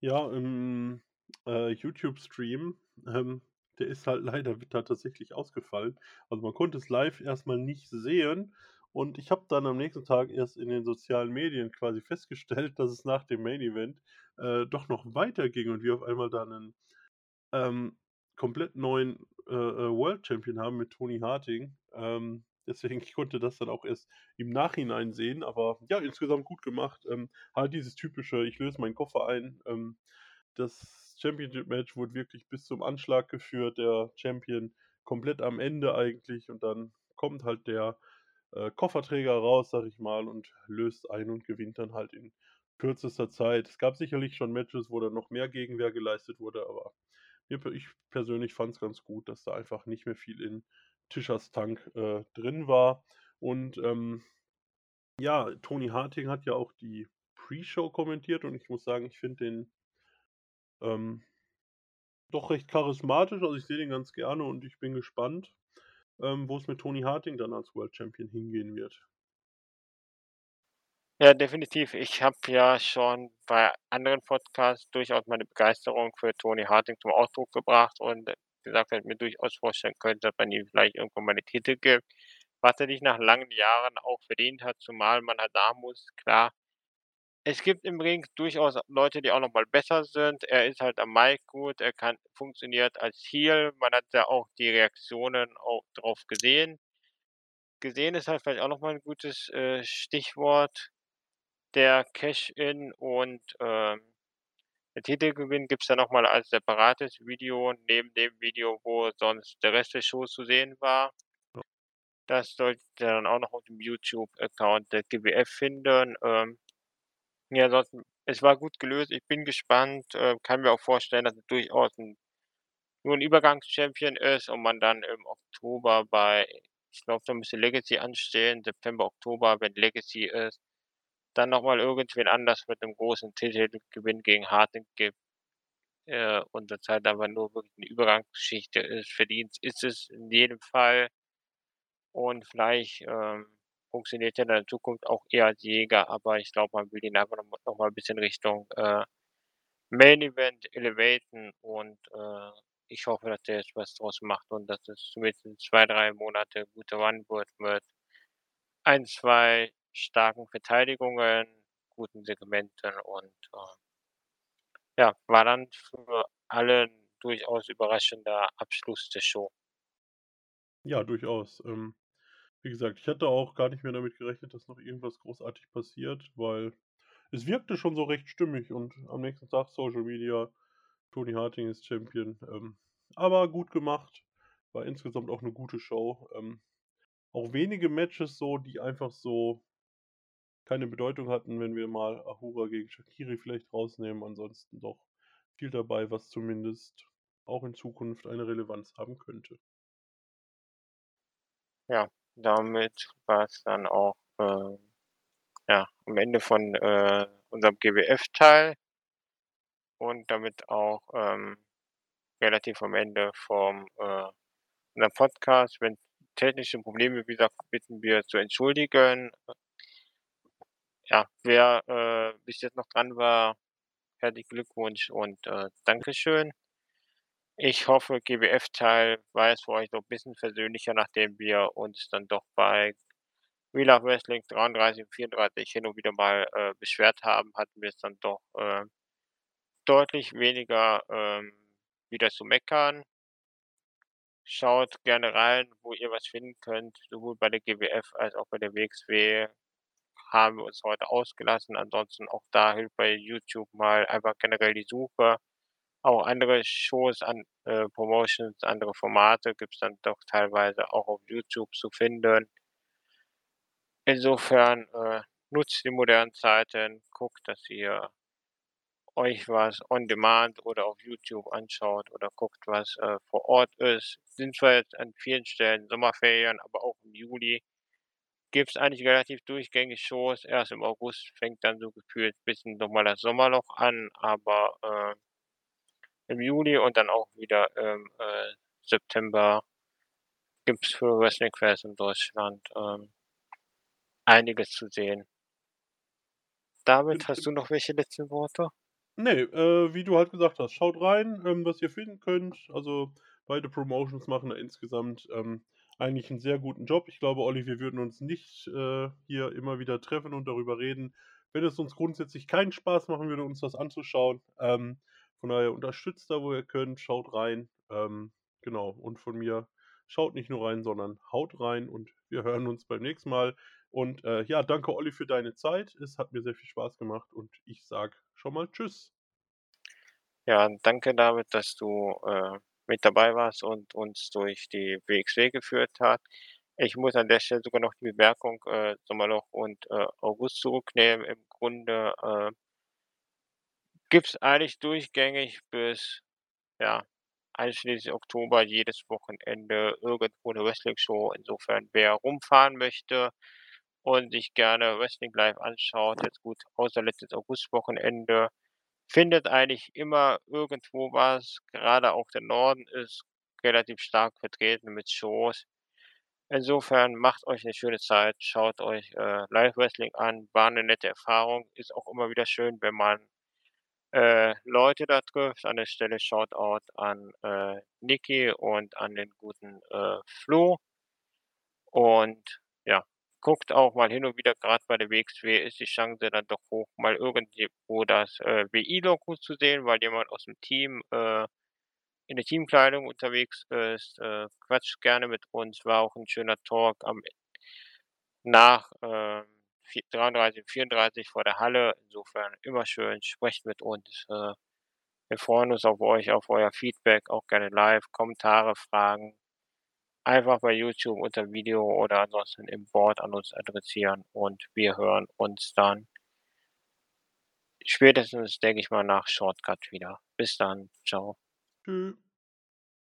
Ja, im, äh, YouTube-Stream, ähm, der ist halt leider wieder tatsächlich ausgefallen. Also, man konnte es live erst mal nicht sehen und ich habe dann am nächsten Tag erst in den sozialen Medien quasi festgestellt, dass es nach dem Main Event, äh, doch noch weiterging und wir auf einmal da 'nen, ähm, komplett neuen, äh, äh, World Champion haben mit Tony Harting. Ähm, deswegen ich konnte das dann auch erst im Nachhinein sehen, aber ja, insgesamt gut gemacht. Ähm, halt dieses typische: „Ich löse meinen Koffer ein.“ Ähm, das Championship-Match wurde wirklich bis zum Anschlag geführt, der Champion komplett am Ende eigentlich und dann kommt halt der, äh, Kofferträger raus, sage ich mal, und löst ein und gewinnt dann halt in kürzester Zeit. Es gab sicherlich schon Matches, wo dann noch mehr Gegenwehr geleistet wurde, aber ich persönlich fand's ganz gut, dass da einfach nicht mehr viel in Tischers Tank, äh, drin war. Und, ähm, ja, Tony Harting hat ja auch die Pre-Show kommentiert und ich muss sagen, ich finde den ähm doch recht charismatisch. Also, ich sehe den ganz gerne und ich bin gespannt, ähm, wo's mit Tony Harting dann als World Champion hingehen wird. Ja, definitiv. Ich habe ja schon bei anderen Podcasts durchaus meine Begeisterung für Tony Harting zum Ausdruck gebracht und gesagt, dass ich mir durchaus vorstellen könnte, dass man ihm vielleicht irgendwann mal den Titel gibt, was er sich nach langen Jahren auch verdient hat, zumal man halt sagen muss, klar es gibt im Ring durchaus Leute, die auch noch mal besser sind. Er ist halt am Mic gut, er kann funktioniert als Heel. Man hat ja auch die Reaktionen auch drauf gesehen. Gesehen ist halt vielleicht auch noch mal 'n gutes, äh, Stichwort. Der Cash-in und, ähm, der Titelgewinn gibt's ja noch mal als separates Video neben dem Video, wo sonst der Rest der Show zu sehen war. Das solltet ihr dann auch noch auf dem YouTube-Account der GWF finden. Ähm, ja, ansonsten, es war gut gelöst. Ich bin gespannt, äh, kann mir auch vorstellen, dass es durchaus 'n nur 'n Übergangs-Champion ist und man dann im Oktober bei ich glaube, da müsste Legacy anstehen, September, Oktober, wenn Legacy ist, dann noch mal irgendwen anders mit 'nem großen Titelgewinn gegen Harting gibt, äh, und das halt aber nur wirklich 'ne Übergangsgeschichte ist. Verdient ist es in jedem Fall. Und vielleicht, ähm funktioniert er dann in Zukunft auch eher als Jäger, aber ich glaube, man will ihn einfach noch noch mal 'n bisschen Richtung, äh, Main Event elevaten und, äh, ich hoffe, dass der jetzt was draus macht und dass es zumindest 2, 3 Monate guter Run wird mit 1, 2 starken Verteidigungen, guten Segmenten und, äh ja, war dann für alle durchaus überraschender Abschluss der Show. Ja, durchaus. Ähm, wie gesagt, ich hätte auch gar nicht mehr damit gerechnet, dass noch irgendwas großartig passiert, weil es wirkte schon so recht stimmig und am nächsten Tag Social Media, Tony Harting ist Champion. Ähm, aber gut gemacht. War insgesamt auch 'ne gute Show. Ähm, auch wenige Matches so, die einfach so keine Bedeutung hatten, wenn wir mal Ahura gegen Shaqiri vielleicht rausnehmen. Ansonsten doch viel dabei, was zumindest auch in Zukunft eine Relevanz haben könnte. Ja, damit war's dann auch, äh, ja, am Ende von, äh, unserem GWF-Teil und damit auch, ähm, relativ am Ende vom, äh, unserem Podcast. Wenn technische Probleme, wie gesagt, bitten wir zu entschuldigen. Ja, wer, äh, bis jetzt noch dran war, herzlichen Glückwunsch und, äh, Dankeschön. Ich hoffe, GWF-Teil war jetzt für euch noch 'n bisschen versöhnlicher, nachdem wir uns dann doch bei We Love Wrestling 33 und 34 hin und wieder mal, äh, beschwert haben, hatten wir es dann doch, äh, deutlich weniger, ähm, wieder zu meckern. Schaut gerne rein, wo ihr was finden könnt, sowohl bei der GWF als auch bei der WXW haben wir uns heute ausgelassen. Ansonsten auch da hilft bei YouTube mal einfach generell die Suche. Auch andere Shows an äh, Promotions, andere Formate gibt's dann doch teilweise auch auf YouTube zu finden. Insofern, äh, nutzt die modernen Zeiten, guckt, dass ihr euch was on demand oder auf YouTube anschaut oder guckt, was, äh, vor Ort ist. Sind zwar jetzt an vielen Stellen Sommerferien, aber auch im Juli gibt's eigentlich relativ durchgängig Shows. Erst im August fängt dann so gefühlt bisschen noch mal das Sommerloch an, aber, äh, im Juli und dann auch wieder im, äh, September gibt's für Wrestling-Fans in Deutschland, ähm, einiges zu sehen. David, hast du noch welche letzten Worte? Ne, äh, wie du halt gesagt hast, schaut rein, ähm, was ihr finden könnt. Also, beide Promotions machen da insgesamt, ähm, eigentlich 'n sehr guten Job. Ich glaube, Olli, wir würden uns nicht, äh, hier immer wieder treffen und darüber reden, wenn es uns grundsätzlich keinen Spaß machen würde, uns das anzuschauen. Ähm, von daher unterstützt da, wo ihr könnt, schaut rein. Ähm, genau, und von mir, schaut nicht nur rein, sondern haut rein und wir hören uns beim nächsten Mal. Und, äh, ja, danke Olli für deine Zeit. Es hat mir sehr viel Spaß gemacht und ich sage schon mal tschüss. Ja, danke David, dass du, äh, mit dabei warst und uns durch die WXW geführt hat. Ich muss an der Stelle sogar noch die Bemerkung, äh, Sommerloch und, äh, August zurücknehmen. Im Grunde, äh gibt's eigentlich durchgängig bis, ja, einschließlich Oktober jedes Wochenende irgendwo 'ne Wrestling-Show. Insofern, wer rumfahren möchte und sich gerne Wrestling live anschaut, jetzt gut, außer letztes Augustwochenende, findet eigentlich immer irgendwo was. Gerade auch der Norden ist relativ stark vertreten mit Shows. Insofern, macht euch 'ne schöne Zeit, schaut euch, äh, Live-Wrestling an. War 'ne nette Erfahrung. Ist auch immer wieder schön, wenn man, äh, Leute da trifft. An der Stelle Shoutout an, äh, Niki und an den guten, äh, Flo. Und ja, guckt auch mal hin und wieder, grad bei der WXW ist die Chance dann doch hoch, mal irgendwo das, äh, WI-Logo zu sehen, weil jemand aus'm Team, äh, in der Teamkleidung unterwegs ist. Äh, quatscht gerne mit uns. War auch 'n schöner Talk am nach, vi 33 und 34 vor der Halle. Insofern immer schön, sprecht mit uns. Äh, wir freuen uns auf euch, auf euer Feedback, auch gerne live, Kommentare, Fragen. Einfach bei YouTube unter Video oder ansonsten im Board an uns adressieren und wir hören uns dann spätestens, denke ich mal, nach Shortcut wieder. Bis dann. Tschau. Tschü